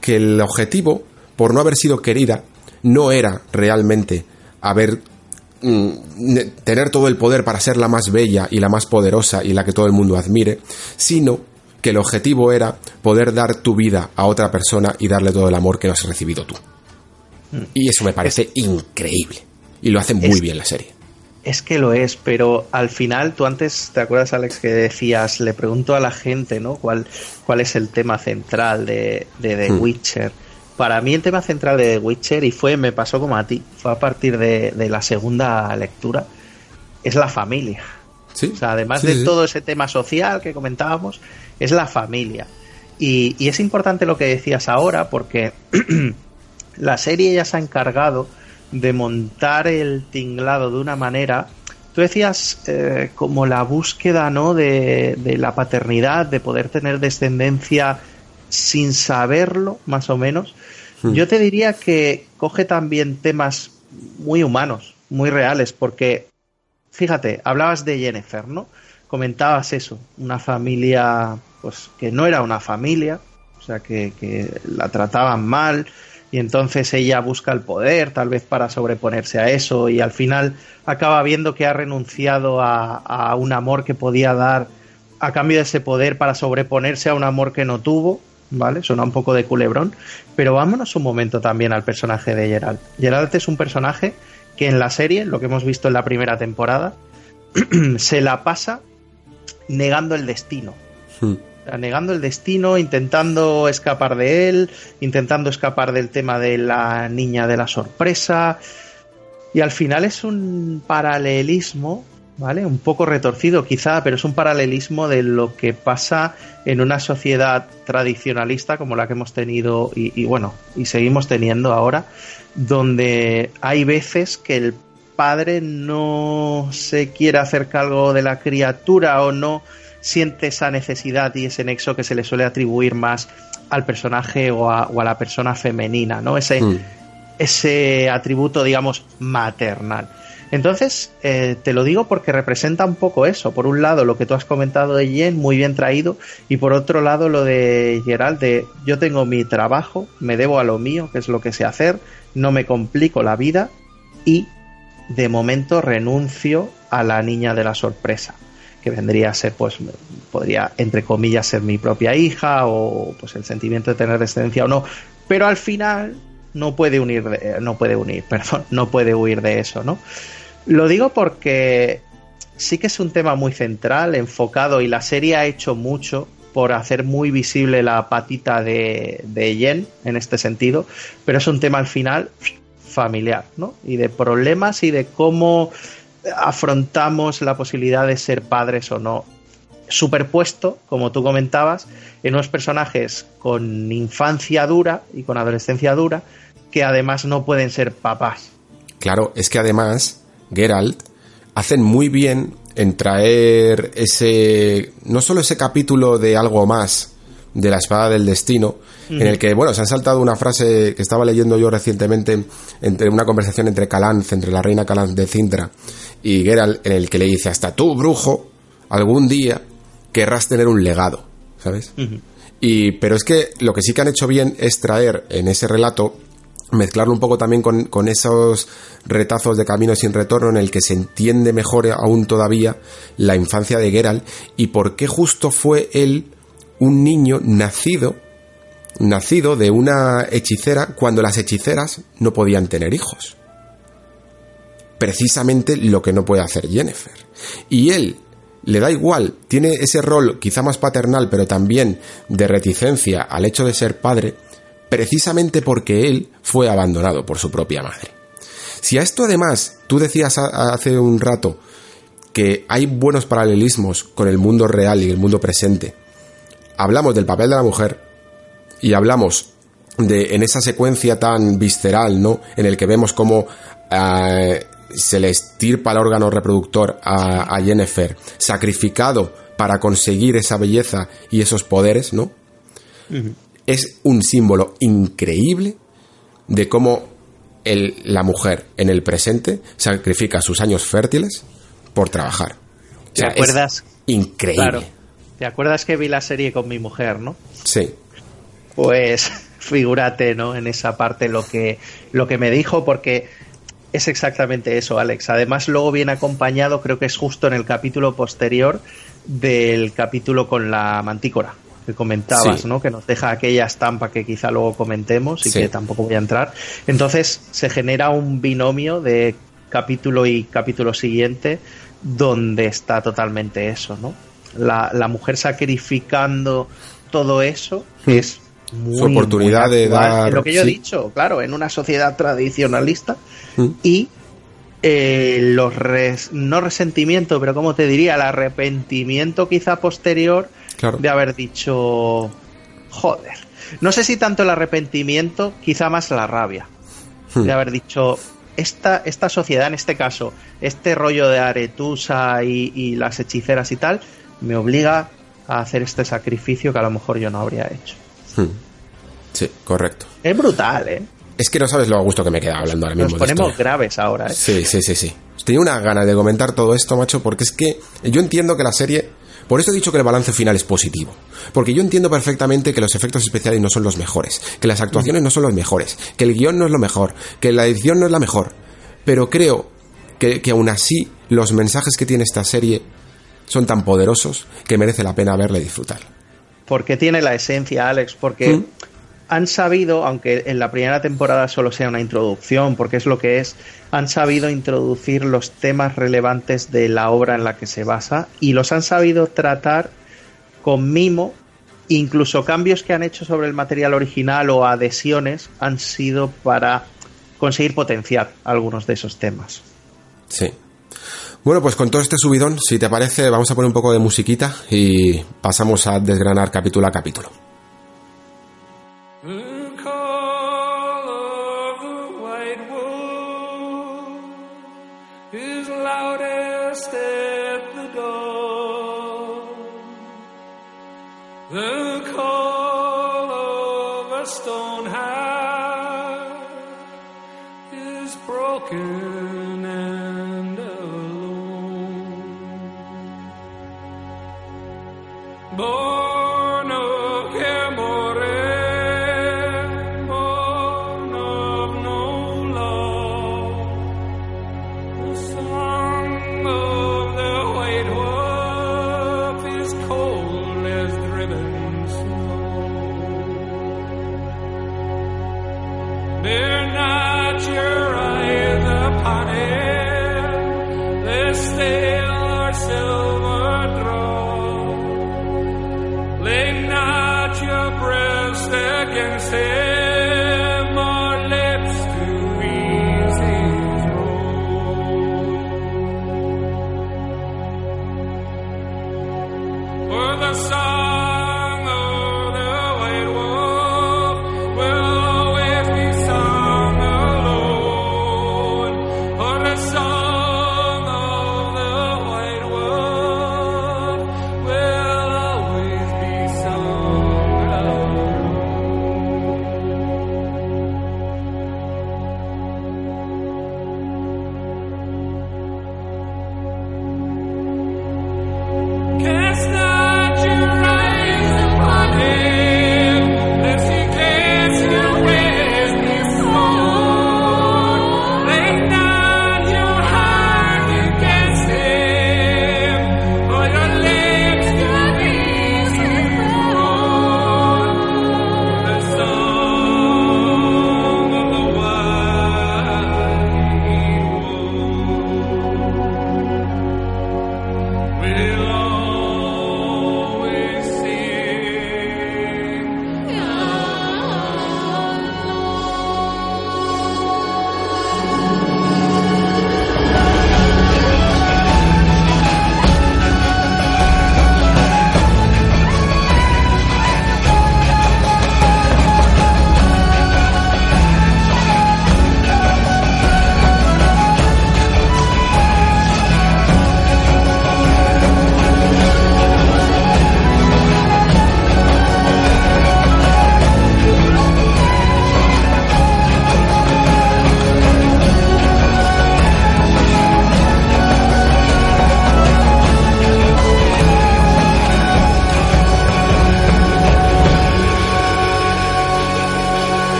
Speaker 1: que, el objetivo, por no haber sido querida, no era realmente haber tener todo el poder para ser la más bella y la más poderosa y la que todo el mundo admire, sino que el objetivo era poder dar tu vida a otra persona y darle todo el amor que no has recibido tú. Y eso me parece increíble. Y lo hace muy bien la serie.
Speaker 2: Es que lo es, pero al final, tú antes, ¿te acuerdas, Alex, que decías, le pregunto a la gente, ¿no? ¿Cuál, cuál es el tema central de, de The hmm. Witcher? Para mí el tema central de Witcher, y fue, me pasó como a ti, fue a partir de, de la segunda lectura, es la familia. ¿Sí? O sea, además de todo ese tema social que comentábamos, es la familia. Y, y es importante lo que decías ahora, porque la serie ya se ha encargado de montar el tinglado de una manera. Tú decías eh, como la búsqueda ¿no? De, de, la paternidad, de poder tener descendencia sin saberlo, más o menos. Hmm. Yo te diría que coge también temas muy humanos, muy reales, porque, fíjate, hablabas de Jennifer, ¿no? Comentabas eso, una familia, pues que no era una familia, o sea, que, que la trataban mal, y entonces ella busca el poder, tal vez para sobreponerse a eso, y al final acaba viendo que ha renunciado a, a, un amor que podía dar a cambio de ese poder para sobreponerse a un amor que no tuvo, ¿vale? Suena un poco de culebrón, pero vámonos un momento también al personaje de Geralt. Geralt es un personaje que en la serie, lo que hemos visto en la primera temporada, se la pasa negando el destino. Hmm negando el destino, intentando escapar de él, intentando escapar del tema de la niña de la sorpresa. Y al final es un paralelismo, ¿vale? Un poco retorcido quizá, pero es un paralelismo de lo que pasa en una sociedad tradicionalista como la que hemos tenido y, y bueno, y seguimos teniendo ahora, donde hay veces que el padre no se quiere hacer cargo de la criatura o no siente esa necesidad y ese nexo que se le suele atribuir más al personaje o a, o a la persona femenina, ¿no? Ese, mm. ese atributo, digamos, maternal. Entonces, eh, te lo digo porque representa un poco eso. Por un lado, lo que tú has comentado de Jen, muy bien traído, y por otro lado, lo de Gerald, de yo tengo mi trabajo, me debo a lo mío, que es lo que sé hacer, no me complico la vida y de momento renuncio a la niña de la sorpresa que vendría a ser, pues, podría, entre comillas, ser mi propia hija o pues el sentimiento de tener descendencia o no, pero al final no puede unir, no puede unir, perdón, no puede huir de eso, ¿no? Lo digo porque sí que es un tema muy central, enfocado, y la serie ha hecho mucho por hacer muy visible la patita de, de Jen en este sentido, pero es un tema al final familiar, ¿no? Y de problemas y de cómo afrontamos la posibilidad de ser padres o no superpuesto, como tú comentabas, en unos personajes con infancia dura y con adolescencia dura, que además no pueden ser papás.
Speaker 1: Claro, es que además Geralt hacen muy bien en traer ese, no solo ese capítulo de algo más de la espada del destino, en el que, bueno, se han saltado una frase que estaba leyendo yo recientemente entre una conversación entre Calanz, entre la reina Calanz de Cintra y Geralt, en el que le dice, hasta tú, brujo, algún día querrás tener un legado, ¿sabes? Y, pero es que lo que sí que han hecho bien es traer en ese relato mezclarlo un poco también con, esos retazos de camino sin retorno en el que se entiende mejor aún todavía la infancia de Geralt y por qué justo fue él un niño nacido nacido de una hechicera cuando las hechiceras no podían tener hijos precisamente lo que no puede hacer Jennifer. Y él le da igual, tiene ese rol quizá más paternal, pero también de reticencia al hecho de ser padre, precisamente porque él fue abandonado por su propia madre. Si a esto además tú decías hace un rato que hay buenos paralelismos con el mundo real y el mundo presente, hablamos del papel de la mujer y hablamos de en esa secuencia tan visceral, ¿no? En el que vemos cómo eh, se le estirpa el órgano reproductor a, a Jennifer, sacrificado para conseguir esa belleza y esos poderes, ¿no? Es un símbolo increíble de cómo el- la mujer en el presente sacrifica sus años fértiles por trabajar. O
Speaker 2: ¿Te
Speaker 1: es
Speaker 2: acuerdas?
Speaker 1: increíble.
Speaker 2: Claro. ¿Te acuerdas que vi la serie con mi mujer, no?
Speaker 1: Sí.
Speaker 2: Pues figúrate, ¿no? En esa parte lo que, lo que me dijo, porque es exactamente eso, Alex. Además, luego viene acompañado, creo que es justo en el capítulo posterior del capítulo con la mantícora que comentabas,
Speaker 1: Sí.
Speaker 2: ¿no? Que nos deja aquella estampa que quizá luego comentemos y
Speaker 1: Sí.
Speaker 2: que tampoco voy a entrar. Entonces, se genera un binomio de capítulo y capítulo siguiente donde está totalmente eso, ¿no? La, la mujer sacrificando todo eso es muy,
Speaker 1: Su oportunidad
Speaker 2: muy
Speaker 1: de dar-
Speaker 2: Es lo que yo
Speaker 1: sí.
Speaker 2: he dicho, claro, en una sociedad tradicionalista
Speaker 1: Mm.
Speaker 2: y eh, los res- no resentimiento, pero como te diría, el arrepentimiento quizá posterior
Speaker 1: Claro.
Speaker 2: de haber dicho joder. No sé si tanto el arrepentimiento, quizá más la rabia.
Speaker 1: Hmm.
Speaker 2: De haber dicho esta, esta sociedad, en este caso, este rollo de Aretusa y, y las hechiceras y tal, me obliga a hacer este sacrificio que a lo mejor yo no habría hecho.
Speaker 1: Hmm. Sí, correcto.
Speaker 2: Es brutal, ¿eh?
Speaker 1: Es que no sabes lo a gusto que me queda hablando ahora
Speaker 2: Nos
Speaker 1: mismo. de
Speaker 2: ponemos
Speaker 1: esto.
Speaker 2: graves ahora, ¿eh?
Speaker 1: Sí, sí, sí, sí. Tenía una gana de comentar todo esto, macho, porque es que yo entiendo que la serie. Por eso he dicho que el balance final es positivo. Porque yo entiendo perfectamente que los efectos especiales no son los mejores, que las actuaciones no son los mejores, que el guion no es lo mejor, que la edición no es la mejor. Pero creo que, que aún así los mensajes que tiene esta serie son tan poderosos que merece la pena verla y disfrutar.
Speaker 2: porque tiene la esencia, Alex, porque
Speaker 1: Mm.
Speaker 2: Han sabido, aunque en la primera temporada solo sea una introducción, porque es lo que es, han sabido introducir los temas relevantes de la obra en la que se basa y los han sabido tratar con mimo. Incluso cambios que han hecho sobre el material original o adhesiones han sido para conseguir potenciar algunos de esos temas.
Speaker 1: Sí. Bueno, pues con todo este subidón, si te parece, vamos a poner un poco de musiquita y pasamos a desgranar capítulo a capítulo.
Speaker 4: The call of the white wolf is loudest at the dawn. The call of a stone heart is broken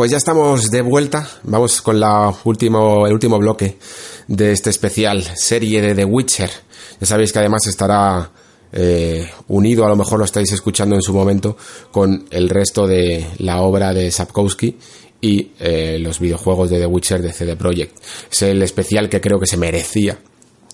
Speaker 1: pues ya estamos de vuelta. Vamos con la último, el último bloque de este especial serie de The Witcher. Ya sabéis que además estará eh, unido, a lo mejor lo estáis escuchando en su momento, con el resto de la obra de Sapkowski y eh, los videojuegos de The Witcher de CD Projekt. Es el especial que creo que se merecía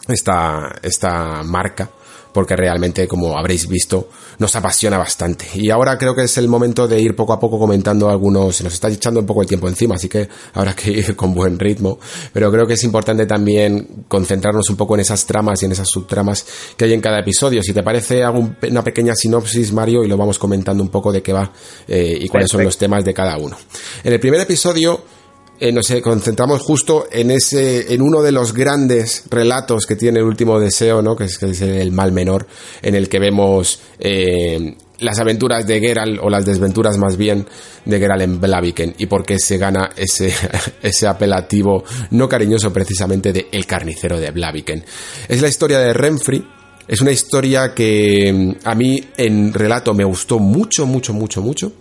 Speaker 1: esta, esta marca porque realmente, como habréis visto, nos apasiona bastante. Y ahora creo que es el momento de ir poco a poco comentando algunos, se nos está echando un poco el tiempo encima, así que habrá que ir con buen ritmo, pero creo que es importante también concentrarnos un poco en esas tramas y en esas subtramas que hay en cada episodio. Si te parece, hago una pequeña sinopsis, Mario, y lo vamos comentando un poco de qué va eh, y cuáles son los temas de cada uno. En el primer episodio eh, nos concentramos justo en ese, en uno de los grandes relatos que tiene el último deseo, ¿no? Que es, el mal menor, en el que vemos eh, las aventuras de Geralt, o las desventuras más bien, de Geralt en Blaviken, y por qué se gana ese, ese apelativo no cariñoso precisamente de El carnicero de Blaviken. Es la historia de Renfri, es una historia que mm, a mí en relato me gustó mucho, mucho, mucho, mucho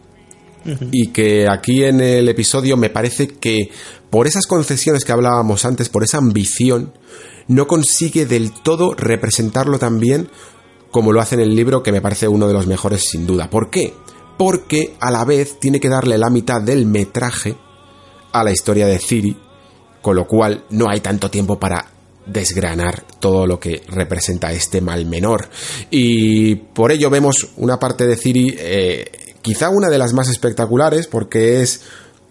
Speaker 1: y que aquí en el episodio me parece que por esas concesiones que hablábamos antes, por esa ambición, no consigue del todo representarlo tan bien como lo hace en el libro, que me parece uno de los mejores sin duda. ¿Por qué? Porque a la vez tiene que darle la mitad del metraje a la historia de Ciri, con lo cual no hay tanto tiempo para desgranar todo lo que representa este mal menor. Y por ello vemos una parte de Ciri eh, quizá una de las más espectaculares porque es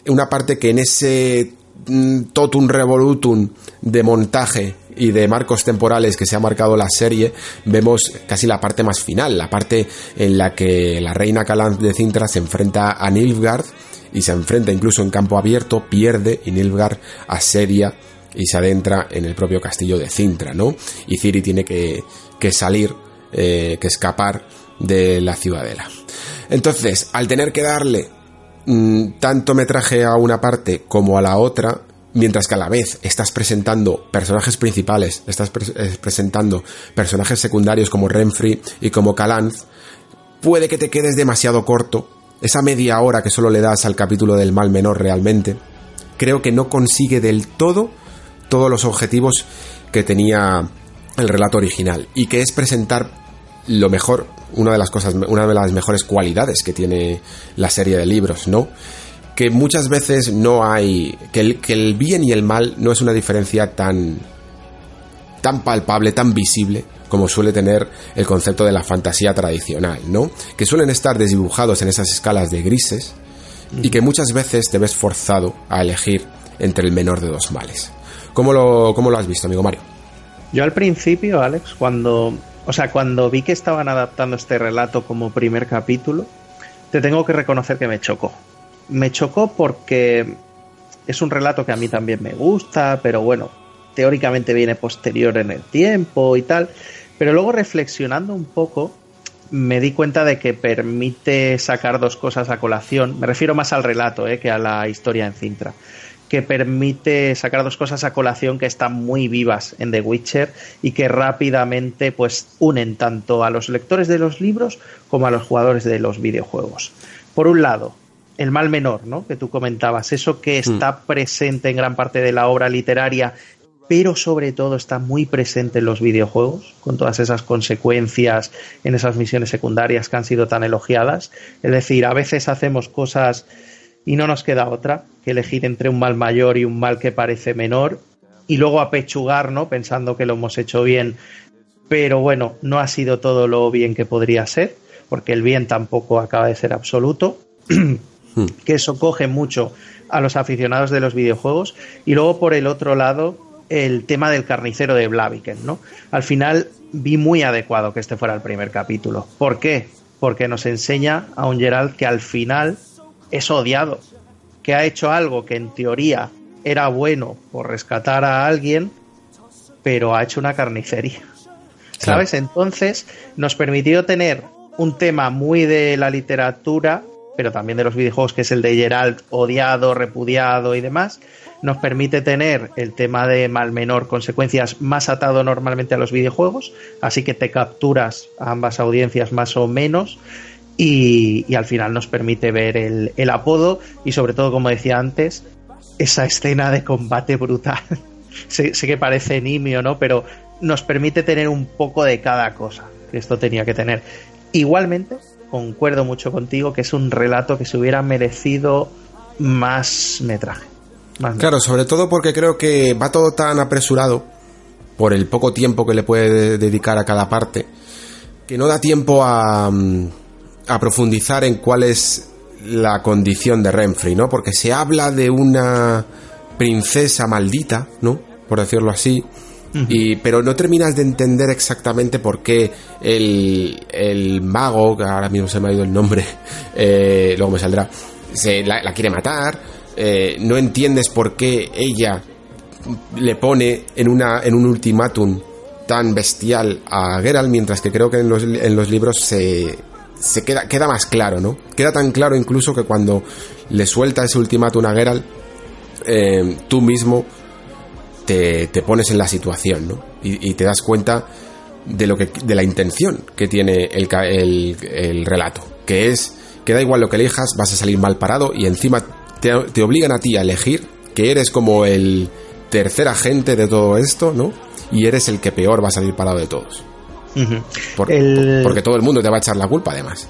Speaker 1: una parte que en ese mm, totum revolutum de montaje y de marcos temporales que se ha marcado la serie, vemos casi la parte más final, la parte en la que la reina Calan de Cintra se enfrenta a Nilfgaard y se enfrenta incluso en campo abierto, pierde y Nilfgaard asedia y se adentra en el propio castillo de Cintra, ¿no? Y Ciri tiene que, salir, eh, que escapar de la ciudadela. Entonces, al tener que darle mm, tanto metraje a una parte como a la otra, mientras que a la vez estás presentando personajes principales, estás eh, presentando personajes secundarios como Renfri y como Calanz, puede que te quedes demasiado corto. Esa media hora que solo le das al capítulo del mal menor realmente, creo que no consigue del todo todos los objetivos que tenía el relato original y que es presentar lo mejor una de las cosas, una de las mejores cualidades que tiene la serie de libros, ¿no? Que muchas veces no hay, que el, bien y el mal no es una diferencia tan, tan palpable, tan visible como suele tener el concepto de la fantasía tradicional, ¿no? Que suelen estar desdibujados en esas escalas de grises y que muchas veces te ves forzado a elegir entre el menor de dos males. ¿Cómo lo, cómo lo has visto, amigo Mario?
Speaker 2: Yo al principio, Alex, cuando o sea, cuando vi que estaban adaptando este relato como primer capítulo, te tengo que reconocer que me chocó. Me chocó porque es un relato que a mí también me gusta, pero bueno, teóricamente viene posterior en el tiempo y tal. Pero luego reflexionando un poco, me di cuenta de que permite sacar dos cosas a colación. Me refiero más al relato eh, que a la historia en Cintra que permite sacar dos cosas a colación que están muy vivas en The Witcher y que rápidamente pues unen tanto a los lectores de los libros como a los jugadores de los videojuegos. Por un lado, el mal menor, ¿no? Que tú comentabas, eso que hmm. está presente en gran parte de la obra literaria, pero sobre todo está muy presente en los videojuegos, con todas esas consecuencias en esas misiones secundarias que han sido tan elogiadas. Es decir, a veces hacemos cosas y no nos queda otra que elegir entre un mal mayor y un mal que parece menor y luego apechugar, ¿no? Pensando que lo hemos hecho bien, pero bueno, no ha sido todo lo bien que podría ser, porque el bien tampoco acaba de ser absoluto, que eso coge mucho a los aficionados de los videojuegos y luego por el otro lado el tema del carnicero de Blaviken, ¿no? Al final vi muy adecuado que este fuera el primer capítulo. ¿Por qué? Porque nos enseña a un Gerald que al final es odiado, que ha hecho algo que en teoría era bueno por rescatar a alguien, pero ha hecho una carnicería. ¿Sabes? Entonces nos permitió tener un tema muy de la literatura, pero también de los videojuegos, que es el de Gerald odiado, repudiado y demás. Nos permite tener el tema de mal menor consecuencias más atado normalmente a los videojuegos, así que te capturas a ambas audiencias más o menos y, al final nos permite ver el, el, apodo y sobre todo, como decía antes, esa escena de combate brutal. sé, que parece nimio, ¿no? Pero nos permite tener un poco de cada cosa que esto tenía que tener. Igualmente, concuerdo mucho contigo que es un relato que se hubiera merecido más metraje.
Speaker 1: claro, sobre todo porque creo que va todo tan apresurado por el poco tiempo que le puede dedicar a cada parte que no da tiempo a, mm, a profundizar en cuál es la condición de Renfrey, ¿no? Porque se habla de una princesa maldita, ¿no? Por decirlo así. Y, pero no terminas de entender exactamente por qué el, el mago, que ahora mismo se me ha ido el nombre, eh, luego me saldrá, se la, quiere matar. Eh, no entiendes por qué ella le pone en, una, en un ultimátum tan bestial a Geralt, mientras que creo que en los, en los libros se, se queda, queda más claro, ¿no? Queda tan claro incluso que cuando le suelta ese ultimátum a Geralt, eh, tú mismo te, pones en la situación, ¿no? Y, te das cuenta de lo que de la intención que tiene el, el, relato, que es que da igual lo que elijas, vas a salir mal parado y encima te, te obligan a ti a elegir que eres como el tercer agente de todo esto, ¿no? Y eres el que peor va a salir parado de todos. Porque todo el mundo te va a echar la culpa, además.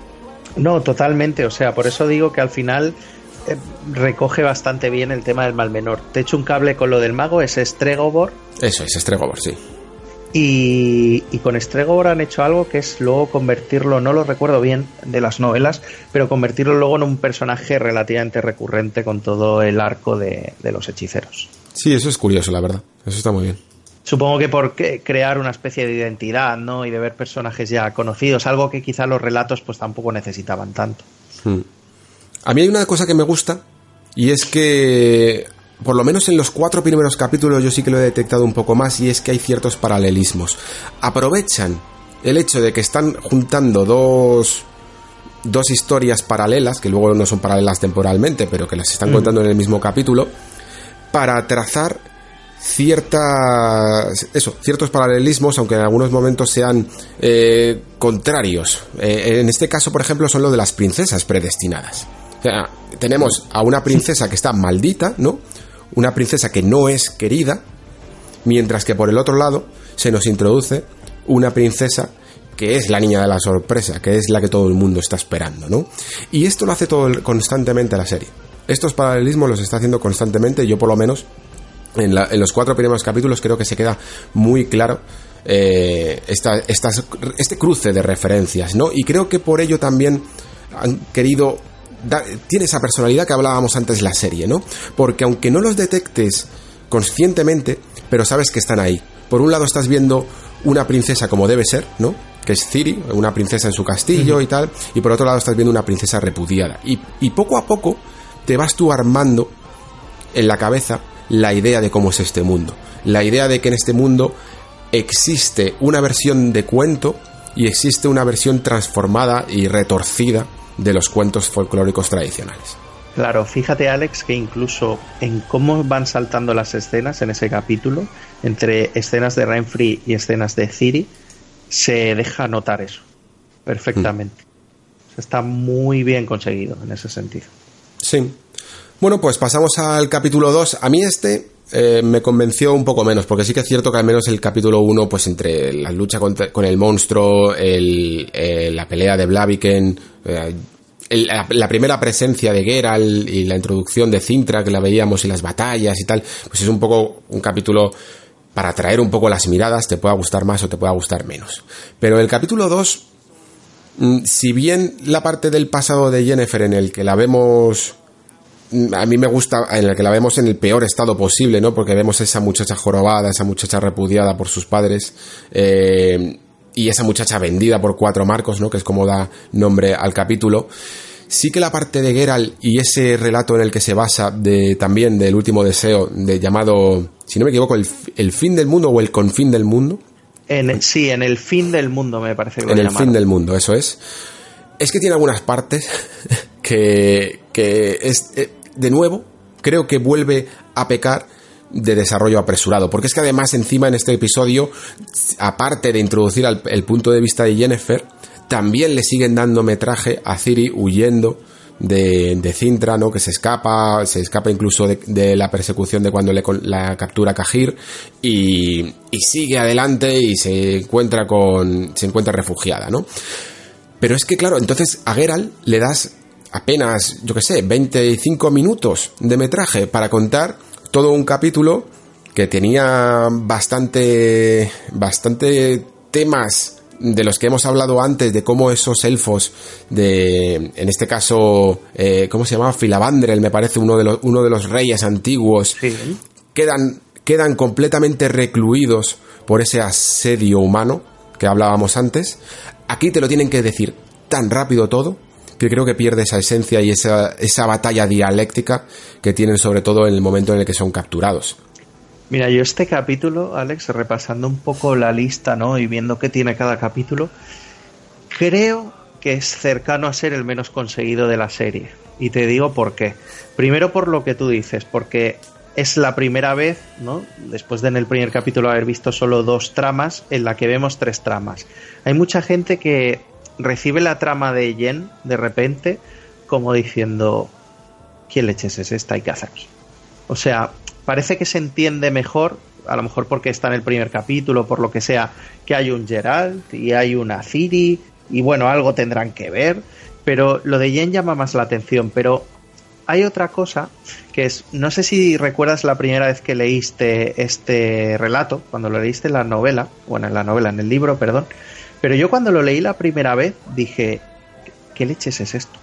Speaker 2: No, totalmente. O sea, por eso digo que al final eh, recoge bastante bien el tema del mal menor. Te echo un cable con lo del mago, es Stregobor.
Speaker 1: Eso es, Stregobor, sí.
Speaker 2: Y, con Stregobor han hecho algo que es luego convertirlo, no lo recuerdo bien de las novelas, pero convertirlo luego en un personaje relativamente recurrente con todo el arco de, de los hechiceros.
Speaker 1: Sí, eso es curioso, la verdad. Eso está muy bien.
Speaker 2: Supongo que por crear una especie de identidad, ¿no? Y de ver personajes ya conocidos, algo que quizá los relatos pues tampoco necesitaban tanto. Hmm.
Speaker 1: A mí hay una cosa que me gusta y es que por lo menos en los cuatro primeros capítulos yo sí que lo he detectado un poco más y es que hay ciertos paralelismos. Aprovechan el hecho de que están juntando dos dos historias paralelas, que luego no son paralelas temporalmente, pero que las están hmm. contando en el mismo capítulo, para trazar ciertas eso ciertos paralelismos aunque en algunos momentos sean eh, contrarios eh, en este caso por ejemplo son lo de las princesas predestinadas tenemos a una princesa que está maldita, ¿no? Una princesa que no es querida, mientras que por el otro lado se nos introduce una princesa que es la niña de la sorpresa, que es la que todo el mundo está esperando, ¿no? Y esto lo hace todo constantemente la serie. Estos paralelismos los está haciendo constantemente, yo por lo menos en, los cuatro primeros capítulos creo que se queda muy claro eh, este cruce de referencias, ¿no? Y creo que por ello también han querido tiene esa personalidad que hablábamos antes de la serie, ¿no? Porque aunque no los detectes conscientemente, pero sabes que están ahí. Por un lado estás viendo una princesa como debe ser, ¿no? Que es Ciri, una princesa en su castillo y tal, y por otro lado estás viendo una princesa repudiada. Y, y poco a poco te vas tú armando en la cabeza la idea de cómo es este mundo. La idea de que en este mundo existe una versión de cuento y existe una versión transformada y retorcida de los cuentos folclóricos tradicionales.
Speaker 2: Claro, fíjate Alex que incluso en cómo van saltando las escenas en ese capítulo, entre escenas de Renfrey y escenas de Ciri, se deja notar eso perfectamente. Mm. Está muy bien conseguido en ese sentido.
Speaker 1: Sí. Bueno, pues pasamos al capítulo 2. A mí este eh, me convenció un poco menos, porque sí que es cierto que al menos el capítulo 1, pues entre la lucha con, el monstruo, eh, la pelea de Blaviken, eh, la, primera presencia de Geralt y la introducción de Cintra, que la veíamos y las batallas y tal, pues es un poco un capítulo para atraer un poco las miradas, te pueda gustar más o te pueda gustar menos. Pero el capítulo 2, mm, si bien la parte del pasado de Jennifer en el que la vemos a mí me gusta en el que la vemos en el peor estado posible, ¿no? Porque vemos a esa muchacha jorobada, esa muchacha repudiada por sus padres, eh, y esa muchacha vendida por cuatro marcos, ¿no? Que es como da nombre al capítulo. Sí que la parte de Geralt y ese relato en el que se basa de, también del último deseo, de llamado, si no me equivoco, el, fin del mundo o el confín del mundo.
Speaker 2: En, sí, en el fin del mundo me parece que
Speaker 1: En el fin del mundo, eso es. Es que tiene algunas partes que, que es, eh, de nuevo, creo que vuelve a pecar de desarrollo apresurado, porque es que además encima en este episodio, aparte de introducir el punto de vista de Jennifer, también le siguen dando metraje a Ciri huyendo de, de Cintra, ¿no? Que se escapa, se escapa incluso de, la persecución de cuando le, la captura Cajir y, y, sigue adelante y se encuentra con, se encuentra refugiada, ¿no? Pero es que claro, entonces a Geralt le das apenas, yo que sé, 25 minutos de metraje para contar todo un capítulo que tenía bastante, bastante temas de los que hemos hablado antes, de cómo esos elfos de, en este caso, eh, ¿cómo se llamaba? Filabandrel, me parece, uno de los, uno de los reyes antiguos, quedan, quedan completamente recluidos por ese asedio humano que hablábamos antes. Aquí te lo tienen que decir tan rápido todo que creo que pierde esa esencia y esa, esa batalla dialéctica que tienen sobre todo en el momento en el que son capturados.
Speaker 2: Mira, yo este capítulo, Alex, repasando un poco la lista, ¿no? Y viendo qué tiene cada capítulo, creo que es cercano a ser el menos conseguido de la serie. Y te digo por qué. Primero por lo que tú dices, porque es la primera vez, ¿no? Después de en el primer capítulo haber visto solo dos tramas, en la que vemos tres tramas. Hay mucha gente que recibe la trama de Jen de repente como diciendo, ¿quién leches es esta y qué hace aquí? O sea, parece que se entiende mejor, a lo mejor porque está en el primer capítulo, por lo que sea, que hay un Geralt y hay una Ciri, y bueno, algo tendrán que ver, pero lo de Jen llama más la atención, pero hay otra cosa que es, no sé si recuerdas la primera vez que leíste este relato, cuando lo leíste en la novela, bueno, en la novela, en el libro, perdón, pero yo cuando lo leí la primera vez dije, ¿qué leches es esto?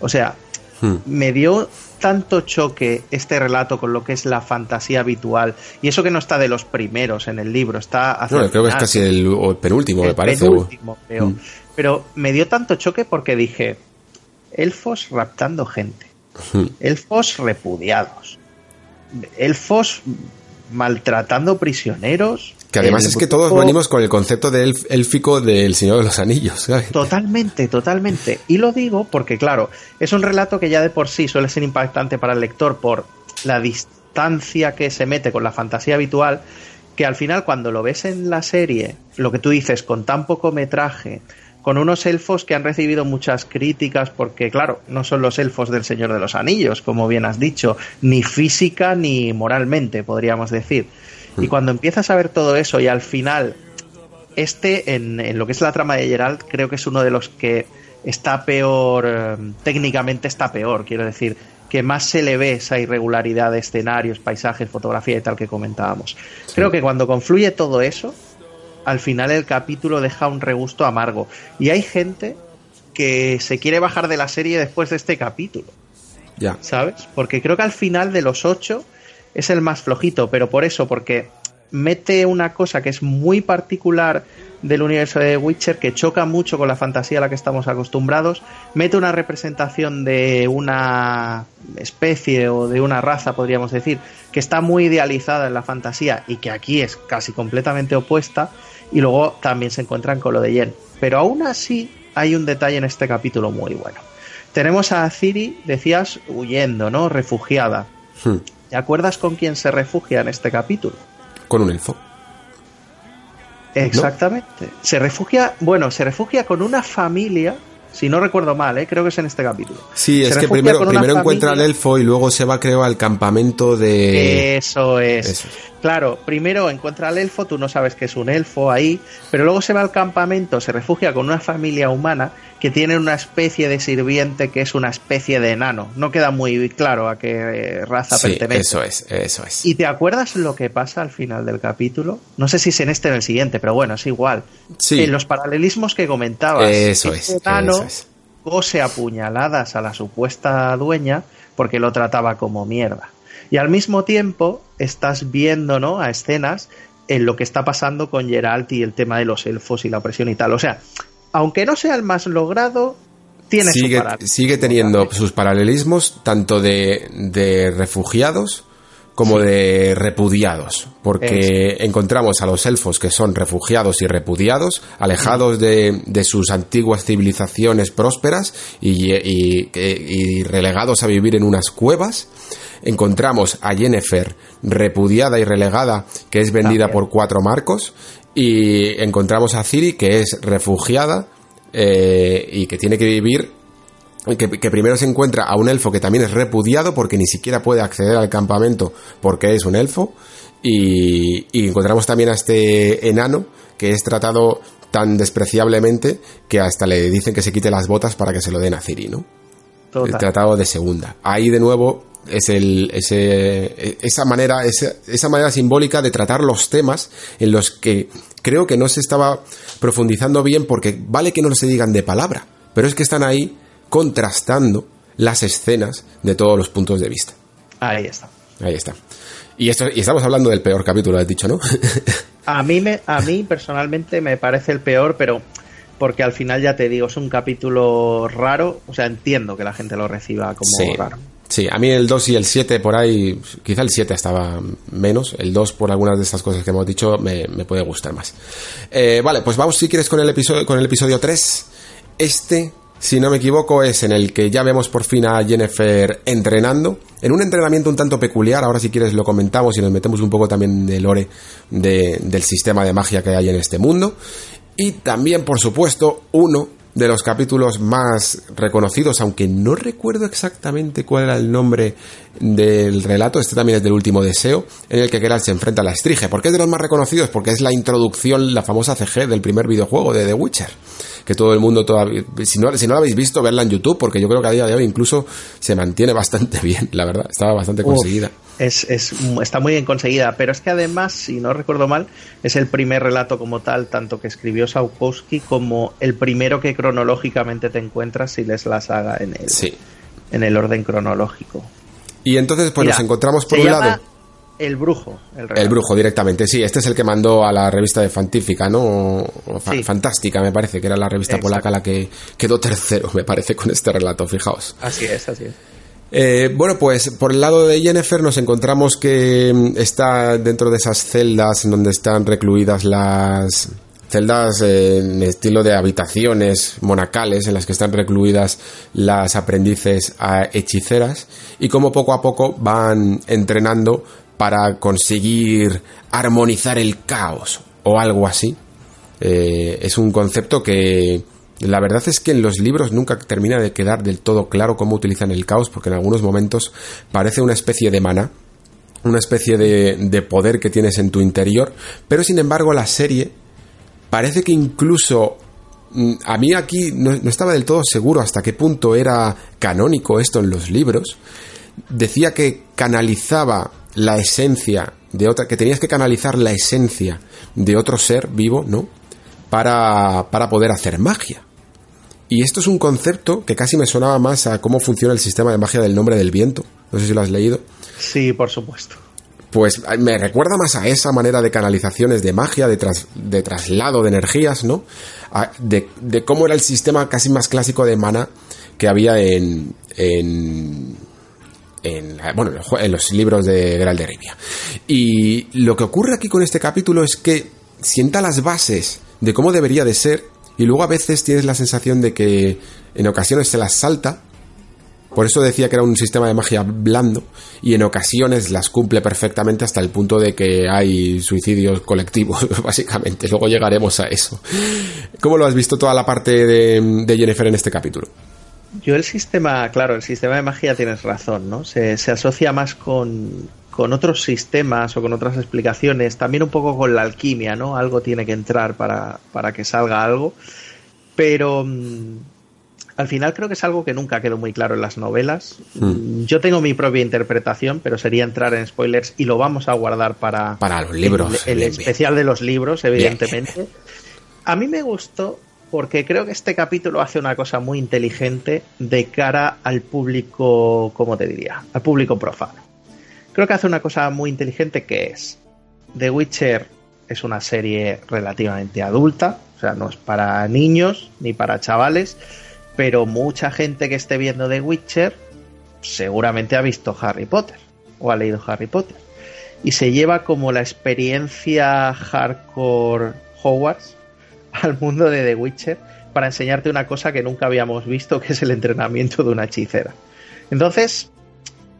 Speaker 2: O sea, hmm. me dio tanto choque este relato con lo que es la fantasía habitual. Y eso que no está de los primeros en el libro, está
Speaker 1: hacia creo que es casi el, penúltimo, me parece.
Speaker 2: Penúltimo, mm. Pero me dio tanto choque porque dije, elfos raptando gente, mm. elfos repudiados, elfos maltratando prisioneros.
Speaker 1: Que además es que todos venimos con el concepto de élfico del Señor de los Anillos.
Speaker 2: Totalmente, totalmente. Y lo digo porque, claro, es un relato que ya de por sí suele ser impactante para el lector por la distancia que se mete con la fantasía habitual, que al final cuando lo ves en la serie, lo que tú dices, con tan poco metraje, con unos elfos que han recibido muchas críticas porque, claro, no son los elfos del Señor de los Anillos, como bien has dicho, ni física ni moralmente, podríamos decir. Y mm. cuando empiezas a ver todo eso y al final, este, en, lo que es la trama de Geralt, creo que es uno de los que está peor, eh, técnicamente está peor, quiero decir, que más se le ve esa irregularidad de escenarios, paisajes, fotografía y tal que comentábamos. Creo que cuando confluye todo eso, al final el capítulo deja un regusto amargo. Y hay gente que se quiere bajar de la serie después de este capítulo.
Speaker 1: Ya.
Speaker 2: ¿Sabes? Porque creo que al final de los ocho es el más flojito, pero por eso, porque mete una cosa que es muy particular del universo de Witcher que choca mucho con la fantasía a la que estamos acostumbrados, mete una representación de una especie o de una raza, podríamos decir, que está muy idealizada en la fantasía y que aquí es casi completamente opuesta, y luego también se encuentran con lo de Yen. Pero aún así hay un detalle en este capítulo muy bueno. Tenemos a Ciri, decías, huyendo, ¿no? Refugiada. Hmm. ¿Te acuerdas con quién se refugia en este capítulo?
Speaker 1: Con un elfo.
Speaker 2: Exactamente. Se refugia, bueno, se refugia con una familia si no recuerdo mal, ¿eh? creo que es en este capítulo.
Speaker 1: Sí, es que primero, primero encuentra al elfo y luego se va, creo, al campamento de.
Speaker 2: Eso es. Claro, primero encuentra al elfo, tú no sabes que es un elfo ahí, pero luego se va al campamento, se refugia con una familia humana que tiene una especie de sirviente que es una especie de enano. No queda muy claro a qué raza sí, pertenece.
Speaker 1: Eso es, eso es.
Speaker 2: ¿Y te acuerdas lo que pasa al final del capítulo? No sé si es en este o en el siguiente, pero bueno, es igual. Sí. En los paralelismos que comentabas.
Speaker 1: Eso es.
Speaker 2: Enano cose apuñaladas a la supuesta dueña porque lo trataba como mierda. Y al mismo tiempo estás viendo, ¿no? A escenas en lo que está pasando con Geralt y el tema de los elfos y la opresión y tal. O sea, aunque no sea el más logrado, tiene
Speaker 1: sigue, sigue teniendo sus paralelismos tanto de, de refugiados como de repudiados, porque encontramos a los elfos que son refugiados y repudiados, alejados de, de sus antiguas civilizaciones prósperas y, y, relegados a vivir en unas cuevas. Encontramos a Jennifer repudiada y relegada, que es vendida por cuatro marcos, y encontramos a Ciri, que es refugiada, eh, y que tiene que vivir que, que, primero se encuentra a un elfo que también es repudiado porque ni siquiera puede acceder al campamento porque es un elfo. Y, y, encontramos también a este enano que es tratado tan despreciablemente que hasta le dicen que se quite las botas para que se lo den a Ciri, ¿no? El tratado de segunda. Ahí de nuevo es el, ese, esa manera, esa, esa manera simbólica de tratar los temas en los que creo que no se estaba profundizando bien porque vale que no se digan de palabra, pero es que están ahí contrastando las escenas de todos los puntos de vista.
Speaker 2: Ahí está.
Speaker 1: Ahí está. Y, esto, y estamos hablando del peor capítulo, has dicho, ¿no?
Speaker 2: a, mí me, a mí personalmente me parece el peor, pero porque al final ya te digo, es un capítulo raro. O sea, entiendo que la gente lo reciba como
Speaker 1: sí.
Speaker 2: raro.
Speaker 1: Sí, a mí el 2 y el 7 por ahí, quizá el 7 estaba menos, el 2 por algunas de estas cosas que hemos dicho me, puede gustar más. Eh, vale, pues vamos si quieres con el episodio, con el episodio 3. Este si no me equivoco, es en el que ya vemos por fin a Jennifer entrenando. En un entrenamiento un tanto peculiar, ahora si quieres lo comentamos y nos metemos un poco también de lore de, del sistema de magia que hay en este mundo. Y también, por supuesto, uno de los capítulos más reconocidos, aunque no recuerdo exactamente cuál era el nombre del relato, este también es del último deseo, en el que Geralt se enfrenta a la Estrige. ¿Por qué es de los más reconocidos? Porque es la introducción, la famosa CG del primer videojuego de The Witcher que todo el mundo todavía, si no, si no la habéis visto, verla en YouTube, porque yo creo que a día de hoy incluso se mantiene bastante bien, la verdad, estaba bastante conseguida.
Speaker 2: Es, es, está muy bien conseguida, pero es que además, si no recuerdo mal, es el primer relato como tal, tanto que escribió Saukowski como el primero que cronológicamente te encuentras si lees la saga en el,
Speaker 1: sí.
Speaker 2: en el orden cronológico.
Speaker 1: Y entonces, pues Mira, nos encontramos por un
Speaker 2: llama...
Speaker 1: lado.
Speaker 2: El brujo. El,
Speaker 1: el, brujo directamente, sí. Este es el que mandó a la revista de Fantífica, ¿no? Fa sí. Fantástica, me parece, que era la revista Exacto. polaca la que quedó tercero, me parece, con este relato, fijaos.
Speaker 2: Así es, así es.
Speaker 1: Eh, bueno, pues por el lado de Jennifer nos encontramos que está dentro de esas celdas en donde están recluidas las celdas eh, en estilo de habitaciones monacales en las que están recluidas las aprendices a hechiceras y como poco a poco van entrenando para conseguir armonizar el caos o algo así. Eh, es un concepto que la verdad es que en los libros nunca termina de quedar del todo claro cómo utilizan el caos, porque en algunos momentos parece una especie de mana, una especie de, de poder que tienes en tu interior, pero sin embargo la serie parece que incluso mm, a mí aquí no, no, estaba del todo seguro hasta qué punto era canónico esto en los libros. Decía que canalizaba la esencia de otra, que tenías que canalizar la esencia de otro ser vivo, ¿no? Para, para poder hacer magia. Y esto es un concepto que casi me sonaba más a cómo funciona el sistema de magia del nombre del viento. No sé si lo has leído.
Speaker 2: Sí, por supuesto.
Speaker 1: Pues me recuerda más a esa manera de canalizaciones de magia, de, tras, de traslado de energías, ¿no? A, de, de, cómo era el sistema casi más clásico de mana que había en, en en, bueno, en los libros de Geralt de Rivia. Y lo que ocurre aquí con este capítulo es que sienta las bases de cómo debería de ser y luego a veces tienes la sensación de que en ocasiones se las salta. Por eso decía que era un sistema de magia blando y en ocasiones las cumple perfectamente hasta el punto de que hay suicidios colectivos, básicamente. Luego llegaremos a eso. ¿Cómo lo has visto toda la parte de, Jennifer en este capítulo?
Speaker 2: Yo el sistema, claro, el sistema de magia tienes razón, ¿no? Se, se asocia más con, con, otros sistemas o con otras explicaciones, también un poco con la alquimia, ¿no? Algo tiene que entrar para, para que salga algo, pero mmm, al final creo que es algo que nunca quedó muy claro en las novelas. Mm. Yo tengo mi propia interpretación, pero sería entrar en spoilers y lo vamos a guardar para,
Speaker 1: para los libros.
Speaker 2: El, el bien, especial bien. de los libros, evidentemente. Bien. A mí me gustó porque creo que este capítulo hace una cosa muy inteligente de cara al público, ¿cómo te diría? Al público profano. Creo que hace una cosa muy inteligente que es The Witcher es una serie relativamente adulta, o sea, no es para niños ni para chavales, pero mucha gente que esté viendo The Witcher seguramente ha visto Harry Potter o ha leído Harry Potter y se lleva como la experiencia hardcore Hogwarts al mundo de The Witcher para enseñarte una cosa que nunca habíamos visto, que es el entrenamiento de una hechicera. Entonces,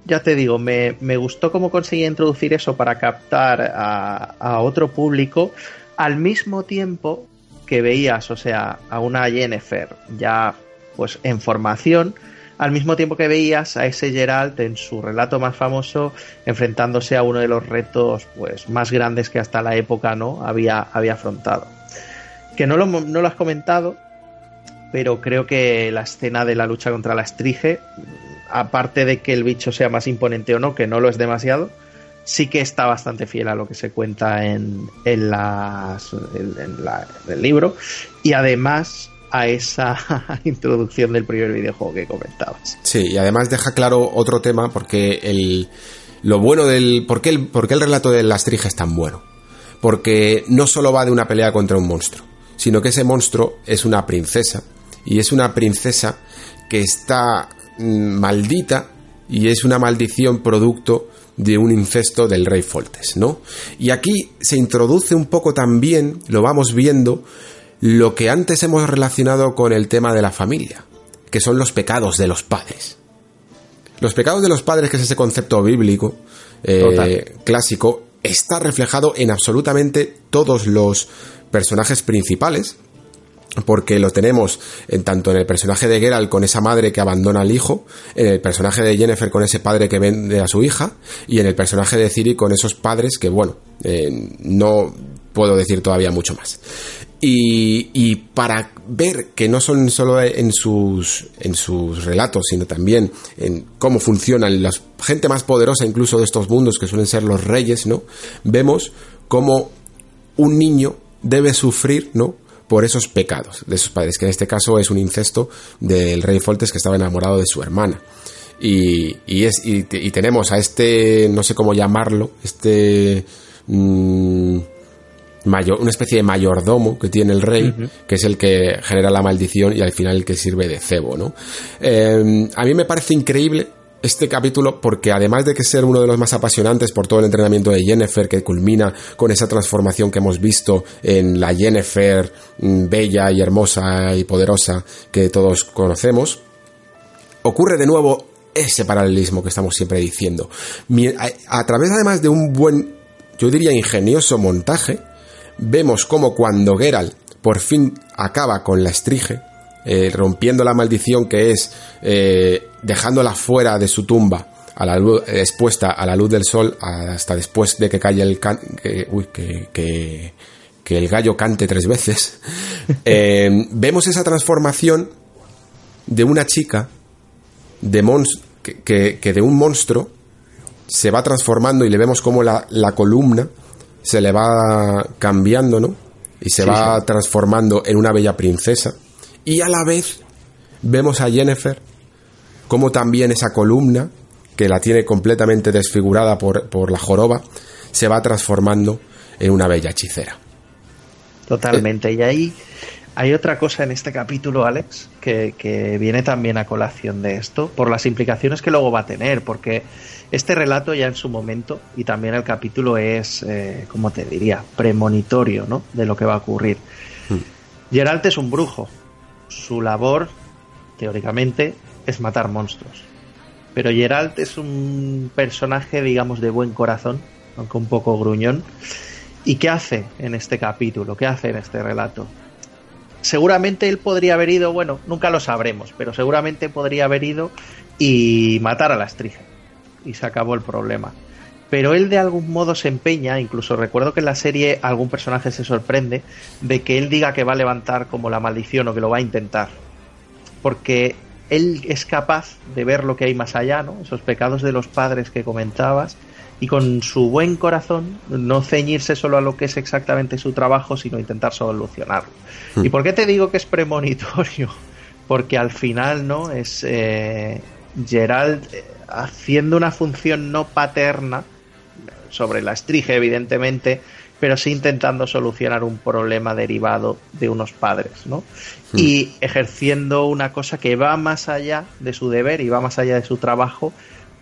Speaker 2: ya te digo, me, me gustó cómo conseguía introducir eso para captar a, otro público, al mismo tiempo que veías, o sea, a una Jennifer ya pues en formación, al mismo tiempo que veías a ese Geralt en su relato más famoso enfrentándose a uno de los retos pues más grandes que hasta la época no había, había afrontado. Que no lo, no lo has comentado, pero creo que la escena de la lucha contra la estrige, aparte de que el bicho sea más imponente o no, que no lo es demasiado, sí que está bastante fiel a lo que se cuenta en, las, en, la, en el libro y además a esa introducción del primer videojuego que comentabas.
Speaker 1: Sí, y además deja claro otro tema porque el, lo bueno del... ¿por qué, el, ¿Por qué el relato de la estrige es tan bueno? Porque no solo va de una pelea contra un monstruo, sino que ese monstruo es una princesa y es una princesa que está maldita y es una maldición producto de un incesto del rey Foltes, ¿no? Y aquí se introduce un poco también, lo vamos viendo, lo que antes hemos relacionado con el tema de la familia, que son los pecados de los padres. Los pecados de los padres, que es ese concepto bíblico eh, clásico, está reflejado en absolutamente todos los personajes principales, porque lo tenemos en tanto en el personaje de Geralt con esa madre que abandona al hijo, en el personaje de Jennifer con ese padre que vende a su hija, y en el personaje de Ciri con esos padres que, bueno, eh, no puedo decir todavía mucho más. Y, y, para ver que no son solo en sus, en sus relatos, sino también en cómo funcionan la gente más poderosa incluso de estos mundos, que suelen ser los reyes, ¿no? Vemos cómo un niño debe sufrir, ¿no? Por esos pecados de sus padres, que en este caso es un incesto del rey Foltes que estaba enamorado de su hermana. Y, y es, y, y, tenemos a este, no sé cómo llamarlo, este... Mmm, mayor, una especie de mayordomo que tiene el rey, uh -huh. que es el que genera la maldición y al final el que sirve de cebo, ¿no? Eh, a mí me parece increíble este capítulo porque además de que ser uno de los más apasionantes por todo el entrenamiento de Jennifer que culmina con esa transformación que hemos visto en la Jennifer bella y hermosa y poderosa que todos conocemos, ocurre de nuevo ese paralelismo que estamos siempre diciendo. A través además de un buen, yo diría ingenioso montaje, vemos como cuando Geralt por fin acaba con la estrige, eh, rompiendo la maldición que es eh, dejándola fuera de su tumba a la luz, eh, expuesta a la luz del sol hasta después de que calle el can, que, uy, que, que, que, el gallo cante tres veces eh, vemos esa transformación de una chica de que, que, de un monstruo se va transformando y le vemos como la, la columna se le va cambiando, ¿no? Y se sí, va sí. transformando en una bella princesa y a la vez vemos a Jennifer como también esa columna, que la tiene completamente desfigurada por, por la joroba, se va transformando en una bella hechicera.
Speaker 2: Totalmente. Eh. Y ahí hay otra cosa en este capítulo, Alex, que, que, viene también a colación de esto, por las implicaciones que luego va a tener, porque este relato ya en su momento, y también el capítulo es, eh, como te diría, premonitorio, ¿no? De lo que va a ocurrir. Hmm. Geralt es un brujo, su labor, teóricamente, es matar monstruos. Pero Geralt es un personaje, digamos, de buen corazón, aunque un poco gruñón. ¿Y qué hace en este capítulo? ¿Qué hace en este relato? Seguramente él podría haber ido, bueno, nunca lo sabremos, pero seguramente podría haber ido y matar a la estrige. Y se acabó el problema. Pero él de algún modo se empeña, incluso recuerdo que en la serie algún personaje se sorprende de que él diga que va a levantar como la maldición o que lo va a intentar. Porque él es capaz de ver lo que hay más allá, ¿no? Esos pecados de los padres que comentabas y con su buen corazón no ceñirse solo a lo que es exactamente su trabajo, sino intentar solucionarlo. Mm. ¿Y por qué te digo que es premonitorio? Porque al final, ¿no? Es eh, Gerald eh, haciendo una función no paterna sobre la estrige, evidentemente, pero sí intentando solucionar un problema derivado de unos padres, ¿no? Mm. Y ejerciendo una cosa que va más allá de su deber y va más allá de su trabajo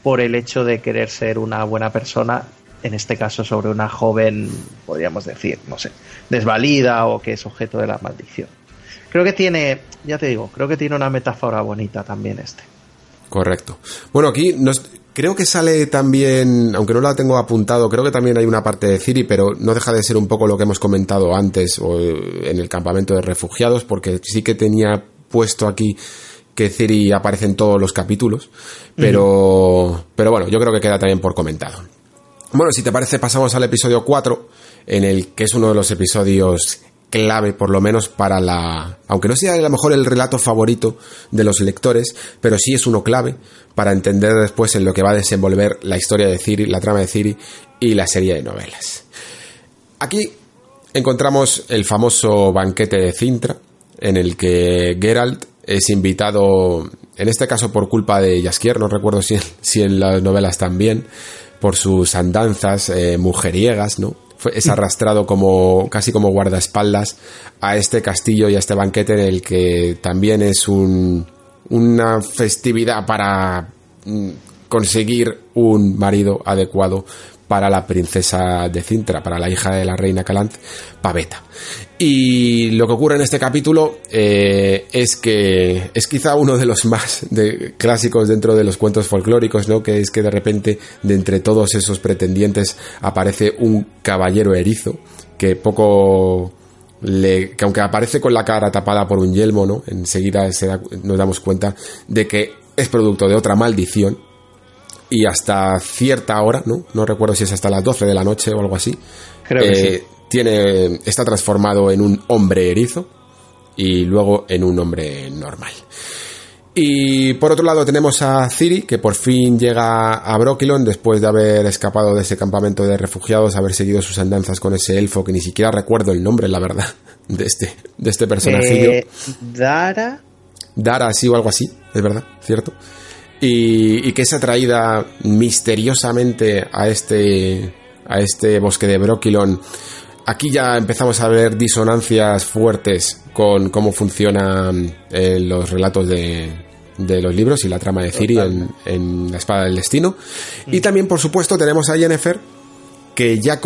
Speaker 2: por el hecho de querer ser una buena persona, en este caso sobre una joven, podríamos decir, no sé, desvalida o que es objeto de la maldición. Creo que tiene, ya te digo, creo que tiene una metáfora bonita también este.
Speaker 1: Correcto. Bueno, aquí nos, Creo que sale también, aunque no la tengo apuntado, creo que también hay una parte de Ciri, pero no deja de ser un poco lo que hemos comentado antes o eh, en el campamento de refugiados, porque sí que tenía puesto aquí que Ciri aparece en todos los capítulos, pero, pero bueno, yo creo que queda también por comentado. Bueno, si te parece, pasamos al episodio 4, en el que es uno de los episodios clave, por lo menos para la... Aunque no sea a lo mejor el relato favorito de los lectores, pero sí es uno clave para entender después en lo que va a desenvolver la historia de Ciri, la trama de Ciri y la serie de novelas. Aquí encontramos el famoso banquete de Cintra, en el que Geralt es invitado, en este caso por culpa de Jaskier, no recuerdo si, si en las novelas también, por sus andanzas eh, mujeriegas, ¿no? Es arrastrado como casi como guardaespaldas a este castillo y a este banquete en el que también es un, una festividad para mm, conseguir un marido adecuado para la princesa de Cintra, para la hija de la reina Calant, Paveta. Y lo que ocurre en este capítulo eh, es que es quizá uno de los más clásicos dentro de los cuentos folclóricos, ¿no? Que es que de repente, de entre todos esos pretendientes, aparece un caballero erizo que poco le, que aunque aparece con la cara tapada por un yelmo, ¿no? Enseguida se nos damos cuenta de que es producto de otra maldición y hasta cierta hora, ¿no? No recuerdo si es hasta las 12 de la noche o algo así.
Speaker 2: Creo que
Speaker 1: eh,
Speaker 2: sí.
Speaker 1: Tiene, está transformado en un hombre erizo y luego en un hombre normal. Y por otro lado tenemos a Ciri, que por fin llega a Brokilon después de haber escapado de ese campamento de refugiados, haber seguido sus andanzas con ese elfo que ni siquiera recuerdo el nombre, la verdad, de este, de este personajillo.
Speaker 2: Eh, Dara.
Speaker 1: Dara, sí o algo así, es verdad, cierto. Y, y que es atraída misteriosamente a este, a este bosque de Brokilon. Aquí ya empezamos a ver disonancias fuertes con cómo funcionan eh, los relatos de, de los libros y la trama de Ciri en, en La Espada del Destino. Y también, por supuesto, tenemos a Yennefer, que ya,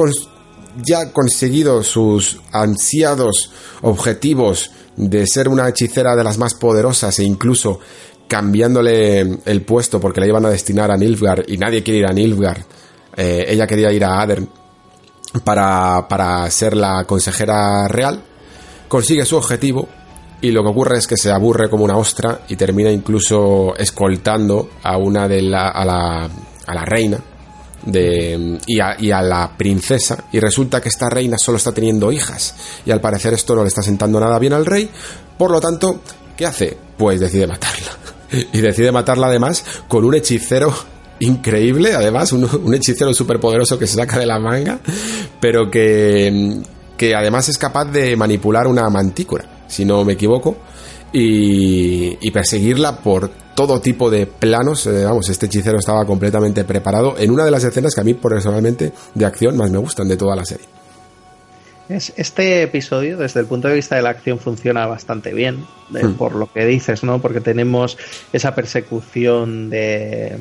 Speaker 1: ya ha conseguido sus ansiados objetivos de ser una hechicera de las más poderosas e incluso cambiándole el puesto porque la iban a destinar a Nilfgaard y nadie quiere ir a Nilfgaard. Eh, ella quería ir a Adern para, para ser la consejera real. Consigue su objetivo y lo que ocurre es que se aburre como una ostra y termina incluso escoltando a una de la, a la, a la reina de, y, a, y a la princesa y resulta que esta reina solo está teniendo hijas y al parecer esto no le está sentando nada bien al rey por lo tanto ¿qué hace? pues decide matarla y decide matarla además con un hechicero increíble además un, hechicero superpoderoso que se saca de la manga pero que, que además es capaz de manipular una mantícora si no me equivoco y, y perseguirla por todo tipo de planos. Eh, vamos, este hechicero estaba completamente preparado en una de las escenas que a mí personalmente de acción más me gustan de toda la serie.
Speaker 2: Es- Este episodio, desde el punto de vista de la acción, funciona bastante bien, eh,
Speaker 1: Hmm.
Speaker 2: por lo que dices, ¿no? Porque tenemos esa persecución de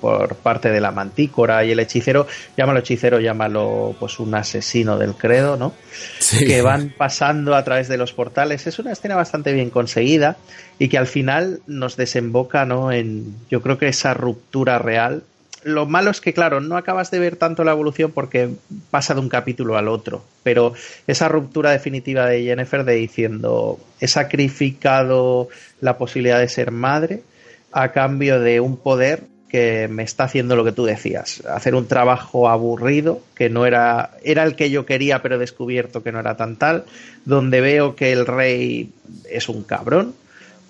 Speaker 2: por parte de la mantícora y el hechicero, llámalo hechicero, llámalo pues un asesino del credo, ¿no?
Speaker 1: Sí.
Speaker 2: que van pasando a través de los portales. Es una escena bastante bien conseguida y que al final nos desemboca ¿no? en, yo creo que esa ruptura real. Lo malo es que, claro, no acabas de ver tanto la evolución porque pasa de un capítulo al otro, pero esa ruptura definitiva de Jennifer de diciendo he sacrificado la posibilidad de ser madre a cambio de un poder que me está haciendo lo que tú decías, hacer un trabajo aburrido, que no era, era el que yo quería, pero he descubierto que no era tan tal, donde veo que el rey es un cabrón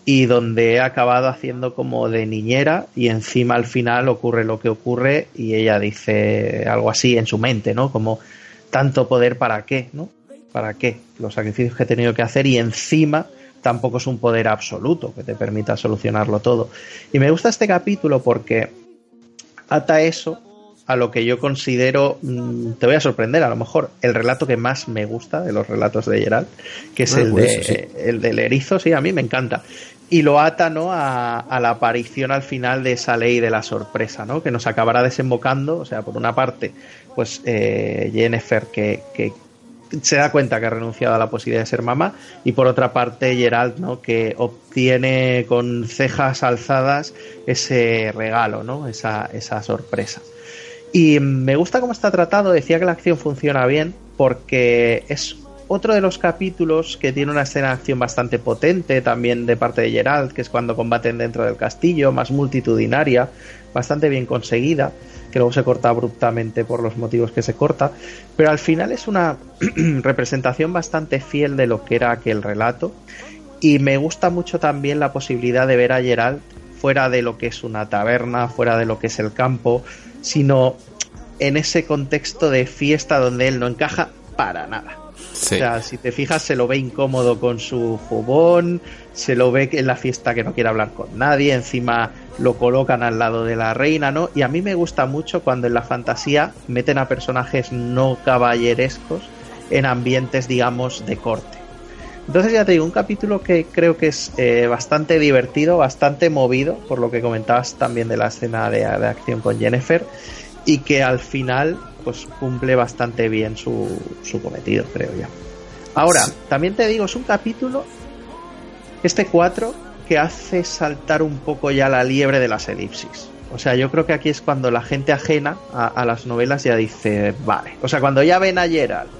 Speaker 2: y donde he acabado haciendo como de niñera y encima al final ocurre lo que ocurre y ella dice algo así en su mente, ¿no? Como tanto poder para qué, ¿no? ¿Para qué? Los sacrificios que he tenido que hacer y encima tampoco es un poder absoluto que te permita solucionarlo todo. Y me gusta este capítulo porque ata eso a lo que yo considero, mm, te voy a sorprender a lo mejor, el relato que más me gusta de los relatos de Geralt, que es
Speaker 1: Ah,
Speaker 2: el,
Speaker 1: por
Speaker 2: de,
Speaker 1: sí.
Speaker 2: el del erizo, sí, a mí me encanta. Y lo ata ¿no? a, a la aparición al final de esa ley de la sorpresa, ¿no? que nos acabará desembocando, o sea, por una parte, pues eh, Jennifer que, que se da cuenta que ha renunciado a la posibilidad de ser mamá y por otra parte Gerald no que obtiene con cejas alzadas ese regalo no esa, esa sorpresa y me gusta cómo está tratado decía que la acción funciona bien porque es otro de los capítulos que tiene una escena de acción bastante potente también de parte de Gerald, que es cuando combaten dentro del castillo, más multitudinaria, bastante bien conseguida, que luego se corta abruptamente por los motivos que se corta, pero al final es una representación bastante fiel de lo que era aquel relato y me gusta mucho también la posibilidad de ver a Gerald fuera de lo que es una taberna, fuera de lo que es el campo, sino en ese contexto de fiesta donde él no encaja para nada. O sea, si te fijas, se lo ve incómodo con su jubón, se lo ve en la fiesta que no quiere hablar con nadie, encima lo colocan al lado de la reina, ¿no? Y a mí me gusta mucho cuando en la fantasía meten a personajes no caballerescos en ambientes, digamos, de corte. Entonces ya te digo, un capítulo que creo que es eh, bastante divertido, bastante movido, por lo que comentabas también de la escena de, de acción con Jennifer, y que al final pues cumple bastante bien su, su cometido, creo yo. Ahora, también te digo, es un capítulo, este 4, que hace saltar un poco ya la liebre de las elipsis. O sea, yo creo que aquí es cuando la gente ajena a, las novelas ya dice, vale. O sea, cuando ya ven a Gerald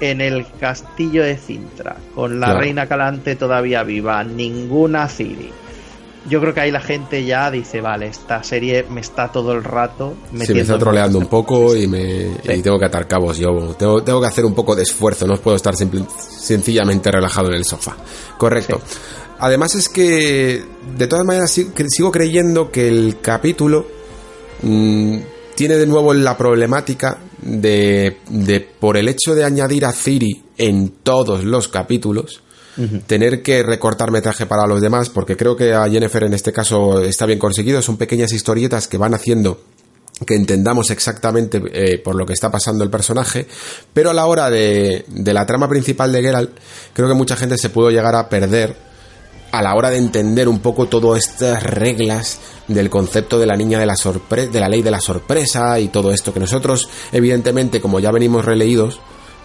Speaker 2: en el castillo de Cintra, con la reina Calante todavía viva, ninguna Ciri, yo creo que ahí la gente ya dice, vale, esta serie me está todo el rato
Speaker 1: metiendo... me está troleando un poco y, me, tengo que atar cabos yo. Tengo, tengo, que hacer un poco de esfuerzo, no puedo estar sencillamente relajado en el sofá. Correcto. Además es que, de todas maneras, sigo creyendo que el capítulo mm, tiene de nuevo la problemática de, de, por el hecho de añadir a Ciri en todos los capítulos, tener que recortar metraje para los demás, porque creo que a Jennifer en este caso está bien conseguido, son pequeñas historietas que van haciendo que entendamos exactamente eh, por lo que está pasando el personaje, pero a la hora de, de la trama principal de Geralt, creo que mucha gente se pudo llegar a perder a la hora de entender un poco todas estas reglas del concepto de la niña de la sorpresa, de la ley de la sorpresa y todo esto que nosotros, evidentemente, como ya venimos releídos,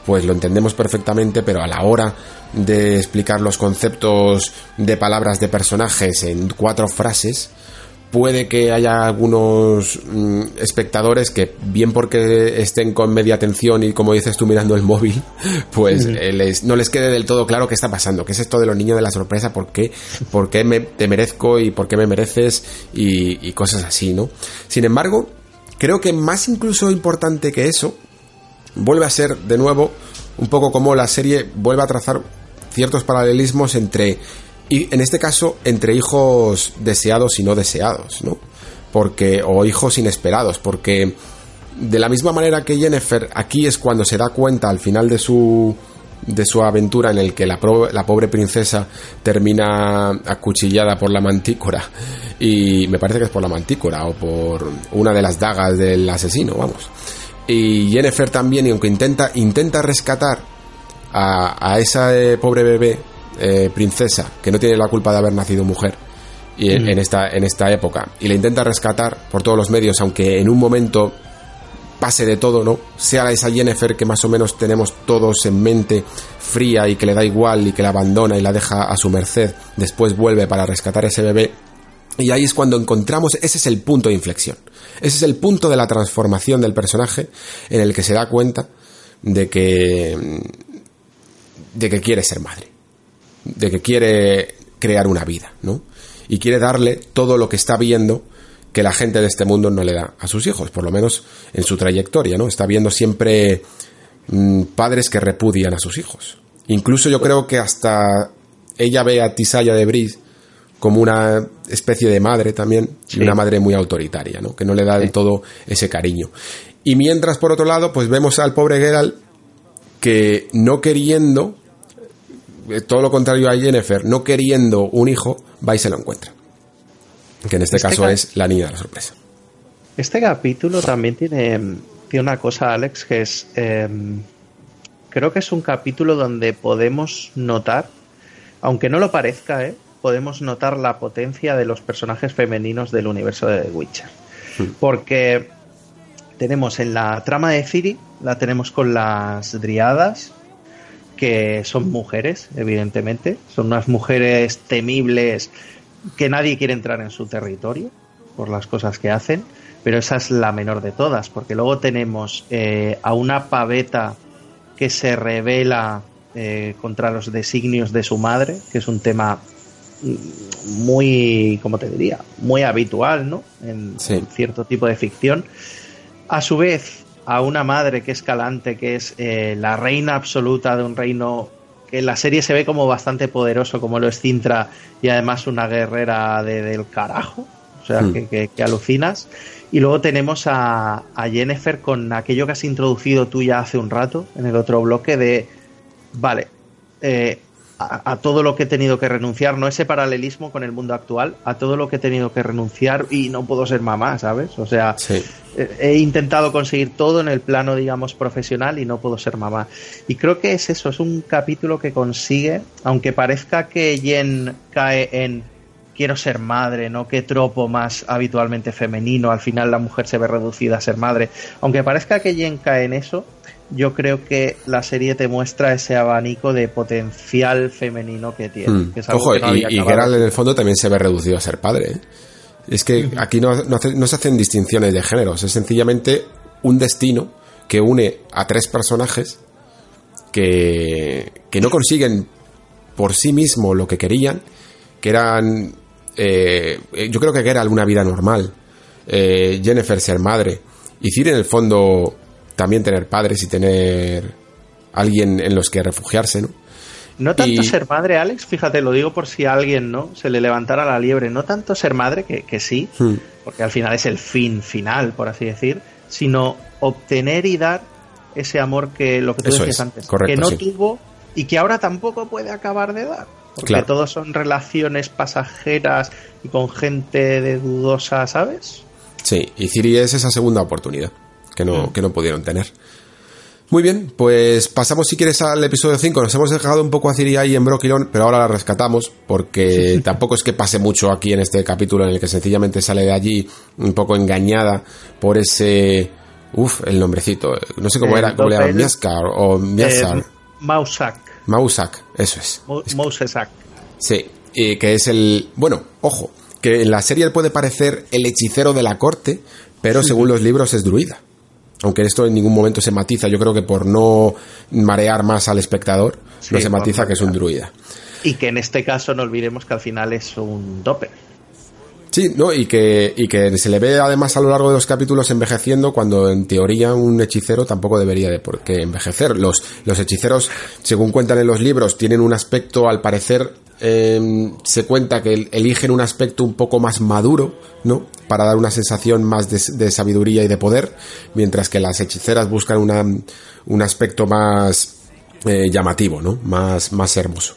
Speaker 1: pues lo entendemos perfectamente, pero a la hora de explicar los conceptos de palabras de personajes en cuatro frases, puede que haya algunos mm, espectadores que, bien porque estén con media atención y como dices tú mirando el móvil, pues eh, no les quede del todo claro qué está pasando, qué es esto de los niños de la sorpresa, por qué, por qué me, te merezco y por qué me mereces y, y cosas así, ¿no? Sin embargo, creo que más incluso importante que eso, vuelve a ser de nuevo un poco como la serie vuelve a trazar ciertos paralelismos entre, y en este caso, entre hijos deseados y no deseados, ¿no? Porque, o hijos inesperados, porque de la misma manera que Jennifer, aquí es cuando se da cuenta al final de su de su aventura en el que la, la, pobre princesa termina acuchillada por la mantícora y me parece que es por la mantícora o por una de las dagas del asesino, vamos. Y Jennifer también, y aunque intenta, intenta rescatar a, esa eh, pobre bebé eh, princesa que no tiene la culpa de haber nacido mujer y en, esta, en esta época, y la intenta rescatar por todos los medios, aunque en un momento pase de todo, ¿no? Sea esa Jennifer que más o menos tenemos todos en mente, fría y que le da igual y que la abandona y la deja a su merced, después vuelve para rescatar a ese bebé. Y ahí es cuando encontramos, ese es el punto de inflexión. Ese es el punto de la transformación del personaje en el que se da cuenta de que de que quiere ser madre, de que quiere crear una vida, ¿no? Y quiere darle todo lo que está viendo que la gente de este mundo no le da a sus hijos, por lo menos en su trayectoria, ¿no? Está viendo siempre mm, padres que repudian a sus hijos. Incluso yo creo que hasta ella ve a Tisaya de Brice como una especie de madre también, y una madre muy autoritaria, ¿no? Que no le da del todo ese cariño. Y mientras, por otro lado, pues vemos al pobre Geralt que no queriendo, eh, todo lo contrario a Jennifer, no queriendo un hijo, va y se lo encuentra. Que en este, este caso es la niña de la sorpresa.
Speaker 2: Este capítulo también tiene, tiene una cosa, Alex, que es... Em, creo que es un capítulo donde podemos notar, aunque no lo parezca, ¿eh? Podemos notar la potencia de los personajes femeninos del universo de The Witcher. Hmm. Porque tenemos en la trama de Ciri, la tenemos con las driadas, que son mujeres, evidentemente, son unas mujeres temibles que nadie quiere entrar en su territorio por las cosas que hacen, pero esa es la menor de todas, porque luego tenemos eh, a una paveta que se revela eh, contra los designios de su madre, que es un tema muy, como te diría, muy habitual, ¿no? En, cierto tipo de ficción. A su vez, a una madre que es Calante, que es eh, la reina absoluta de un reino que en la serie se ve como bastante poderoso, como lo es Cintra, y además una guerrera del carajo, o sea, hmm. que, alucinas. Y luego tenemos a, a Jennifer con aquello que has introducido tú ya hace un rato, en el otro bloque, de, vale, eh, a, todo lo que he tenido que renunciar, no ese paralelismo con el mundo actual, a todo lo que he tenido que renunciar y no puedo ser mamá, ¿sabes? O sea, he intentado conseguir todo en el plano, digamos, profesional y no puedo ser mamá. Y creo que es eso, es un capítulo que consigue, aunque parezca que Jen cae en quiero ser madre, ¿no? Qué tropo más habitualmente femenino, al final la mujer se ve reducida a ser madre. Aunque parezca que Jen cae en eso, yo creo que la serie te muestra ese abanico de potencial femenino que tiene. Hmm.
Speaker 1: Ojo, y, y Geralt en el fondo también se ve reducido a ser padre. ¿eh? Es que aquí no, se hacen distinciones de géneros, es sencillamente un destino que une a tres personajes que, que no consiguen por sí mismo lo que querían, que eran... Eh, yo creo que Geralt una vida normal, eh, Jennifer ser madre, y Ciri en el fondo también tener padres y tener alguien en los que refugiarse, ¿no?
Speaker 2: No tanto ser madre, Alex, fíjate, lo digo por si a alguien no se le levantara la liebre, no tanto ser madre, que, sí, hmm. porque al final es el fin final, por así decir, sino obtener y dar ese amor que lo que tú decías antes, que no tuvo y que ahora tampoco puede acabar de dar. Porque todos son relaciones pasajeras y con gente de dudosa, ¿sabes?
Speaker 1: Sí, y Ciri es esa segunda oportunidad que no, mm. que no pudieron tener. Muy bien, pues pasamos si quieres al episodio 5. Nos hemos dejado un poco a Ciri ahí en Broquilón, pero ahora la rescatamos porque tampoco es que pase mucho aquí en este capítulo en el que sencillamente sale de allí un poco engañada por ese... Uf, el nombrecito. No sé cómo era, cómo le llaman, Miaskar o Miasar. Eh,
Speaker 2: Mausak.
Speaker 1: Mausak, eso es.
Speaker 2: Mausak.
Speaker 1: Sí, y que es el... Bueno, ojo, que en la serie él puede parecer el hechicero de la corte, pero según los libros es druida aunque esto en ningún momento se matiza, yo creo que por no marear más al espectador, no se matiza que es un druida.
Speaker 2: Y que en este caso no olvidemos que al final es un doppel.
Speaker 1: Sí, ¿no? Y que, y que se le ve además a lo largo de los capítulos envejeciendo cuando en teoría un hechicero tampoco debería de por qué envejecer. Los, los hechiceros, según cuentan en los libros, tienen un aspecto al parecer Em, se cuenta que eligen un aspecto un poco más maduro, ¿no? Para dar una sensación más de, sabiduría y de poder, mientras que las hechiceras buscan un aspecto más eh, llamativo, ¿no? Más, más hermoso.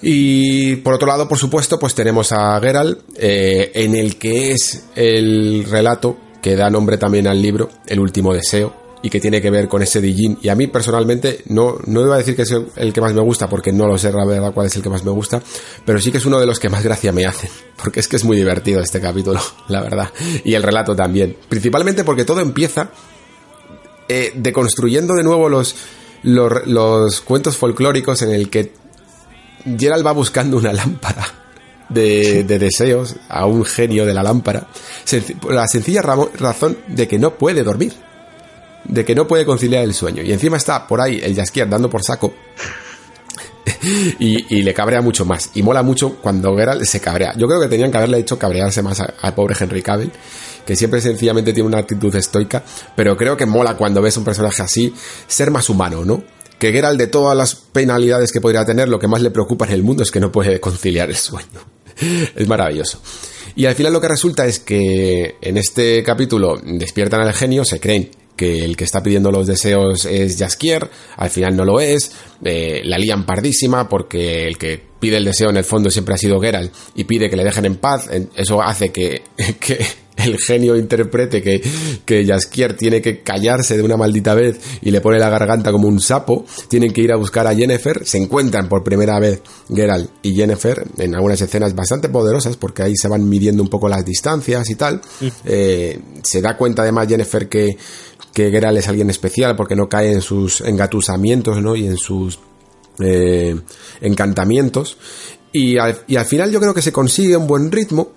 Speaker 1: Y por otro lado, por supuesto, pues tenemos a Geralt, eh, en el que es el relato que da nombre también al libro, El último deseo, y que tiene que ver con ese Dijin. Y a mí personalmente no, no iba a decir que es el que más me gusta, porque no lo sé la verdad cuál es el que más me gusta, pero sí que es uno de los que más gracia me hacen, porque es que es muy divertido este capítulo, la verdad. Y el relato también. Principalmente porque todo empieza eh, deconstruyendo de nuevo los, los, cuentos folclóricos en el que Gerald va buscando una lámpara. De, de, deseos a un genio de la lámpara, la sencilla razón de que no puede dormir de que no puede conciliar el sueño. Y encima está por ahí el Jaskier dando por saco. y, le cabrea mucho más. Y mola mucho cuando Geralt se cabrea. Yo creo que tenían que haberle hecho cabrearse más al pobre Henry Cavill, que siempre sencillamente tiene una actitud estoica. Pero creo que mola cuando ves un personaje así ser más humano, ¿no? Que Geralt, de todas las penalidades que podría tener, lo que más le preocupa en el mundo es que no puede conciliar el sueño. es maravilloso. Y al final lo que resulta es que en este capítulo despiertan al genio, se creen que el que está pidiendo los deseos es Jaskier, al final no lo es, eh, la lían pardísima porque el que pide el deseo en el fondo siempre ha sido Geralt y pide que le dejen en paz, eso hace que, que el genio interprete que, que Jaskier tiene que callarse de una maldita vez y le pone la garganta como un sapo, tienen que ir a buscar a Jennifer, se encuentran por primera vez Geralt y Jennifer en algunas escenas bastante poderosas porque ahí se van midiendo un poco las distancias y tal, eh, se da cuenta además Jennifer que que Geralt es alguien especial porque no cae en sus engatusamientos, ¿no? Y en sus eh, encantamientos. Y al, final yo creo que se consigue un buen ritmo,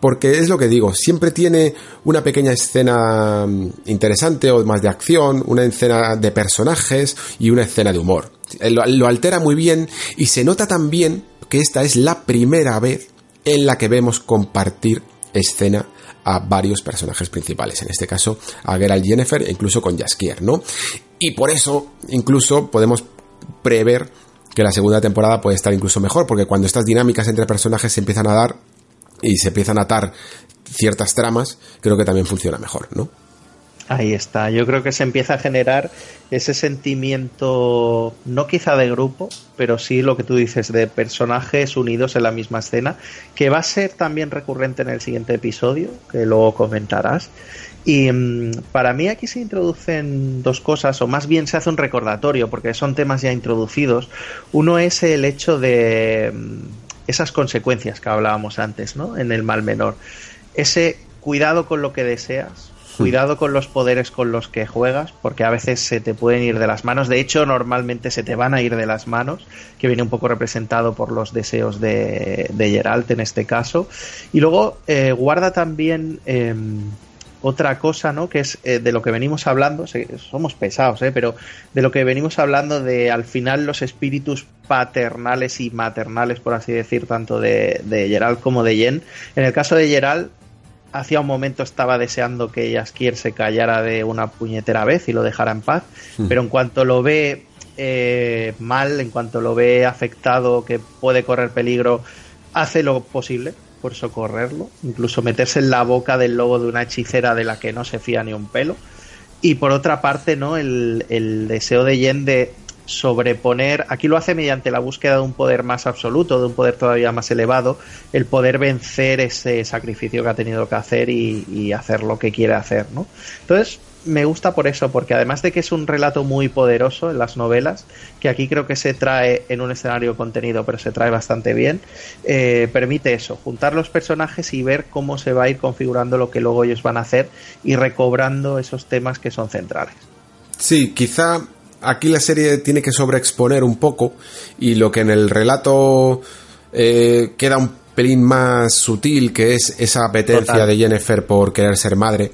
Speaker 1: porque es lo que digo, siempre tiene una pequeña escena mm, interesante o más de acción, una escena de personajes y una escena de humor. Lo altera muy bien y se nota también que esta es la primera vez en la que vemos compartir escena a varios personajes principales, en este caso a Geralt Jennifer e incluso con Jaskier, ¿no? Y por eso incluso podemos prever que la segunda temporada puede estar incluso mejor, porque cuando estas dinámicas entre personajes se empiezan a dar y se empiezan a atar ciertas tramas, creo que también funciona mejor, ¿no?
Speaker 2: Ahí está, yo creo que se empieza a generar ese sentimiento, no quizá de grupo, pero sí lo que tú dices, de personajes unidos en la misma escena, que va a ser también recurrente en el siguiente episodio, que luego comentarás. Y mm, para mí aquí se introducen dos cosas, o más bien se hace un recordatorio, porque son temas ya introducidos. Uno es el hecho de mm, esas consecuencias que hablábamos antes, ¿no? En el mal menor. Ese cuidado con lo que deseas, cuidado con los poderes con los que juegas, porque a veces se te pueden ir de las manos. De hecho, normalmente se te van a ir de las manos, que viene un poco representado por los deseos de, de Geralt en este caso. Y luego eh, guarda también eh, otra cosa, ¿no? Que es eh, de lo que venimos hablando, somos pesados, ¿eh? Pero de lo que venimos hablando de al final los espíritus paternales y maternales, por así decir, tanto de, de Geralt como de Jen. En el caso de Geralt, hacía un momento estaba deseando que Jaskier se callara de una puñetera vez y lo dejara en paz, pero en cuanto lo ve eh, mal, en cuanto lo ve afectado, que puede correr peligro, hace lo posible por socorrerlo, incluso meterse en la boca del lobo de una hechicera de la que no se fía ni un pelo. Y por otra parte, ¿no? El, el deseo de Yen de sobreponer, aquí lo hace mediante la búsqueda de un poder más absoluto, de un poder todavía más elevado, el poder vencer ese sacrificio que ha tenido que hacer y, hacer lo que quiere hacer, ¿no? Entonces, me gusta por eso, porque además de que es un relato muy poderoso en las novelas, que aquí creo que se trae en un escenario contenido, pero se trae bastante bien, eh, permite eso, juntar los personajes y ver cómo se va a ir configurando lo que luego ellos van a hacer y recobrando esos temas que son centrales.
Speaker 1: Sí, quizá aquí la serie tiene que sobreexponer un poco y lo que en el relato eh, queda un pelín más sutil, que es esa apetencia
Speaker 2: Total.
Speaker 1: de Jennifer por querer ser madre,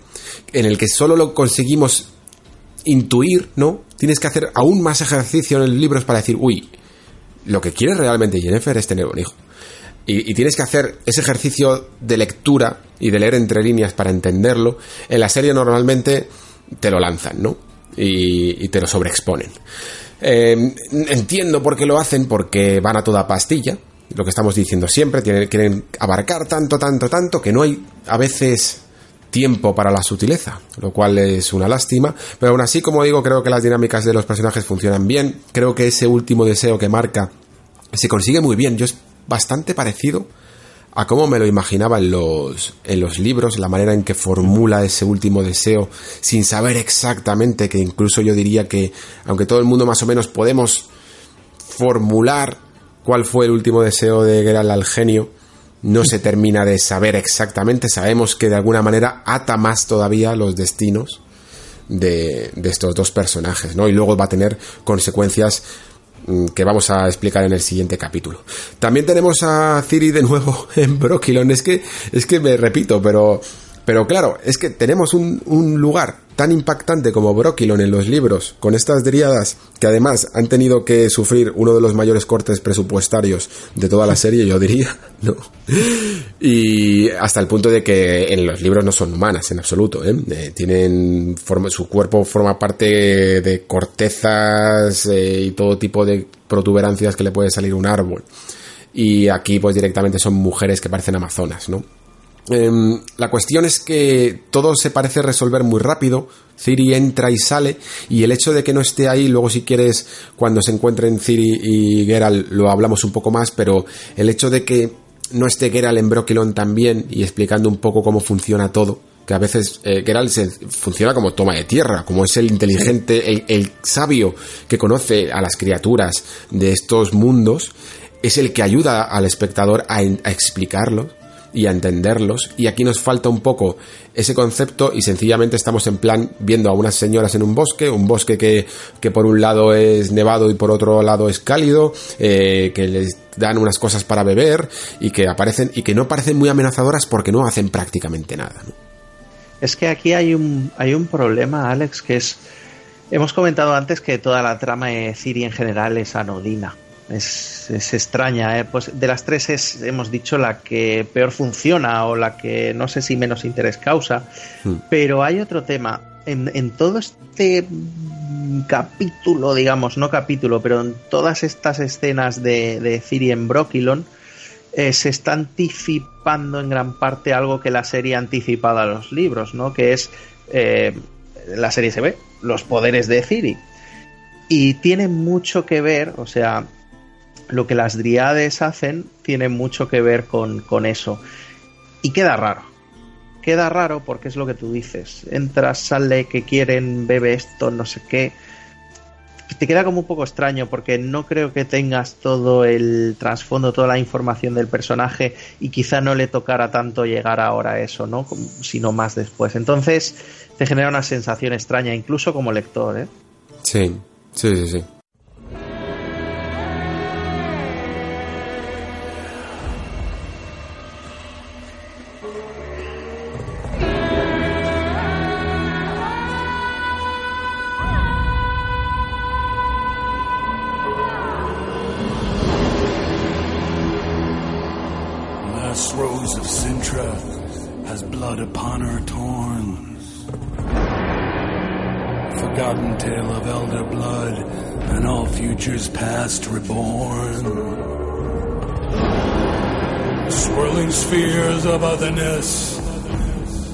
Speaker 1: en el que solo lo conseguimos intuir, ¿no? Tienes que hacer aún más ejercicio en los libros para decir, uy, lo que quiere realmente Jennifer es tener un hijo. Y, y tienes que hacer ese ejercicio de lectura y de leer entre líneas para entenderlo. En la serie normalmente te lo lanzan, ¿no? Y, y te lo sobreexponen. Eh, entiendo por qué lo hacen, porque van a toda pastilla, lo que estamos diciendo siempre, tienen, quieren abarcar tanto, tanto, tanto, que no hay a veces tiempo para la sutileza, lo cual es una lástima, pero aún así, como digo, creo que las dinámicas de los personajes funcionan bien, creo que ese último deseo que marca se consigue muy bien, yo es bastante parecido a cómo me lo imaginaba en los, en los libros, la manera en que formula ese último deseo, sin saber exactamente, que incluso yo diría que, aunque todo el mundo más o menos podemos formular cuál fue el último deseo de Geralt al genio, no se termina de saber exactamente, sabemos que de alguna manera ata más todavía los destinos de, de estos dos personajes, ¿no? Y luego va a tener consecuencias que vamos a explicar en el siguiente capítulo. También tenemos a Ciri de nuevo en Brokilon. Es que, es que me repito, pero, pero claro, es que tenemos un, un lugar tan impactante como Brokilon en los libros, con estas dríadas que además han tenido que sufrir uno de los mayores cortes presupuestarios de toda la serie, yo diría, ¿no? Y hasta el punto de que en los libros no son humanas en absoluto, ¿eh? Eh, tienen su cuerpo forma parte de cortezas eh, y todo tipo de protuberancias que le puede salir un árbol. Y aquí pues directamente son mujeres que parecen amazonas, ¿no? Em, la cuestión es que todo se parece resolver muy rápido. Ciri entra y sale, y el hecho de que no esté ahí, luego si quieres, cuando se encuentren Ciri y Geralt, lo hablamos un poco más, pero el hecho de que no esté Geralt en Brokilon también, y explicando un poco cómo funciona todo, que a veces eh, Geralt se, funciona como toma de tierra, como es el inteligente, el, el sabio que conoce a las criaturas de estos mundos, es el que ayuda al espectador a, a explicarlo y a entenderlos. Y aquí nos falta un poco ese concepto y sencillamente estamos en plan viendo a unas señoras en un bosque, un bosque que, que por un lado es nevado y por otro lado es cálido, eh, que les dan unas cosas para beber y que aparecen y que no parecen muy amenazadoras porque no hacen prácticamente nada.
Speaker 2: Es que aquí hay un, hay un problema, Alex, que es... Hemos comentado antes que toda la trama de Ciri en general es anodina. Es, extraña, ¿eh? pues de las tres es, hemos dicho, la que peor funciona o la que no sé si menos interés causa. Hmm. Pero hay otro tema. En, en, todo este capítulo, digamos, no capítulo, pero en todas estas escenas de, de Ciri en Brokilon, eh, se está anticipando en gran parte algo que la serie ha anticipado a los libros, ¿no? Que es eh, la serie se ve, los poderes de Ciri. Y tiene mucho que ver, o sea, lo que las driades hacen tiene mucho que ver con, con eso. Y queda raro. Queda raro porque es lo que tú dices. Entras, sale, que quieren, bebe esto, no sé qué te queda como un poco extraño porque no creo que tengas todo el trasfondo, toda la información del personaje y quizá no le tocara tanto llegar ahora a eso, ¿no? Sino más después. Entonces te genera una sensación extraña, incluso como lector, ¿eh?
Speaker 1: Sí, sí, sí, sí.
Speaker 4: Futures past reborn. Swirling spheres of otherness,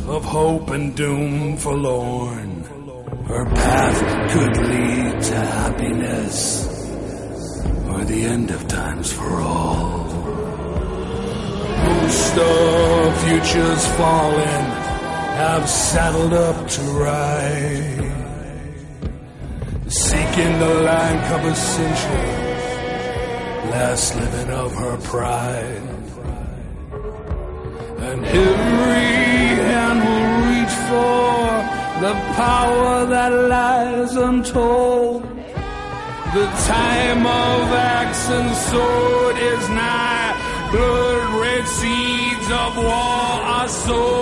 Speaker 4: of hope and doom forlorn. Her path could lead to happiness, or the end of times for all. Most of futures fallen have saddled up to ride seeking the land covered century, last living of her pride. And every hand will reach for the power that lies untold. The time of axe and sword is nigh. Blood red seeds of war are sown.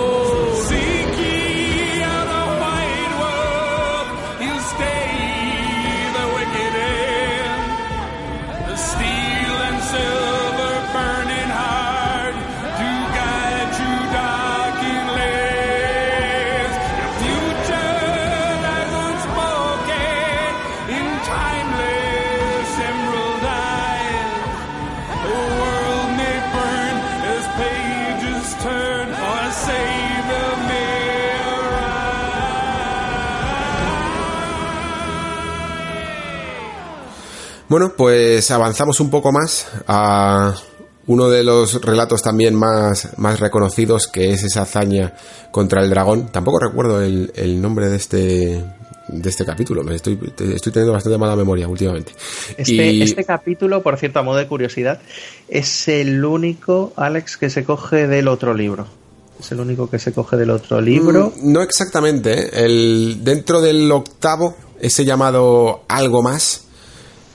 Speaker 1: Bueno, pues avanzamos un poco más a uno de los relatos también más, más reconocidos, que es esa hazaña contra el dragón. Tampoco recuerdo el, nombre de este, de este capítulo. Me estoy, estoy teniendo bastante mala memoria últimamente.
Speaker 2: Este, este, capítulo, por cierto, a modo de curiosidad, es el único, Alex, que se coge del otro libro. Es el único que se coge del otro libro.
Speaker 1: Mm, no exactamente. ¿eh? El, dentro del octavo, ese llamado Algo Más,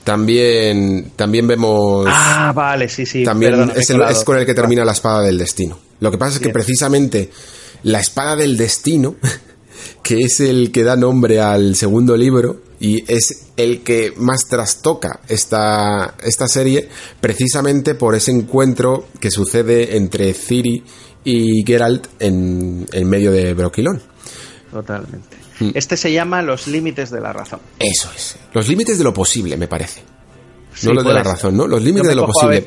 Speaker 1: también, también vemos.
Speaker 2: Ah, vale, sí, sí.
Speaker 1: También es, con el que termina la espada del destino. Lo que pasa es que precisamente la espada del destino, que es el que da nombre al segundo libro y es el que más trastoca esta, esta serie, precisamente por ese encuentro que sucede entre Ciri y Geralt en, en medio de Broquilón.
Speaker 2: Totalmente. Mm. Este se llama Los límites de la razón.
Speaker 1: Eso es. Los límites de lo posible, me parece. no lo de la razón, ¿no? Los límites de lo posible.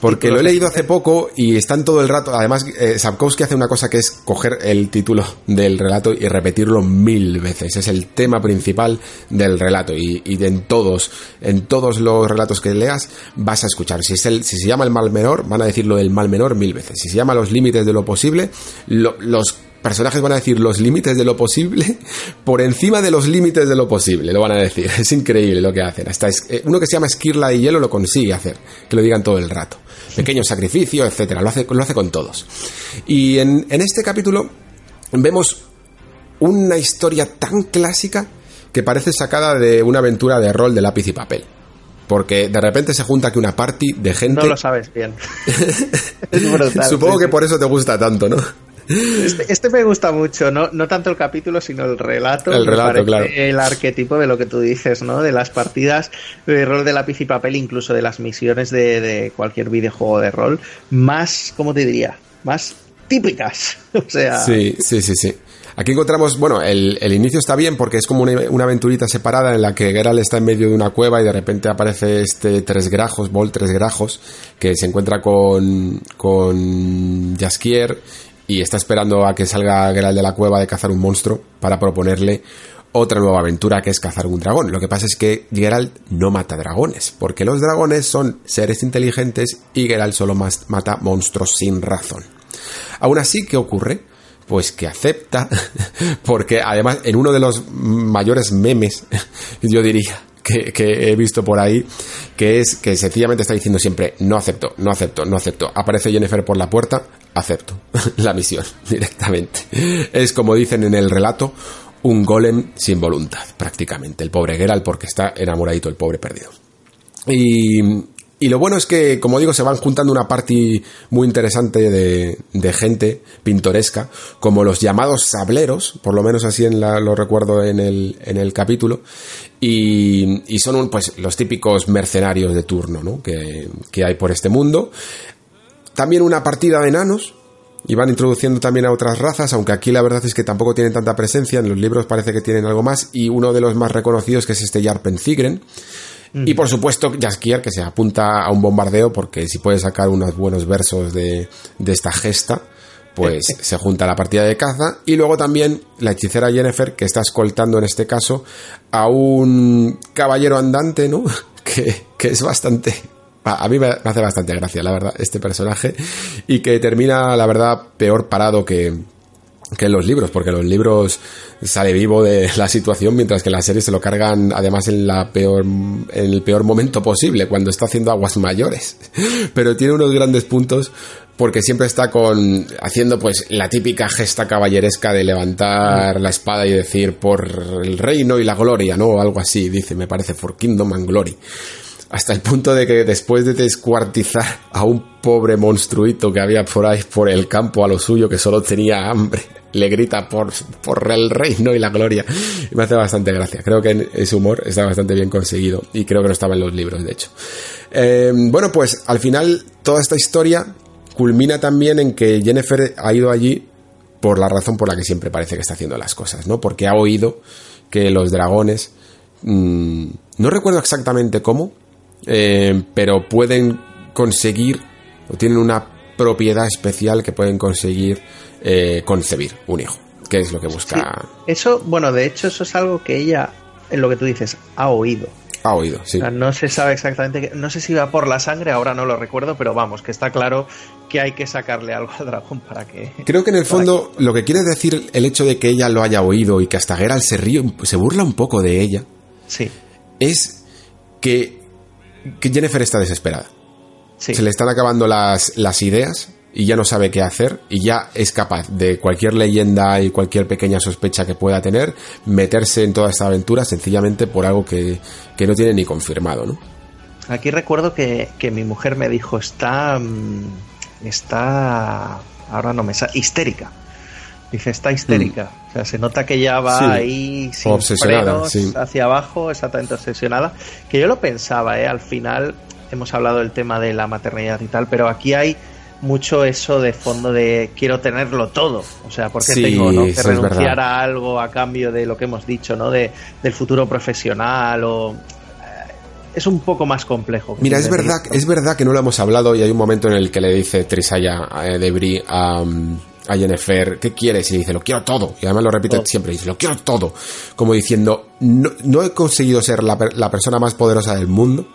Speaker 1: Porque lo he leído hace poco y están todo el rato. Además, eh, Sapkowski hace una cosa que es coger el título del relato y repetirlo mil veces. Es el tema principal del relato. Y, en todos, en todos los relatos que leas, vas a escuchar. Si, es el, si se llama el mal menor, van a decirlo del mal menor mil veces. Si se llama los límites de lo posible, los personajes van a decir los límites de lo posible por encima de los límites de lo posible, lo van a decir. Es increíble lo que hacen. Hasta eh, uno que se llama Esquirla y Hielo lo consigue hacer, que lo digan todo el rato. Pequeño sacrificio, etcétera, lo hace, lo hace con todos. Y en, en este capítulo vemos una historia tan clásica que parece sacada de una aventura de rol de lápiz y papel. Porque de repente se junta aquí una party de gente.
Speaker 2: No lo sabes bien.
Speaker 1: es brutal, Supongo que por eso te gusta tanto, ¿no?
Speaker 2: Este, este, me gusta mucho, ¿no? no tanto el capítulo, sino el relato.
Speaker 1: El relato, claro.
Speaker 2: El arquetipo de lo que tú dices, ¿no? De las partidas de rol de lápiz y papel, incluso de las misiones de, de cualquier videojuego de rol, más, ¿cómo te diría? Más típicas. O sea.
Speaker 1: Sí, sí, sí, sí. Aquí encontramos, bueno, el, el, inicio está bien porque es como una, aventurita separada en la que Geralt está en medio de una cueva y de repente aparece este Tres Grajos, Bol Tres Grajos, que se encuentra con, con Jaskier y está esperando a que salga Geralt de la cueva de cazar un monstruo para proponerle otra nueva aventura que es cazar un dragón. Lo que pasa es que Geralt no mata dragones, porque los dragones son seres inteligentes y Geralt solo mata monstruos sin razón. Aún así, ¿qué ocurre? Pues que acepta, porque además en uno de los mayores memes, yo diría, que, he visto por ahí, que es que sencillamente está diciendo siempre, no acepto, no acepto, no acepto. Aparece Jennifer por la puerta, acepto la misión directamente. Es como dicen en el relato, un golem sin voluntad, prácticamente. El pobre Geralt porque está enamoradito, el pobre perdido. Y, y lo bueno es que, como digo, se van juntando una parte muy interesante de, de, gente pintoresca, como los llamados sableros, por lo menos así en la, lo recuerdo en el, en el capítulo, y, y son pues los típicos mercenarios de turno ¿no? que, que hay por este mundo. También una partida de enanos, y van introduciendo también a otras razas, aunque aquí la verdad es que tampoco tienen tanta presencia, en los libros parece que tienen algo más, y uno de los más reconocidos que es este Jarpen Zigren, y por supuesto, Jaskier, que se apunta a un bombardeo, porque si puede sacar unos buenos versos de, de esta gesta, pues se junta a la partida de caza. Y luego también la hechicera Jennifer, que está escoltando en este caso a un caballero andante, ¿no? Que, que es bastante a mí me hace bastante gracia, la verdad, este personaje. Y que termina, la verdad, peor parado que, que en los libros, porque los libros sale vivo de la situación, mientras que en la serie se lo cargan además en la peor, en el peor momento posible, cuando está haciendo aguas mayores. Pero tiene unos grandes puntos porque siempre está con haciendo pues la típica gesta caballeresca de levantar la espada y decir por el reino y la gloria, ¿no? O algo así, dice, me parece, for kingdom and glory hasta el punto de que después de descuartizar a un pobre monstruito que había por ahí por el campo a lo suyo que solo tenía hambre, le grita por, por el reino y la gloria. Me hace bastante gracia. Creo que ese humor está bastante bien conseguido y creo que no estaba en los libros, de hecho. Eh, bueno, pues al final toda esta historia culmina también en que Jennifer ha ido allí por la razón por la que siempre parece que está haciendo las cosas, ¿no? Porque ha oído que los dragones... Mmm, no recuerdo exactamente cómo, eh, pero pueden conseguir o tienen una propiedad especial que pueden conseguir eh, concebir un hijo, que es lo que busca.
Speaker 2: Eso, bueno, de hecho eso es algo que ella, en lo que tú dices, ha oído.
Speaker 1: Ha oído, sí.
Speaker 2: no se sabe exactamente, no sé si va por la sangre, ahora no lo recuerdo, pero vamos, que está claro que hay que sacarle algo al dragón para que...
Speaker 1: Creo que en el fondo lo que quiere decir el hecho de que ella lo haya oído y que hasta Geralt se ríe, se burla un poco de ella,
Speaker 2: sí.
Speaker 1: es que que Jennifer está desesperada. Se le están acabando las, las ideas y ya no sabe qué hacer y ya es capaz de cualquier leyenda y cualquier pequeña sospecha que pueda tener meterse en toda esta aventura sencillamente por algo que, no tiene ni confirmado, ¿no?
Speaker 2: Aquí recuerdo que, mi mujer me dijo, está... Mm, está... ahora no me sale... histérica. Dice, está histérica. Mm. O sea, se nota que ya va ahí sin
Speaker 1: obsesionada,
Speaker 2: hacia abajo, exactamente obsesionada. Que yo lo pensaba, ¿eh? Al final hemos hablado del tema de la maternidad y tal, pero aquí hay mucho eso de fondo de quiero tenerlo todo. O sea, porque tengo ¿no? que renunciar a algo a cambio de lo que hemos dicho, ¿no? De, del futuro profesional o eh, es un poco más complejo.
Speaker 1: Mira, es verdad, es verdad que no lo hemos hablado y hay un momento en el que le dice Trisaya eh, de Brie a, a Jennifer, ¿qué quieres? Y dice, lo quiero todo. Y además lo repite siempre, dice, lo quiero todo. Como diciendo, no, he conseguido ser la, persona más poderosa del mundo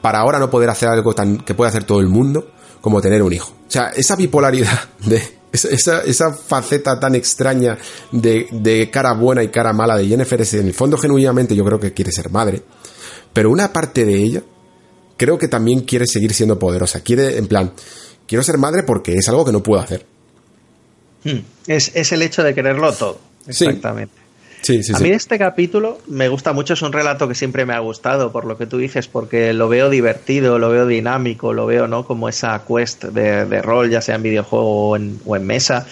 Speaker 1: para ahora no poder hacer algo tan que puede hacer todo el mundo como tener un hijo. O sea, esa bipolaridad de esa, esa faceta tan extraña de, de cara buena y cara mala de Jennifer es en el fondo genuinamente yo creo que quiere ser madre, pero una parte de ella creo que también quiere seguir siendo poderosa, quiere en plan, quiero ser madre porque es algo que no puedo hacer.
Speaker 2: Hmm. Es, es el hecho de quererlo todo, exactamente.
Speaker 1: Sí, sí,
Speaker 2: a mí este capítulo me gusta mucho, es un relato que siempre me ha gustado, por lo que tú dices, porque lo veo divertido, lo veo dinámico, lo veo no como esa quest de, de rol, ya sea en videojuego o en, o en mesa.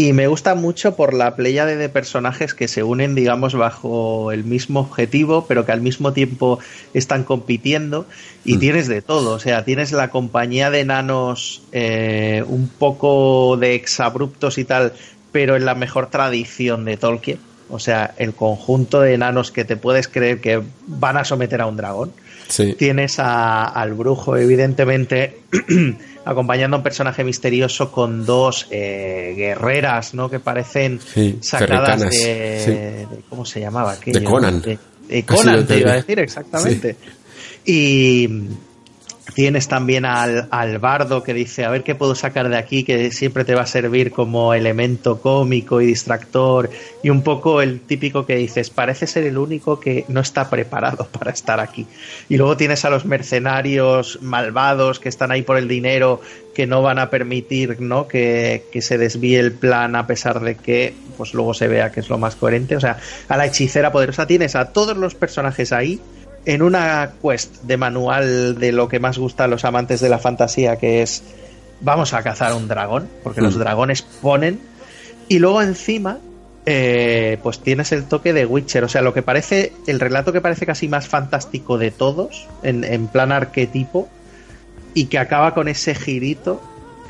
Speaker 2: Y me gusta mucho por la pléyade de personajes que se unen, digamos, bajo el mismo objetivo, pero que al mismo tiempo están compitiendo. Y
Speaker 1: Mm.
Speaker 2: tienes de todo, o sea, tienes la compañía de enanos eh, un poco de exabruptos y tal, pero en la mejor tradición de Tolkien. O sea, el conjunto de enanos que te puedes creer que van a someter a un dragón.
Speaker 1: Sí.
Speaker 2: Tienes a- al brujo, evidentemente, acompañando a un personaje misterioso con dos eh, guerreras, ¿no? Que parecen
Speaker 1: Sí,
Speaker 2: sacadas de,
Speaker 1: sí.
Speaker 2: de- ¿Cómo se llamaba? aquello?
Speaker 1: De Conan.
Speaker 2: De, Conan, te iba a decir, exactamente. Y tienes también al, al bardo que dice, a ver qué puedo sacar de aquí, que siempre te va a servir como elemento cómico y distractor, y un poco el típico que dices, parece ser el único que no está preparado para estar aquí. Y luego tienes a los mercenarios malvados que están ahí por el dinero, que no van a permitir ¿no? que, que se desvíe el plan a pesar de que pues luego se vea que es lo más coherente. O sea, a la hechicera poderosa tienes a todos los personajes ahí en una quest de manual de lo que más gusta a los amantes de la fantasía, que es vamos a cazar un dragón, porque los
Speaker 1: Mm.
Speaker 2: dragones ponen, y luego encima eh, pues tienes el toque de Witcher, o sea, lo que parece, el relato que parece casi más fantástico de todos, en, en plan arquetipo, y que acaba con ese girito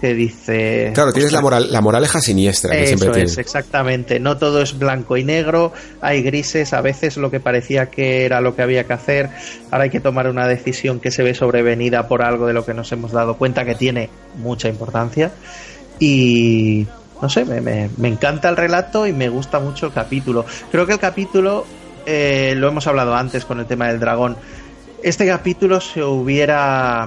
Speaker 2: que dice...
Speaker 1: Claro, tienes la,
Speaker 2: "Ostras,
Speaker 1: moral, la moraleja siniestra que siempre
Speaker 2: eso
Speaker 1: tiene.
Speaker 2: es, exactamente. No todo es blanco y negro, hay grises, a veces lo que parecía que era lo que había que hacer, ahora hay que tomar una decisión que se ve sobrevenida por algo de lo que nos hemos dado cuenta que tiene mucha importancia. Y no sé, me, me- me encanta el relato y me gusta mucho el capítulo. Creo que el capítulo, eh, lo hemos hablado antes con el tema del dragón, este capítulo se hubiera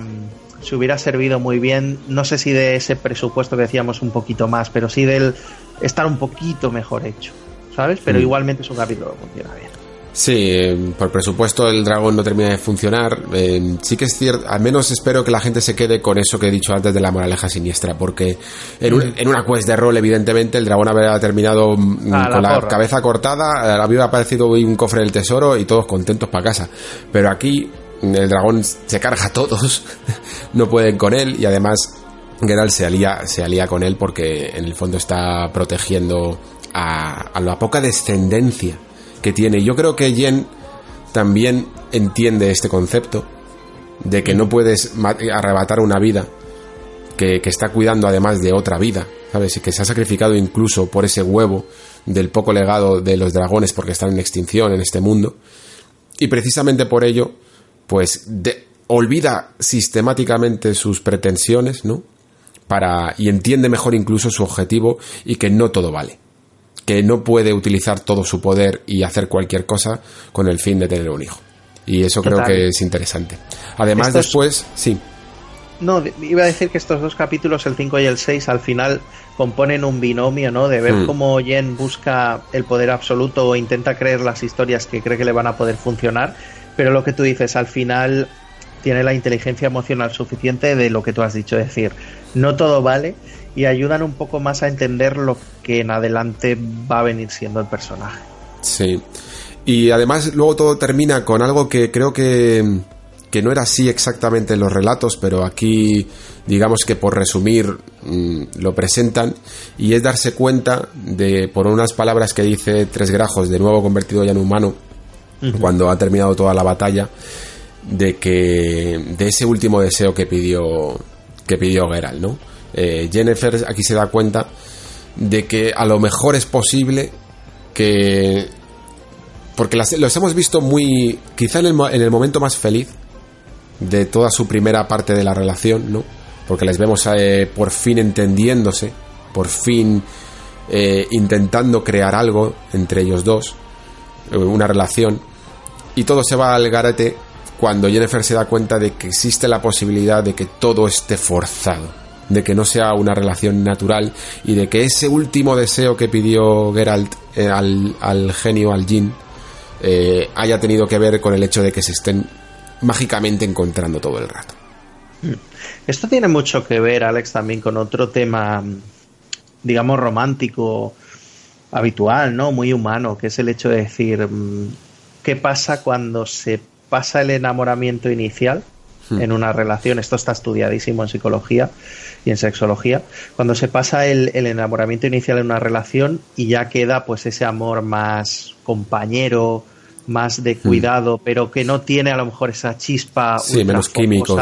Speaker 2: se hubiera servido muy bien, no sé si de ese presupuesto que decíamos un poquito más, pero sí del estar un poquito mejor hecho, ¿sabes? Pero
Speaker 1: Mm.
Speaker 2: igualmente es un capítulo que funciona bien.
Speaker 1: Sí, eh, por presupuesto el dragón no termina de funcionar. Eh, sí que es cierto, al menos espero que la gente se quede con eso que he dicho antes de la moraleja siniestra, porque en, un- en una quest de rol, evidentemente, el dragón habría terminado mm,
Speaker 2: la
Speaker 1: con la
Speaker 2: porra.
Speaker 1: cabeza cortada, eh, había aparecido un cofre del tesoro y todos contentos para casa. Pero aquí mm, el dragón se carga a todos, no pueden con él y además Geralt se alía, se alía con él porque en el fondo está protegiendo a, la poca descendencia que tiene. Yo creo que Jen también entiende este concepto de que no puedes arrebatar una vida que, que está cuidando además de otra vida, ¿sabes? Y que se ha sacrificado incluso por ese huevo del poco legado de los dragones porque están en extinción en este mundo. Y precisamente por ello, pues de- olvida sistemáticamente sus pretensiones, ¿no? Para, y entiende mejor incluso su objetivo y que no todo vale. Que no puede utilizar todo su poder y hacer cualquier cosa con el fin de tener un hijo. Y eso creo que es interesante. Además, después, sí.
Speaker 2: No, iba a decir que estos dos capítulos, el 5 y el 6, al final componen un binomio, ¿no? De ver
Speaker 1: Hmm.
Speaker 2: cómo Jen busca el poder absoluto o intenta creer las historias que cree que le van a poder funcionar, pero lo que tú dices, al final tiene la inteligencia emocional suficiente de lo que tú has dicho, es decir, no todo vale y ayudan un poco más a entender lo que en adelante va a venir siendo el personaje.
Speaker 1: Sí. Y además luego todo termina con algo que creo que, que no era así exactamente en los relatos, pero aquí digamos que por resumir mm, lo presentan y es darse cuenta de por unas palabras que dice Tres Grajos, de nuevo convertido ya en humano, cuando ha terminado toda la batalla, de que de ese último deseo que pidió que pidió Geralt, ¿no? Eh, Jennifer aquí se da cuenta de que a lo mejor es posible que porque los hemos visto muy quizá en el, en el momento más feliz de toda su primera parte de la relación, ¿no? Porque les vemos eh, por fin entendiéndose, por fin eh, intentando crear algo entre ellos dos, eh, una relación, y todo se va al garete cuando Jennifer se da cuenta de que existe la posibilidad de que todo esté forzado, de que no sea una relación natural y de que ese último deseo que pidió Geralt eh, al, al, genio, al Jin, eh, haya tenido que ver con el hecho de que se estén mágicamente encontrando todo el rato.
Speaker 2: Esto tiene mucho que ver, Alex, también con otro tema, digamos, romántico habitual, ¿no? Muy humano, que es el hecho de decir, mm, ¿qué pasa cuando se pasa el enamoramiento inicial hmm. en una relación? Esto está estudiadísimo en psicología y en sexología. Cuando se pasa el, enamoramiento inicial en una relación y ya queda pues ese amor más compañero, más de hmm. cuidado, pero que no tiene a lo mejor esa chispa
Speaker 1: sí, menos químico,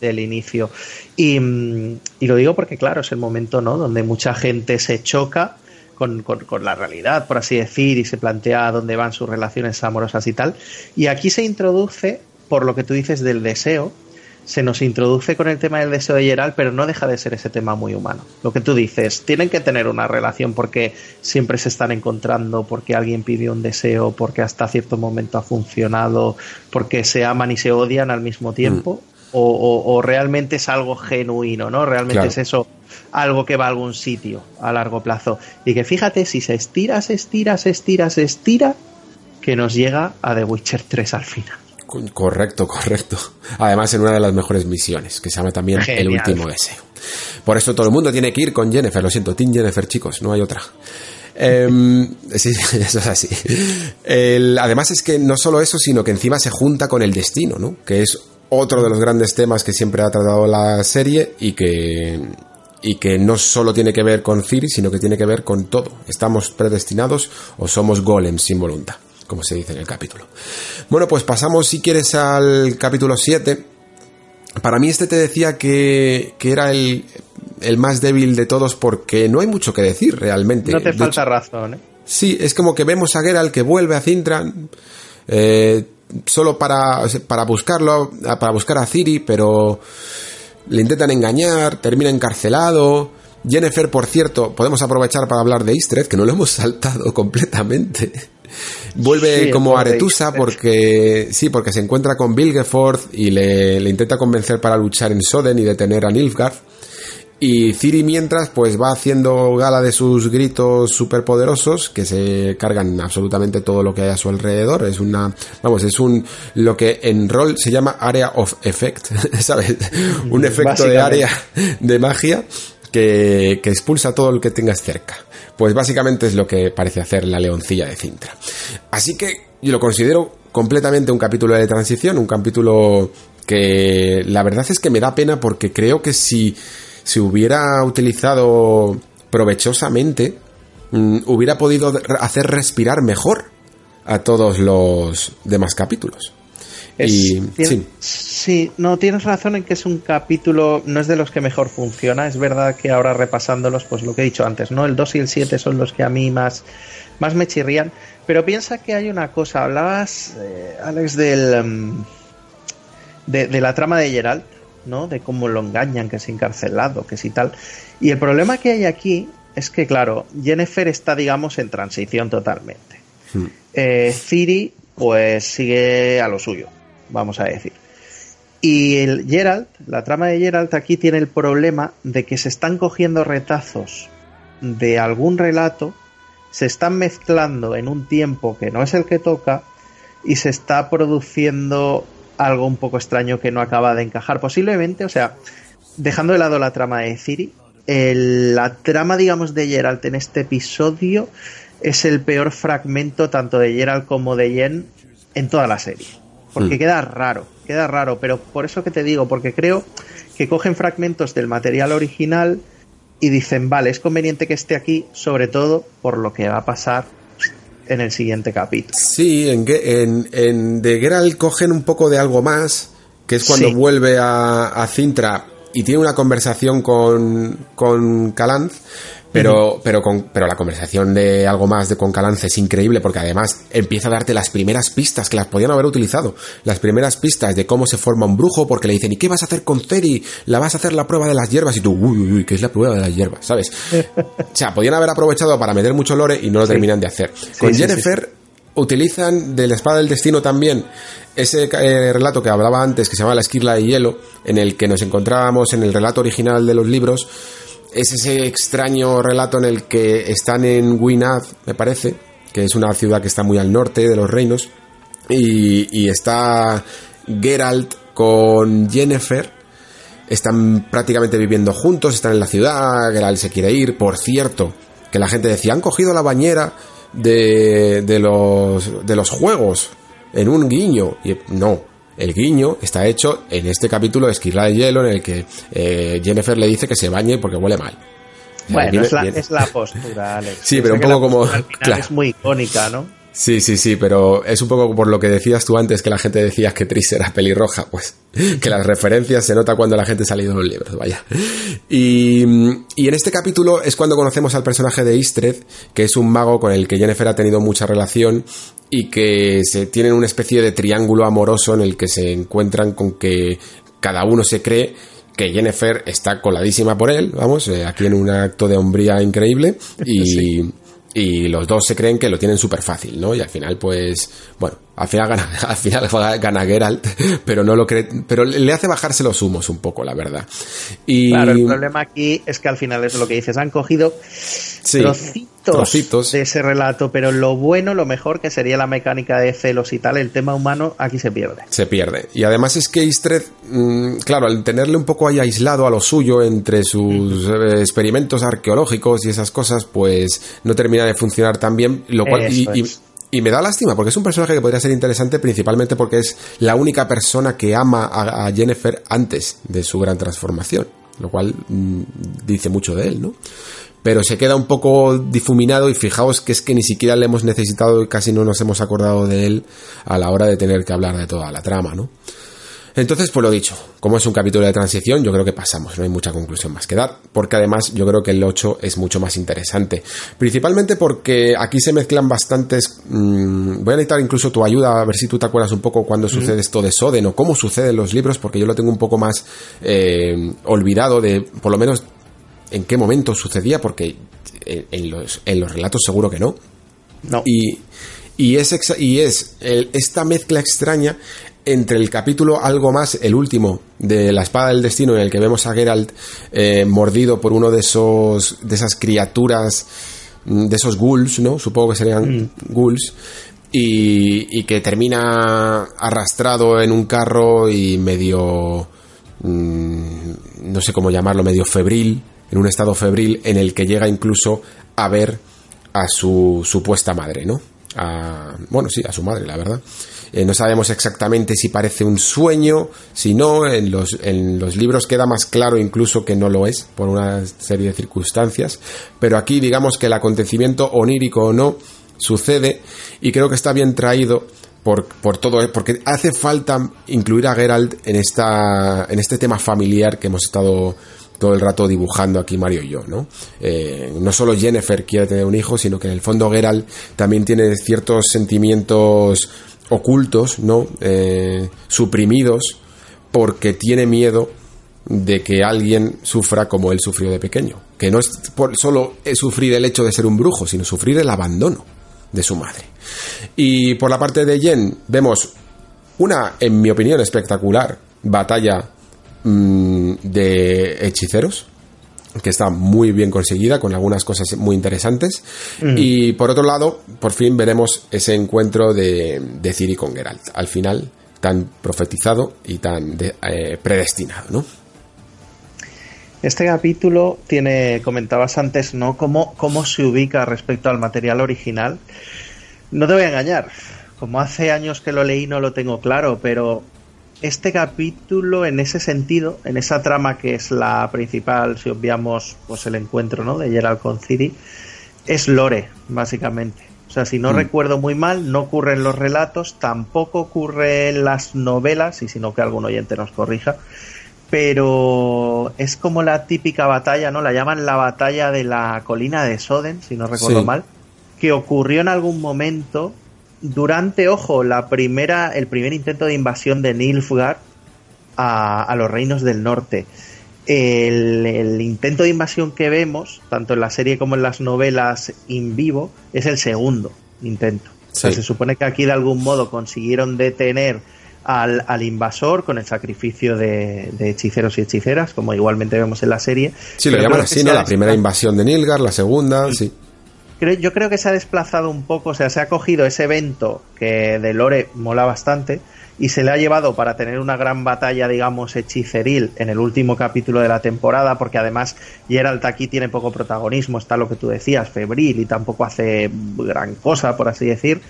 Speaker 2: del, inicio. Y, mm, y, lo digo porque, claro, es el momento ¿no? donde mucha gente se choca con, con, la realidad, por así decir, y se plantea dónde van sus relaciones amorosas y tal. Y aquí se introduce, por lo que tú dices del deseo, se nos introduce con el tema del deseo de Gerald, pero no deja de ser ese tema muy humano. Lo que tú dices, tienen que tener una relación porque siempre se están encontrando, porque alguien pidió un deseo, porque hasta cierto momento ha funcionado, porque se aman y se odian al mismo tiempo. Mm. O, realmente es algo genuino, ¿no? Realmente es eso algo que va a algún sitio a largo plazo. Y que fíjate, si se estira, se estira, se estira, se estira, que nos llega a The Witcher 3 al final.
Speaker 1: Correcto, correcto. Además, en una de las mejores misiones, que se llama también El último deseo. Por eso todo el mundo tiene que ir con Jennifer. Lo siento, Team Jennifer, chicos, no hay otra. Em, sí, eso es así. además es que no solo eso, sino que encima se junta con el destino, ¿no? Que es otro de los grandes temas que siempre ha tratado la serie y que y que no solo tiene que ver con Ciri, sino que tiene que ver con todo. ¿Estamos predestinados o somos golems sin voluntad? Como se dice en el capítulo. Bueno, pues pasamos, si quieres, al capítulo 7. Para mí este te decía que, era el, más débil de todos porque no hay mucho que decir realmente.
Speaker 2: No te falta razón, ¿eh?
Speaker 1: Sí, es como que vemos a Geralt que vuelve a Cintra eh, solo para, para buscarlo, para buscar a Ciri, pero le intentan engañar, termina encarcelado. Jennifer, por cierto, podemos aprovechar para hablar de Istred, que no lo hemos saltado completamente. Vuelve como Aretusa porque sí, porque se encuentra con Bilgeforth y le, le, intenta convencer para luchar en Soden y detener a Nilfgaard. Y Ciri mientras pues va haciendo gala de sus gritos superpoderosos que se cargan absolutamente todo lo que hay a su alrededor. Es una, vamos, es un, lo que en rol se llama Area of Effect, ¿sabes? Un efecto de área de magia que, que expulsa todo lo que tengas cerca. Pues básicamente es lo que parece hacer la leoncilla de Cintra. Así que yo lo considero completamente un capítulo de transición, un capítulo que la verdad es que me da pena porque creo que si si hubiera utilizado provechosamente, mm, hubiera podido hacer respirar mejor a todos los demás capítulos.
Speaker 2: y, sí. sí, no, tienes razón en que es un capítulo, no es de los que mejor funciona. Es verdad que ahora repasándolos, pues lo que he dicho antes, ¿no? El 2 y el 7 son los que a mí más, más me chirrían. Pero piensa que hay una cosa. Hablabas, eh, Alex, del, mm, de, de, la trama de Geralt. ¿No? De cómo lo engañan, que es encarcelado, que si tal. Y el problema que hay aquí es que, claro, Jennifer está, digamos, en transición totalmente. Hmm. Eh, Ciri, pues sigue a lo suyo, vamos a decir. Y el Geralt, la trama de Geralt aquí tiene el problema de que se están cogiendo retazos de algún relato, se están mezclando en un tiempo que no es el que toca y se está produciendo algo un poco extraño que no acaba de encajar. Posiblemente, o sea, dejando de lado la trama de Ciri, la trama, digamos, de Geralt en este episodio es el peor fragmento tanto de Geralt como de Jen en toda la serie. Porque hmm. queda raro, queda raro, pero por eso que te digo, porque creo que cogen fragmentos del material original y dicen, vale, es conveniente que esté aquí, sobre todo por lo que va a pasar en el siguiente capítulo.
Speaker 1: Sí, en, en, en The Geralt cogen un poco de algo más, que es cuando vuelve a, a Cintra y tiene una conversación con, con Calanz, pero, pero, con, pero la conversación de algo más de con Calance es increíble porque además empieza a darte las primeras pistas que las podían haber utilizado. Las primeras pistas de cómo se forma un brujo porque le dicen, ¿y qué vas a hacer con Ceri? ¿La vas a hacer la prueba de las hierbas? Y tú, uy, uy, uy, ¿qué es la prueba de las hierbas? ¿Sabes? o sea, podían haber aprovechado para meter mucho lore y no lo terminan de hacer. Con Jennifer utilizan de la espada del destino también ese eh, relato que hablaba antes, que se llama La esquirla de hielo, en el que nos encontrábamos en el relato original de los libros, es ese extraño relato en el que están en Gwynedd, me parece, que es una ciudad que está muy al norte de los reinos, y, y está Geralt con Jennifer, están prácticamente viviendo juntos, están en la ciudad, Geralt se quiere ir, por cierto, que la gente decía, han cogido la bañera de, de, los, de los juegos en un guiño. Y no, el guiño está hecho en este capítulo de Esquirla de Hielo en el que eh, Jennifer le dice que se bañe porque huele mal.
Speaker 2: Bueno, es, la, es, la, postura, Alex.
Speaker 1: Sí, pero un poco como...
Speaker 2: Claro. Es muy icónica, ¿no?
Speaker 1: Sí, sí, sí, pero es un poco por lo que decías tú antes que la gente decía que Tris era pelirroja, pues que las referencias se nota cuando la gente ha salido de los libros, vaya. Y, y, en este capítulo es cuando conocemos al personaje de Istred, que es un mago con el que Jennifer ha tenido mucha relación y que se tienen una especie de triángulo amoroso en el que se encuentran con que cada uno se cree que Jennifer está coladísima por él, vamos, eh, aquí en un acto de hombría increíble y... Sí y los dos se creen que lo tienen súper fácil, ¿no? Y al final, pues, bueno, al final gana, al final gana Geralt, pero no lo cree, pero le hace bajarse los humos un poco, la verdad. Y...
Speaker 2: Claro, el problema aquí es que al final es lo que dices, han cogido
Speaker 1: sí,
Speaker 2: trocitos,
Speaker 1: trocitos,
Speaker 2: de ese relato, pero lo bueno, lo mejor que sería la mecánica de celos y tal, el tema humano aquí se pierde.
Speaker 1: Se pierde. Y además es que Istred, mmm, claro, al tenerle un poco ahí aislado a lo suyo entre sus eh, experimentos arqueológicos y esas cosas, pues no termina de funcionar tan bien, lo cual y, y, y, me da lástima porque es un personaje que podría ser interesante principalmente porque es la única persona que ama a, Jennifer antes de su gran transformación, lo cual mmm, dice mucho de él, ¿no? pero se queda un poco difuminado y fijaos que es que ni siquiera le hemos necesitado y casi no nos hemos acordado de él a la hora de tener que hablar de toda la trama, ¿no? Entonces, pues lo dicho, como es un capítulo de transición, yo creo que pasamos, no hay mucha conclusión más que dar, porque además yo creo que el 8 es mucho más interesante. Principalmente porque aquí se mezclan bastantes... Mmm, voy a necesitar incluso tu ayuda, a ver si tú te acuerdas un poco cuando sucede esto de Soden o cómo sucede en los libros, porque yo lo tengo un poco más eh, olvidado de, por lo menos, en qué momento sucedía, porque en los, en los relatos seguro que no.
Speaker 2: No.
Speaker 1: Y, y es, y es el, esta mezcla extraña entre el capítulo algo más, el último de la espada del destino, en el que vemos a Geralt eh, mordido por uno de esos de esas criaturas, de esos ghouls, ¿no? Supongo que serían mm. ghouls. Y, y, que termina arrastrado en un carro y medio mmm, no sé cómo llamarlo, medio febril, en un estado febril en el que llega incluso a ver a su supuesta madre, ¿no? A, bueno, sí, a su madre, la verdad. Eh, no sabemos exactamente si parece un sueño, si no, en los, en los libros queda más claro incluso que no lo es, por una serie de circunstancias, pero aquí digamos que el acontecimiento onírico o no sucede y creo que está bien traído por, por todo, porque hace falta incluir a Geralt en, esta, en este tema familiar que hemos estado todo el rato dibujando aquí Mario y yo, ¿no? Eh, no solo Jennifer quiere tener un hijo, sino que en el fondo Geralt también tiene ciertos sentimientos ocultos, ¿no? Eh, suprimidos, porque tiene miedo de que alguien sufra como él sufrió de pequeño. Que no es por solo sufrir el hecho de ser un brujo, sino sufrir el abandono de su madre. Y por la parte de Jen, vemos una, en mi opinión, espectacular batalla mmm, de hechiceros que está muy bien conseguida, con algunas cosas muy interesantes. Mm. Y por otro lado, por fin veremos ese encuentro de, de Ciri con Geralt. Al final, tan profetizado y tan de, eh, predestinado, ¿no?
Speaker 2: Este capítulo tiene, comentabas antes, ¿no? Cómo, cómo se ubica respecto al material original. No te voy a engañar. Como hace años que lo leí no lo tengo claro, pero este capítulo en ese sentido, en esa trama que es la principal, si obviamos pues el encuentro ¿no? de Gerald con Ciri, es lore, básicamente. O sea, si no mm. recuerdo muy mal, no ocurre en los relatos, tampoco ocurre en las novelas, y si no que algún oyente nos corrija, pero es como la típica batalla, ¿no? La llaman la batalla de la colina de Soden, si no recuerdo sí. mal, que ocurrió en algún momento durante, ojo, la primera, el primer intento de invasión de Nilfgaard a, a los reinos del norte. El, el, intento de invasión que vemos, tanto en la serie como en las novelas in vivo, es el segundo intento. O sea, se supone que aquí de algún modo consiguieron detener al, al invasor con el sacrificio de, de, hechiceros y hechiceras, como igualmente vemos en la serie.
Speaker 1: Sí, lo llaman así, ¿no? La primera invasión de Nilgar, la segunda, sí.
Speaker 2: Yo creo que se ha desplazado un poco, o sea, se ha cogido ese evento que de Lore mola bastante y se le ha llevado para tener una gran batalla, digamos, hechiceril en el último capítulo de la temporada, porque además Geralt aquí tiene poco protagonismo, está lo que tú decías, febril y tampoco hace gran cosa, por así decir.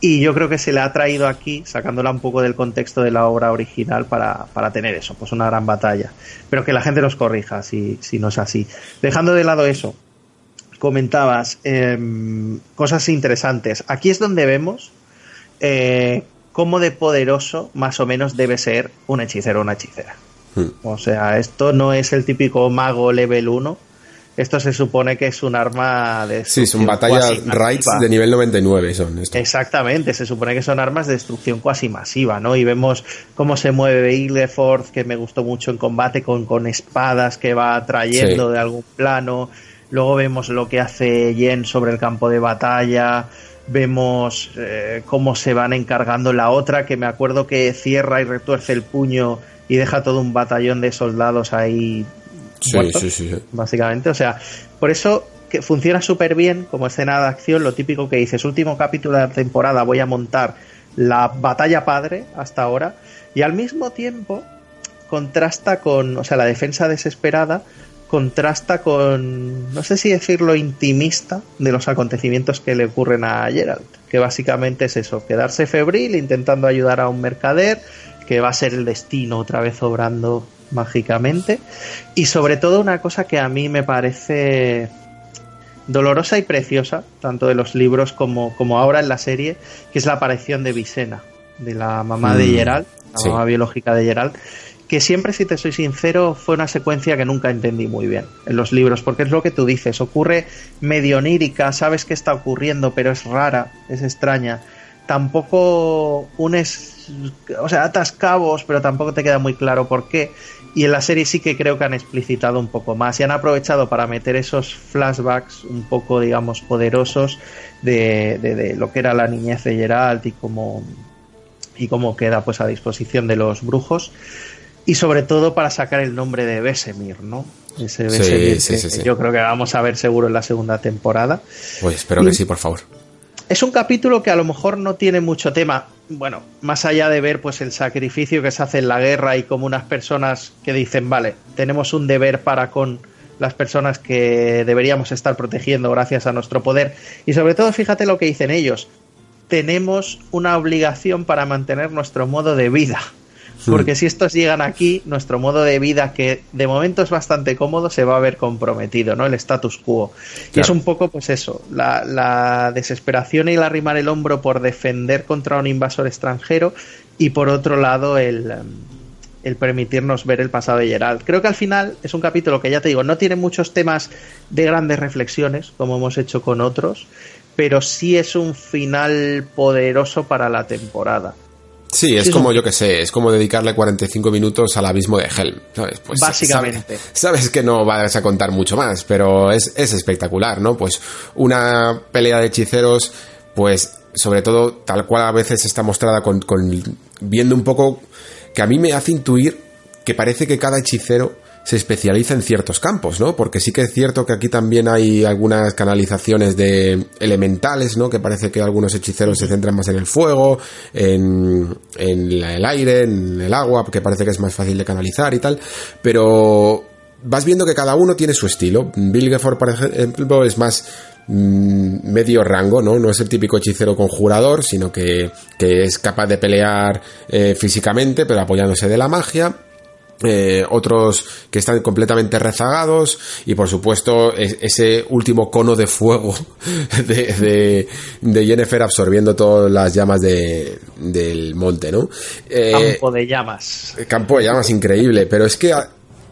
Speaker 2: Y yo creo que se le ha traído aquí, sacándola un poco del contexto de la obra original, para, para tener eso, pues una gran batalla. Pero que la gente nos corrija si, si no es así. Dejando de lado eso, comentabas eh, cosas interesantes. Aquí es donde vemos eh, cómo de poderoso más o menos debe ser un hechicero o una hechicera. Hmm. O sea, esto no es el típico mago level 1 esto se supone que es un arma de
Speaker 1: Sí, son batallas raids de nivel 99 son
Speaker 2: Exactamente, se supone que son armas de destrucción cuasi masiva, ¿no? Y vemos cómo se mueve Ileford, que me gustó mucho en combate con, con espadas que va trayendo de algún plano. Luego vemos lo que hace Jen sobre el campo de batalla. Vemos eh, cómo se van encargando. La otra, que me acuerdo que cierra y retuerce el puño y deja todo un batallón de soldados ahí
Speaker 1: Sí, sí, sí,
Speaker 2: Básicamente, o sea, por eso que funciona súper bien como escena de acción, lo típico que dices, último capítulo de la temporada voy a montar la batalla padre hasta ahora, y al mismo tiempo contrasta con, o sea, la defensa desesperada contrasta con, no sé si decirlo intimista de los acontecimientos que le ocurren a Geralt, que básicamente es eso, quedarse febril intentando ayudar a un mercader, que va a ser el destino otra vez obrando mágicamente. Y sobre todo una cosa que a mí me parece dolorosa y preciosa, tanto de los libros como, como ahora en la serie, que es la aparición de Visena, de la mamá de mm, Gerald, la mamá biológica de Gerald, que siempre, si te soy sincero, fue una secuencia que nunca entendí muy bien en los libros, porque es lo que tú dices, ocurre medio onírica, sabes qué está ocurriendo, pero es rara, es extraña. Tampoco unes, o sea, atas cabos, pero tampoco te queda muy claro por qué. Y en la serie sí que creo que han explicitado un poco más y han aprovechado para meter esos flashbacks un poco, digamos, poderosos de, de, lo que era la niñez de Geralt y cómo, y cómo queda pues a disposición de los brujos. Y sobre todo para sacar el nombre de Besemir, ¿no? Ese Besemir que yo creo que vamos a ver seguro en la segunda temporada.
Speaker 1: Pues espero que sí, por favor.
Speaker 2: Es un capítulo que a lo mejor no tiene mucho tema bueno, más allá de ver pues el sacrificio que se hace en la guerra y como unas personas que dicen, vale, tenemos un deber para con las personas que deberíamos estar protegiendo gracias a nuestro poder y sobre todo fíjate lo que dicen ellos, tenemos una obligación para mantener nuestro modo de vida. Porque si estos llegan aquí, nuestro modo de vida, que de momento es bastante cómodo, se va a ver comprometido, ¿no? El status quo. Y es un poco, pues eso, la, desesperación y el arrimar el hombro por defender contra un invasor extranjero y por otro lado el, em, el permitirnos ver el pasado de Gerald. Creo que al final es un capítulo que ya te digo, no tiene muchos temas de grandes reflexiones, como hemos hecho con otros, pero sí es un final poderoso para la temporada.
Speaker 1: Sí, es como, yo que sé, es como dedicarle 45 minutos al abismo de Helm, ¿sabes?
Speaker 2: Pues Básicamente.
Speaker 1: Sabes, que no vas a contar mucho más, pero es, es espectacular, ¿no? Pues una pelea de hechiceros, pues sobre todo tal cual a veces está mostrada con, con viendo un poco que a mí me hace intuir que parece que cada hechicero se especializa en ciertos campos, ¿no? Porque sí que es cierto que aquí también hay algunas canalizaciones de elementales, ¿no? Que parece que algunos hechiceros se centran más en el fuego, en, el aire, en el agua, que parece que es más fácil de canalizar y tal, pero vas viendo que cada uno tiene su estilo. Gifford, por ejemplo, es más mm, medio rango, ¿no? No es el típico hechicero conjurador, sino que, es capaz de pelear eh, físicamente, pero apoyándose de la magia eh, otros que están completamente rezagados y por supuesto ese último cono de fuego de, de, Jennifer absorbiendo todas las llamas de, del monte, ¿no?
Speaker 2: Eh, campo de llamas.
Speaker 1: Campo de llamas increíble, pero es que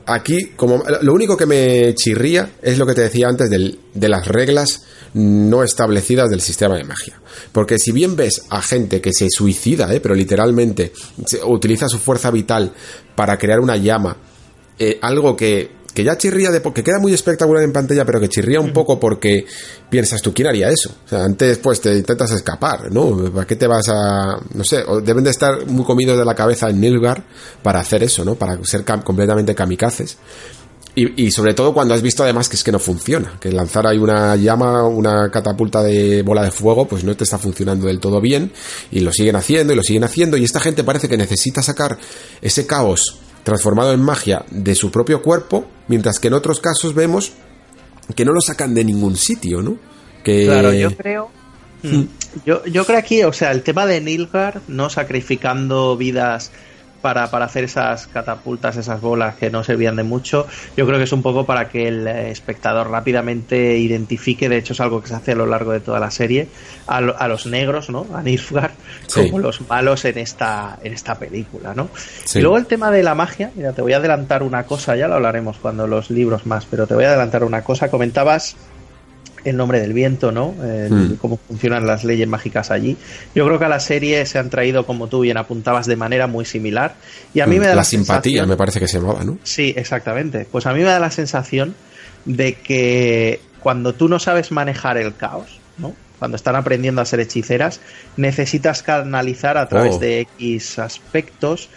Speaker 1: aquí como lo único que me chirría es lo que te decía antes de las reglas no establecidas del sistema de magia. Porque si bien ves a gente que se suicida, ¿eh? pero literalmente utiliza su fuerza vital para crear una llama, eh, algo que, que ya chirría de que queda muy espectacular en pantalla, pero que chirría un poco porque piensas tú quién haría eso. O sea, antes pues te intentas escapar, ¿no? ¿Para qué te vas a no sé, deben de estar muy comidos de la cabeza en Nilgar para hacer eso, ¿no? Para ser completamente kamikazes. Y, sobre todo cuando has visto además que es que no funciona, que lanzar ahí una llama, una catapulta de bola de fuego, pues no te está funcionando del todo bien, y lo siguen haciendo y lo siguen haciendo, y esta gente parece que necesita sacar ese caos transformado en magia de su propio cuerpo, mientras que en otros casos vemos que no lo sacan de ningún sitio, ¿no? Que...
Speaker 2: Claro, yo creo. Hmm. Yo, yo creo aquí, o sea, el tema de Nilgar, no sacrificando vidas para, hacer esas catapultas, esas bolas que no servían de mucho, yo creo que es un poco para que el espectador rápidamente identifique, de hecho es algo que se hace a lo largo de toda la serie, a, los negros, ¿no? A Nilfgaard, como los malos en esta, en esta película, ¿no? Y luego el tema de la magia, mira, te voy a adelantar una cosa, ya lo hablaremos cuando los libros más, pero te voy a adelantar una cosa, comentabas el nombre del viento, ¿no? Hmm. Cómo funcionan las leyes mágicas allí. Yo creo que a la serie se han traído, como tú bien apuntabas, de manera muy similar. Y a mí hmm. me da la,
Speaker 1: simpatía, me parece que se llamaba, ¿no?
Speaker 2: Sí, exactamente. Pues a mí me da la sensación de que cuando tú no sabes manejar el caos, ¿no? Cuando están aprendiendo a ser hechiceras, necesitas canalizar a través oh. de X aspectos.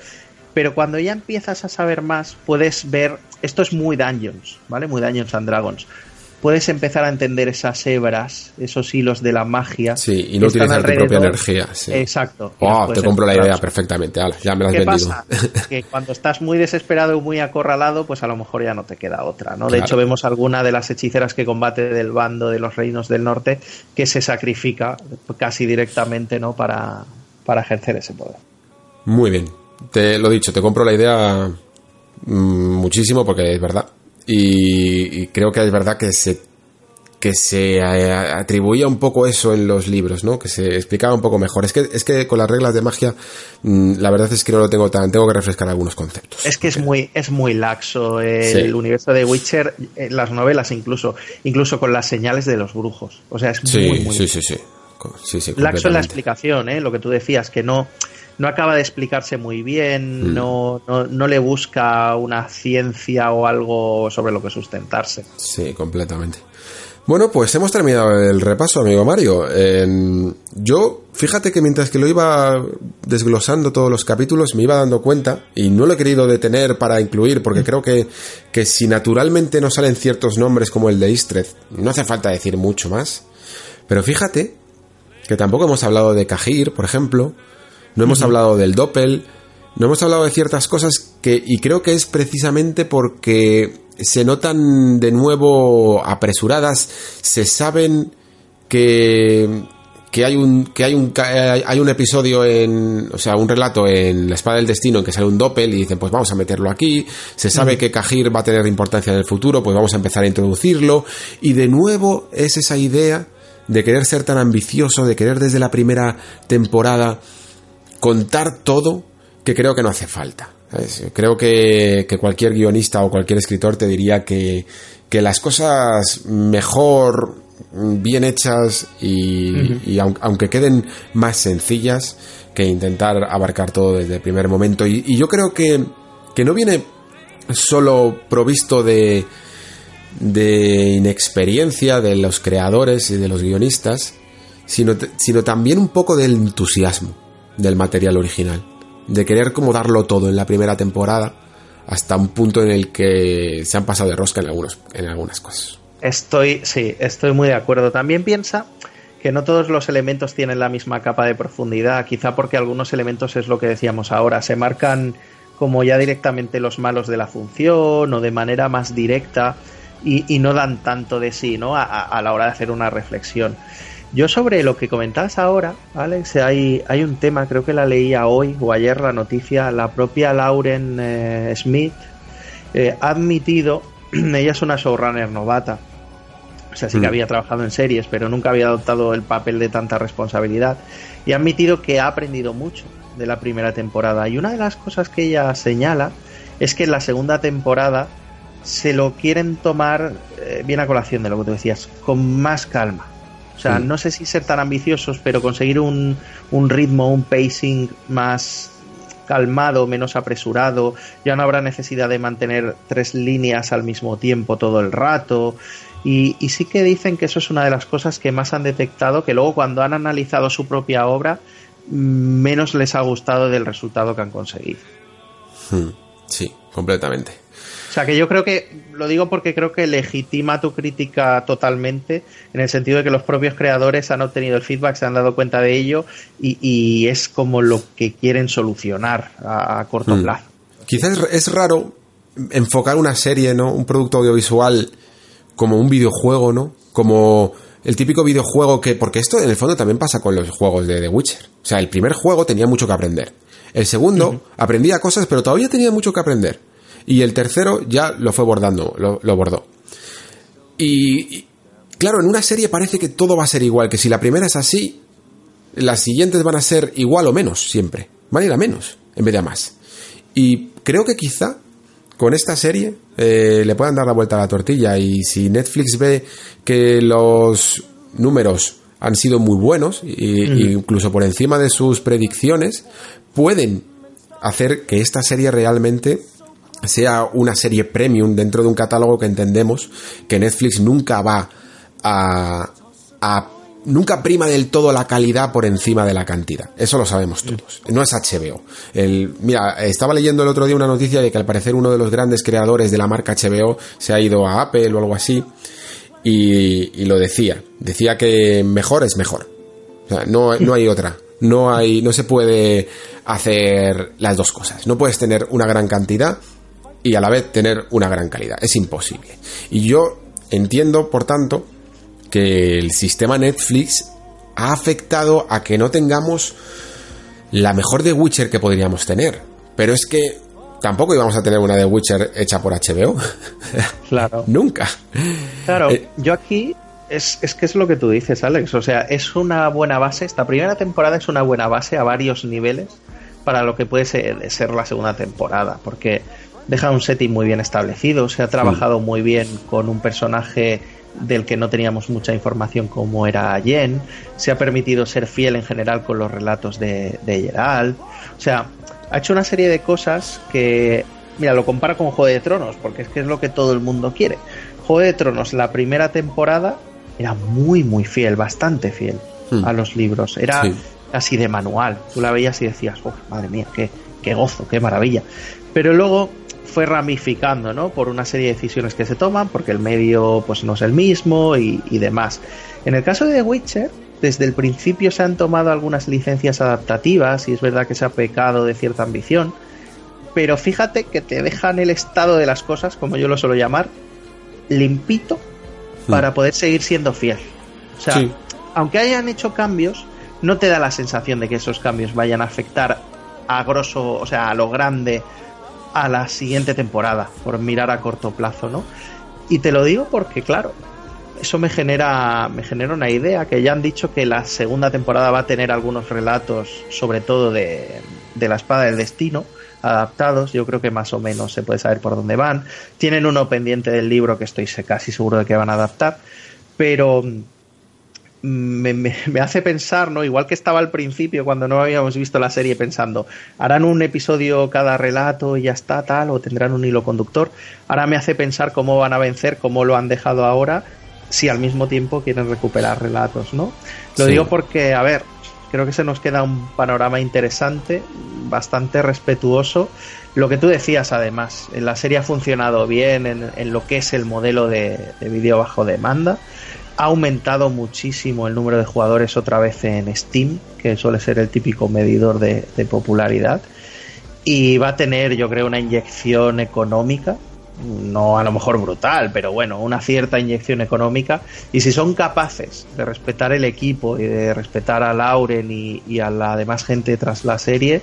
Speaker 2: Pero cuando ya empiezas a saber más, puedes ver. Esto es muy Dungeons, ¿vale? Muy Dungeons and Dragons puedes empezar a entender esas hebras, esos hilos de la magia.
Speaker 1: Sí, y no utilizar tu propia energía.
Speaker 2: Exacto.
Speaker 1: Oh, te compro la idea perfectamente. ya me la has
Speaker 2: ¿Qué
Speaker 1: vendido.
Speaker 2: Pasa? que cuando estás muy desesperado o muy acorralado, pues a lo mejor ya no te queda otra, ¿no? De hecho, vemos alguna de las hechiceras que combate del bando de los reinos del norte que se sacrifica casi directamente, ¿no? Para, para ejercer ese poder.
Speaker 1: Muy bien. Te lo dicho, te compro la idea mm, muchísimo porque es verdad y, creo que es verdad que se que se eh, atribuía un poco eso en los libros, ¿no? Que se explicaba un poco mejor. Es que, es que con las reglas de magia, mm, la verdad es que no lo tengo tan, tengo que refrescar algunos conceptos.
Speaker 2: Es que es muy, es muy laxo el universo de Witcher, eh, las novelas incluso, incluso con las señales de los brujos. O sea, es muy, muy
Speaker 1: sí, sí, sí. sí,
Speaker 2: laxo en la explicación, ¿eh? Lo que tú decías, que no, no acaba de explicarse muy bien, mm. no, no, le busca una ciencia o algo sobre lo que sustentarse.
Speaker 1: Sí, completamente. Bueno, pues hemos terminado el repaso, amigo Mario. yo, fíjate que mientras que lo iba desglosando todos los capítulos, me iba dando cuenta, y no lo he querido detener para incluir, porque mm. creo que, que si naturalmente no salen ciertos nombres como el de Istred, no hace falta decir mucho más. Pero fíjate que tampoco hemos hablado de Cajir, por ejemplo, no hemos hablado del Doppel, no hemos hablado de ciertas cosas que, y creo que es precisamente porque se notan de nuevo apresuradas, se saben que, que hay un que hay un hay un episodio en o sea un relato en la espada del destino en que sale un doppel y dicen pues vamos a meterlo aquí se sabe que Cajir va a tener importancia en el futuro pues vamos a empezar a introducirlo y de nuevo es esa idea de querer ser tan ambicioso de querer desde la primera temporada contar todo que creo que no hace falta. Creo que, cualquier guionista o cualquier escritor te diría que, las cosas mejor, bien hechas y, aunque queden más sencillas que intentar abarcar todo desde el primer momento. Y, yo creo que, que no viene solo provisto de, de inexperiencia de los creadores y de los guionistas, sino, sino también un poco del entusiasmo del material original, de querer como darlo todo en la primera temporada hasta un punto en el que se han pasado de rosca en, algunos, en algunas cosas.
Speaker 2: Estoy, sí, estoy muy de acuerdo. También piensa que no todos los elementos tienen la misma capa de profundidad, quizá porque algunos elementos es lo que decíamos ahora, se marcan como ya directamente los malos de la función o de manera más directa y, no dan tanto de sí ¿no? a, la hora de hacer una reflexión. Yo sobre lo que comentabas ahora, Alex, hay, hay un tema, creo que la leía hoy o ayer la noticia, la propia Lauren eh, Smith eh, ha admitido, ella es una showrunner novata, o sea, sí que mm. había trabajado en series, pero nunca había adoptado el papel de tanta responsabilidad, y ha admitido que ha aprendido mucho de la primera temporada. Y una de las cosas que ella señala es que en la segunda temporada se lo quieren tomar, eh, bien a colación de lo que tú decías, con más calma o sea, no sé si ser tan ambiciosos, pero conseguir un, un ritmo, un pacing más calmado, menos apresurado, ya no habrá necesidad de mantener tres líneas al mismo tiempo todo el rato. Y, y, sí que dicen que eso es una de las cosas que más han detectado, que luego cuando han analizado su propia obra, menos les ha gustado del resultado que han conseguido.
Speaker 1: Hmm. Sí, completamente.
Speaker 2: O sea, que yo creo que, lo digo porque creo que legitima tu crítica totalmente, en el sentido de que los propios creadores han obtenido el feedback, se han dado cuenta de ello y, es como lo que quieren solucionar a, corto hmm. plazo.
Speaker 1: Quizás es raro enfocar una serie, ¿no? Un producto audiovisual como un videojuego, ¿no? Como el típico videojuego que, porque esto en el fondo también pasa con los juegos de The Witcher. O sea, el primer juego tenía mucho que aprender. El segundo aprendía cosas, pero todavía tenía mucho que aprender. Y el tercero ya lo fue bordando, lo, lo bordó. Y, claro, en una serie parece que todo va a ser igual, que si la primera es así, las siguientes van a ser igual o menos siempre. Van a ir a menos en vez de a más. Y creo que quizá con esta serie eh, le puedan dar la vuelta a la tortilla y si Netflix ve que los números han sido muy buenos, e incluso por encima de sus predicciones, pueden hacer que esta serie realmente sea una serie premium dentro de un catálogo que entendemos que Netflix nunca va a, a nunca prima del todo la calidad por encima de la cantidad. Eso lo sabemos todos. No es HBO. El, mira, estaba leyendo el otro día una noticia de que al parecer uno de los grandes creadores de la marca HBO se ha ido a Apple o algo así. Y, lo decía. Decía que mejor es mejor. O sea, no, no hay otra. No hay, no se puede hacer las dos cosas. No puedes tener una gran cantidad y a la vez tener una gran calidad. Es imposible. Y yo entiendo, por tanto, que el sistema Netflix ha afectado a que no tengamos la mejor de Witcher que podríamos tener. Pero es que tampoco íbamos a tener una de Witcher hecha por HBO.
Speaker 2: Claro.
Speaker 1: Nunca.
Speaker 2: Claro, eh, yo aquí es, es, que es lo que tú dices, Alex. O sea, es una buena base. Esta primera temporada es una buena base a varios niveles para lo que puede ser, ser la segunda temporada. Porque deja un setting muy bien establecido. Se ha trabajado muy bien con un personaje del que no teníamos mucha información como era Jen, se ha permitido ser fiel en general con los relatos de, de Geralt, o sea, ha hecho una serie de cosas que, mira, lo compara con Juego de Tronos, porque es que es lo que todo el mundo quiere. Juego de Tronos, la primera temporada, era muy, muy fiel, bastante fiel hmm. a los libros, era casi de manual, tú la veías y decías, oh, madre mía, qué, qué gozo, qué maravilla. Pero luego fue ramificando, ¿no? Por una serie de decisiones que se toman, porque el medio pues no es el mismo y, demás. En el caso de The Witcher, desde el principio se han tomado algunas licencias adaptativas y es verdad que se ha pecado de cierta ambición, pero fíjate que te dejan el estado de las cosas, como yo lo suelo llamar, limpito para poder seguir siendo fiel. O sea, aunque hayan hecho cambios, no te da la sensación de que esos cambios vayan a afectar a grosso, o sea, a lo grande a la siguiente temporada, por mirar a corto plazo, ¿no? Y te lo digo porque, claro, eso me genera, me genera una idea, que ya han dicho que la segunda temporada va a tener algunos relatos, sobre todo de, de la espada del destino, adaptados, yo creo que más o menos se puede saber por dónde van. Tienen uno pendiente del libro que estoy casi seguro de que van a adaptar, pero me, hace pensar, ¿no? Igual que estaba al principio cuando no habíamos visto la serie pensando, harán un episodio cada relato y ya está tal, o tendrán un hilo conductor. Ahora me hace pensar cómo van a vencer, cómo lo han dejado ahora, si al mismo tiempo quieren recuperar relatos, ¿no? Lo digo porque, a ver, creo que se nos queda un panorama interesante, bastante respetuoso. Lo que tú decías, además, la serie ha funcionado bien en, lo que es el modelo de, de vídeo bajo demanda ha aumentado muchísimo el número de jugadores otra vez en Steam, que suele ser el típico medidor de, popularidad. Y va a tener, yo creo, una inyección económica, no a lo mejor brutal, pero bueno, una cierta inyección económica. Y si son capaces de respetar el equipo y de respetar a Lauren y, a la demás gente tras la serie,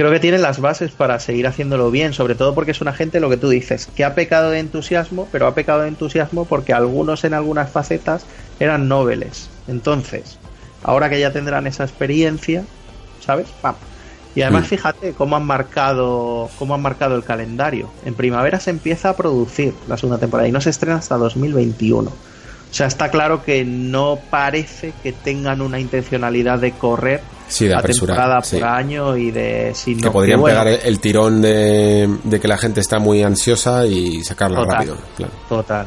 Speaker 2: creo que tienen las bases para seguir haciéndolo bien, sobre todo porque es una gente, lo que tú dices, que ha pecado de entusiasmo, pero ha pecado de entusiasmo porque algunos en algunas facetas eran nobles. Entonces, ahora que ya tendrán esa experiencia, ¿sabes? Y además fíjate cómo han marcado cómo han marcado el calendario. En primavera se empieza a producir la segunda temporada y no se estrena hasta 2021. O sea, está claro que no parece que tengan una intencionalidad de correr
Speaker 1: Sí, de
Speaker 2: la temporada
Speaker 1: sí.
Speaker 2: por año y de si no
Speaker 1: que podrían
Speaker 2: bueno,
Speaker 1: pegar el, el tirón de, de que la gente está muy ansiosa y sacarla
Speaker 2: Total.
Speaker 1: rápido. Claro.
Speaker 2: Total.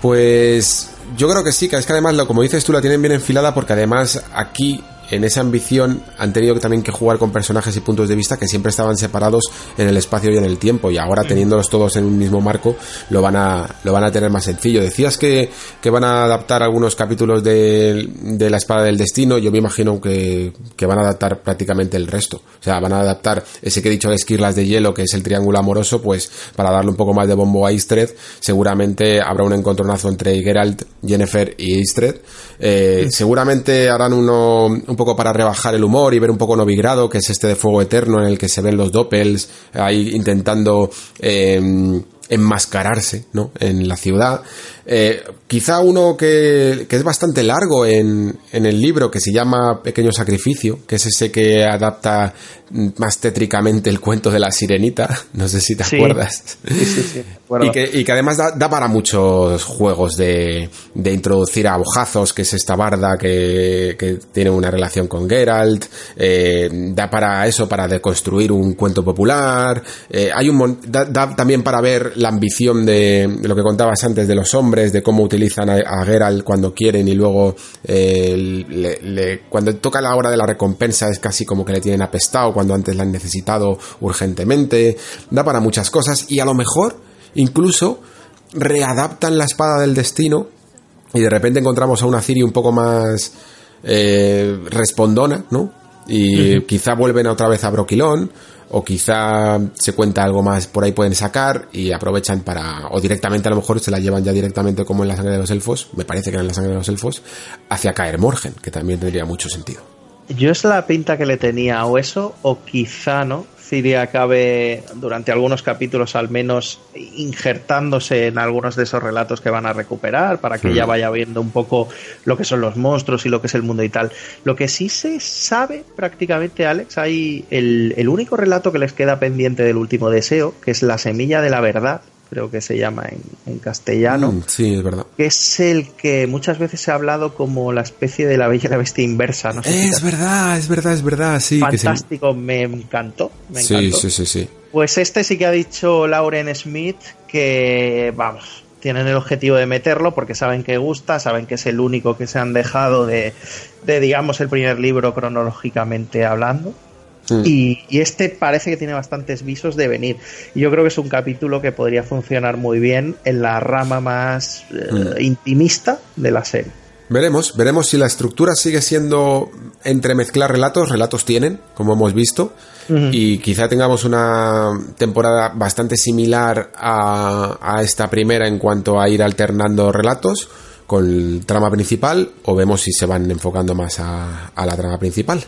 Speaker 1: Pues yo creo que sí, que es que además, lo, como dices tú, la tienen bien enfilada porque además aquí, en esa ambición, han tenido que también que jugar con personajes y puntos de vista que siempre estaban separados en el espacio y en el tiempo y ahora teniéndolos todos en un mismo marco lo van a, lo van a tener más sencillo. Decías que, que van a adaptar algunos capítulos de, de La Espada del Destino, yo me imagino que, que van a adaptar prácticamente el resto. O sea, van a adaptar ese que he dicho de Esquirlas de Hielo, que es el triángulo amoroso, pues para darle un poco más de bombo a Istred, seguramente habrá un encontronazo entre Geralt, Jennifer y Istred. Eh, Seguramente harán uno un poco para rebajar el humor y ver un poco Novigrado, que es este de Fuego Eterno en el que se ven los doppels ahí intentando eh, enmascararse ¿no? en la ciudad. Eh, quizá uno que, que es bastante largo en, en el libro, que se llama Pequeño Sacrificio, que es ese que adapta más tétricamente el cuento de la sirenita, no sé si te
Speaker 2: Sí.
Speaker 1: acuerdas.
Speaker 2: Sí, sí.
Speaker 1: Y que, y que además da, da para muchos juegos de, de introducir a Bojazos, que es esta barda que, que tiene una relación con Geralt. eh, da para eso, para deconstruir un cuento popular. eh, hay un da, da también para ver la ambición de, de lo que contabas antes de los hombres, de cómo utilizan a, a Geralt cuando quieren y luego eh, le- le- cuando toca la hora de la recompensa es casi como que le tienen apestado cuando antes la han necesitado urgentemente. Da para muchas cosas y a lo mejor incluso readaptan la espada del destino y de repente encontramos a una Ciri un poco más eh, respondona, ¿no? Y quizá vuelven otra vez a Broquilón o quizá se cuenta algo más por ahí pueden sacar y aprovechan para o directamente a lo mejor se la llevan ya directamente como en la sangre de los elfos, me parece que era en la sangre de los elfos, hacia caer Morgen, que también tendría mucho sentido.
Speaker 2: Yo es la pinta que le tenía, o eso, o quizá, ¿no? Ciri acabe durante algunos capítulos al menos injertándose en algunos de esos relatos que van a recuperar para que
Speaker 1: Mm.
Speaker 2: ya vaya viendo un poco lo que son los monstruos y lo que es el mundo y tal. Lo que sí se sabe prácticamente, Alex, hay el, el único relato que les queda pendiente del último deseo, que es la semilla de la verdad, creo que se llama en, en castellano
Speaker 1: Mm, sí, es verdad.
Speaker 2: que es el que muchas veces se ha hablado como la especie de la bella y la bestia inversa. No sé si
Speaker 1: Es
Speaker 2: te-
Speaker 1: verdad, es verdad, es verdad, sí. que se-
Speaker 2: Fantástico, me encantó. Me
Speaker 1: Sí,
Speaker 2: encantó.
Speaker 1: sí, sí, sí.
Speaker 2: Pues este sí que ha dicho Lauren Smith que, vamos, tienen el objetivo de meterlo porque saben que gusta, saben que es el único que se han dejado de, de digamos, el primer libro cronológicamente hablando.
Speaker 1: Mm.
Speaker 2: Y, y este parece que tiene bastantes visos de venir. Y yo creo que es un capítulo que podría funcionar muy bien en la rama más eh,
Speaker 1: Mm.
Speaker 2: intimista de la serie.
Speaker 1: Veremos, veremos si la estructura sigue siendo entremezclar relatos, relatos tienen, como hemos visto, y quizá tengamos una temporada bastante similar a, a esta primera en cuanto a ir alternando relatos con el trama principal, o vemos si se van enfocando más a, a la trama principal.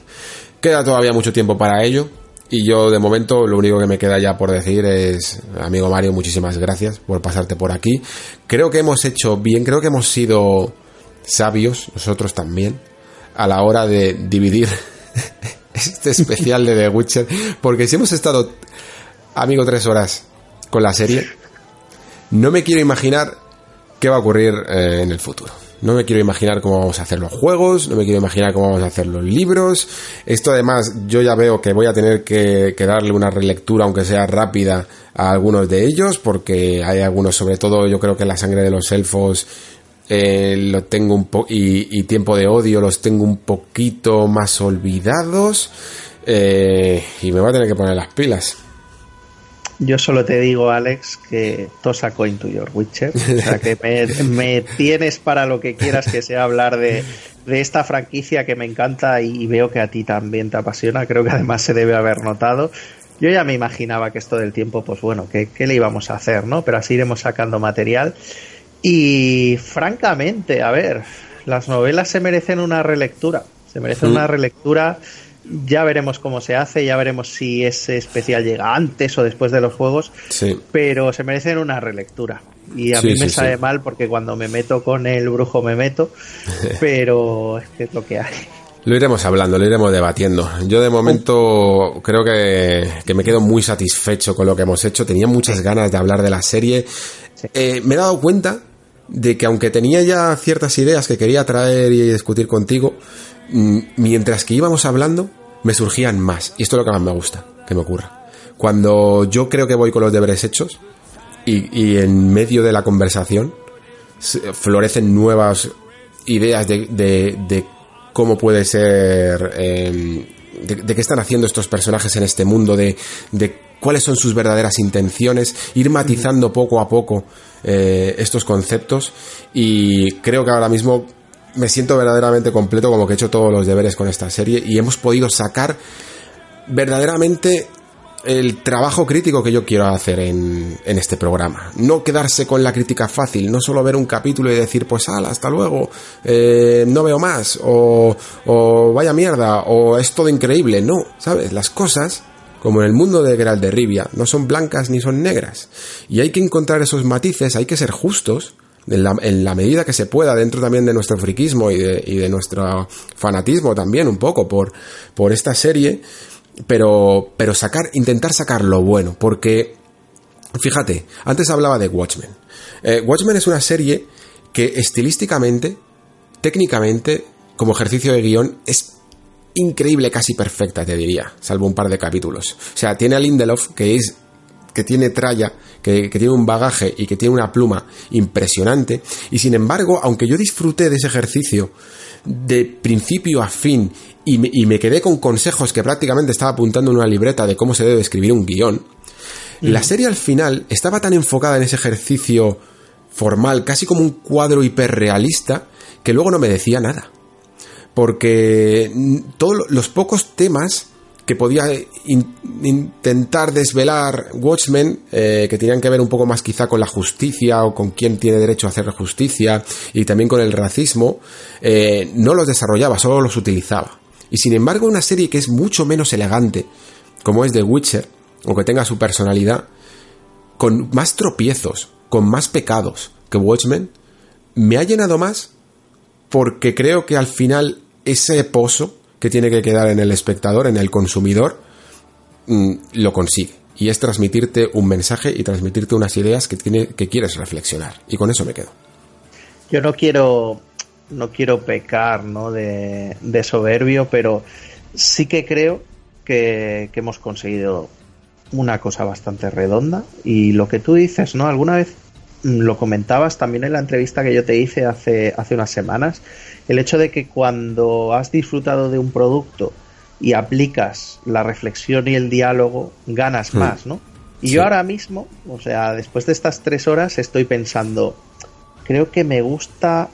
Speaker 1: Queda todavía mucho tiempo para ello, y yo de momento lo único que me queda ya por decir es, amigo Mario, muchísimas gracias por pasarte por aquí. Creo que hemos hecho bien, creo que hemos sido sabios, nosotros también, a la hora de dividir este especial de The Witcher, porque si hemos estado, amigo, tres horas con la serie, no me quiero imaginar qué va a ocurrir eh, en el futuro. No me quiero imaginar cómo vamos a hacer los juegos, no me quiero imaginar cómo vamos a hacer los libros. Esto además yo ya veo que voy a tener que, darle una relectura, aunque sea rápida, a algunos de ellos, porque hay algunos, sobre todo yo creo que la sangre de los elfos, eh, tengo un po y, y tiempo de odio los tengo un poquito más olvidados. eh, y me voy a tener que poner las pilas.
Speaker 2: Yo solo te digo, Alex, que tosa coin to your Witcher. O sea, que me, me tienes para lo que quieras que sea hablar de, de esta franquicia que me encanta y veo que a ti también te apasiona. Creo que además se debe haber notado. Yo ya me imaginaba que esto del tiempo, pues bueno, ¿qué, qué le íbamos a hacer, no? Pero así iremos sacando material. Y francamente, a ver, las novelas se merecen una relectura. Se merecen
Speaker 1: Mm.
Speaker 2: una relectura. Ya veremos cómo se hace, ya veremos si ese especial llega antes o después de los juegos,
Speaker 1: Sí.
Speaker 2: pero se merecen una relectura. Y a
Speaker 1: Sí,
Speaker 2: mí me
Speaker 1: sí,
Speaker 2: sabe mal porque cuando me meto con el brujo me meto, pero es que es lo que hay.
Speaker 1: Lo iremos hablando, lo iremos debatiendo. Yo de momento creo que, que me quedo muy satisfecho con lo que hemos hecho. Tenía muchas ganas de hablar de la serie. Eh, me he dado cuenta de que aunque tenía ya ciertas ideas que quería traer y discutir contigo, mientras que íbamos hablando, me surgían más. Y esto es lo que más me gusta que me ocurra. Cuando yo creo que voy con los deberes hechos y, en medio de la conversación florecen nuevas ideas de, cómo puede ser, em, de, qué están haciendo estos personajes en este mundo, de, cuáles son sus verdaderas intenciones, ir matizando poco a poco eh, estos conceptos y creo que ahora mismo me siento verdaderamente completo como que he hecho todos los deberes con esta serie y hemos podido sacar verdaderamente el trabajo crítico que yo quiero hacer en, este programa. No quedarse con la crítica fácil, no solo ver un capítulo y decir, pues ala, hasta luego, eh, no veo más, o, o, vaya mierda, o es todo increíble. No, ¿sabes? Las cosas, como en el mundo de Geralt de Rivia, no son blancas ni son negras. Y hay que encontrar esos matices, hay que ser justos en la, medida que se pueda, dentro también de nuestro friquismo y de, nuestro fanatismo también un poco por, por esta serie, pero, pero sacar, intentar sacar lo bueno, porque, fíjate, antes hablaba de Watchmen. Eh, Watchmen es una serie que estilísticamente, técnicamente, como ejercicio de guion, es increíble, casi perfecta, te diría, salvo un par de capítulos. O sea, tiene a Lindelof, que es que tiene tralla, que, tiene un bagaje y que tiene una pluma impresionante. Y sin embargo, aunque yo disfruté de ese ejercicio de principio a fin y me, quedé con consejos que prácticamente estaba apuntando en una libreta de cómo se debe escribir un guion, la serie al final estaba tan enfocada en ese ejercicio formal, casi como un cuadro hiperrealista, que luego no me decía nada. Porque todos los pocos temas que podía intentar desvelar Watchmen, eh, que tenían que ver un poco más quizá con la justicia o con quién tiene derecho a hacer justicia y también con el racismo, eh, no los desarrollaba, solo los utilizaba. Y sin embargo, una serie que es mucho menos elegante, como es The Witcher, o que tenga su personalidad, con más tropiezos, con más pecados que Watchmen, me ha llenado más porque creo que al final ese pozo que tiene que quedar en el espectador, en el consumidor, mm, lo consigue. Y es transmitirte un mensaje y transmitirte unas ideas que, tiene, que quieres reflexionar. Y con eso me quedo.
Speaker 2: Yo no quiero, no quiero pecar ¿no? De, soberbio, pero sí que creo que, que hemos conseguido una cosa bastante redonda. Y lo que tú dices, ¿no? Alguna vez mm, lo comentabas también en la entrevista que yo te hice hace, hace unas semanas, el hecho de que cuando has disfrutado de un producto y aplicas la reflexión y el diálogo, ganas hmm. más, ¿no? Y yo ahora mismo, o sea, después de estas tres horas, estoy pensando, creo que me gusta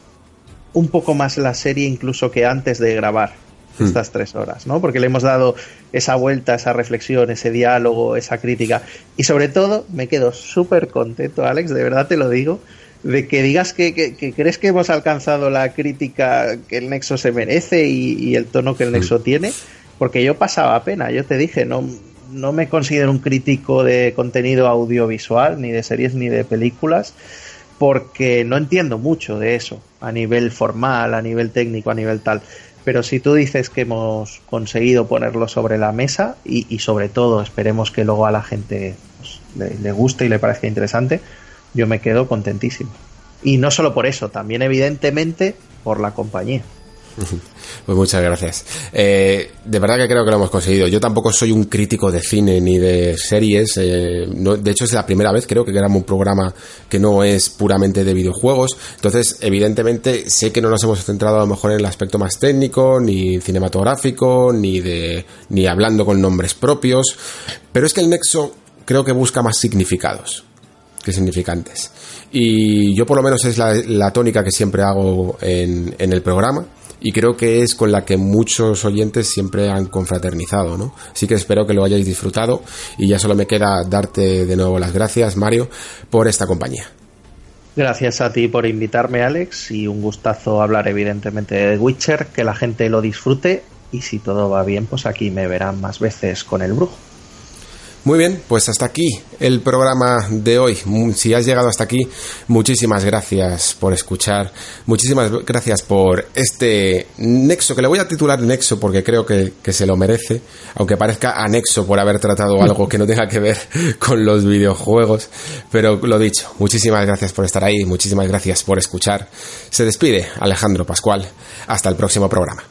Speaker 2: un poco más la serie incluso que antes de grabar hmm. estas tres horas, ¿no? Porque le hemos dado esa vuelta, esa reflexión, ese diálogo, esa crítica. Y sobre todo, me quedo súper contento, Alex, de verdad te lo digo, de que digas que, crees que hemos alcanzado la crítica que el Nexo se merece y, el tono que el Nexo tiene, porque yo pasaba pena, yo te dije, no, no me considero un crítico de contenido audiovisual, ni de series ni de películas, porque no entiendo mucho de eso, a nivel formal, a nivel técnico, a nivel tal. Pero si tú dices que hemos conseguido ponerlo sobre la mesa y, sobre todo esperemos que luego a la gente pues, le guste y le parezca interesante, yo me quedo contentísimo. Y no solo por eso, también evidentemente por la compañía.
Speaker 1: Pues muchas gracias. Eh, de verdad que creo que lo hemos conseguido. Yo tampoco soy un crítico de cine ni de series. Eh, de hecho, es la primera vez creo que grabamos un programa que no es puramente de videojuegos. Entonces, evidentemente, sé que no nos hemos centrado a lo mejor en el aspecto más técnico, ni cinematográfico, ni de ni hablando con nombres propios. Pero es que el Nexo creo que busca más significados que significantes. Y yo por lo menos es la, tónica que siempre hago en, el programa y creo que es con la que muchos oyentes siempre han confraternizado, ¿no? Así que espero que lo hayáis disfrutado y ya solo me queda darte de nuevo las gracias, Mario, por esta compañía.
Speaker 2: Gracias a ti por invitarme, Alex, y un gustazo hablar evidentemente de Witcher, que la gente lo disfrute y si todo va bien, pues aquí me verán más veces con el brujo.
Speaker 1: Muy bien, pues hasta aquí el programa de hoy. Si has llegado hasta aquí, muchísimas gracias por escuchar, muchísimas gracias por este nexo, que le voy a titular nexo porque creo que, se lo merece, aunque parezca anexo por haber tratado algo que no tenga que ver con los videojuegos. Pero lo dicho, muchísimas gracias por estar ahí, muchísimas gracias por escuchar. Se despide Alejandro Pascual. Hasta el próximo programa.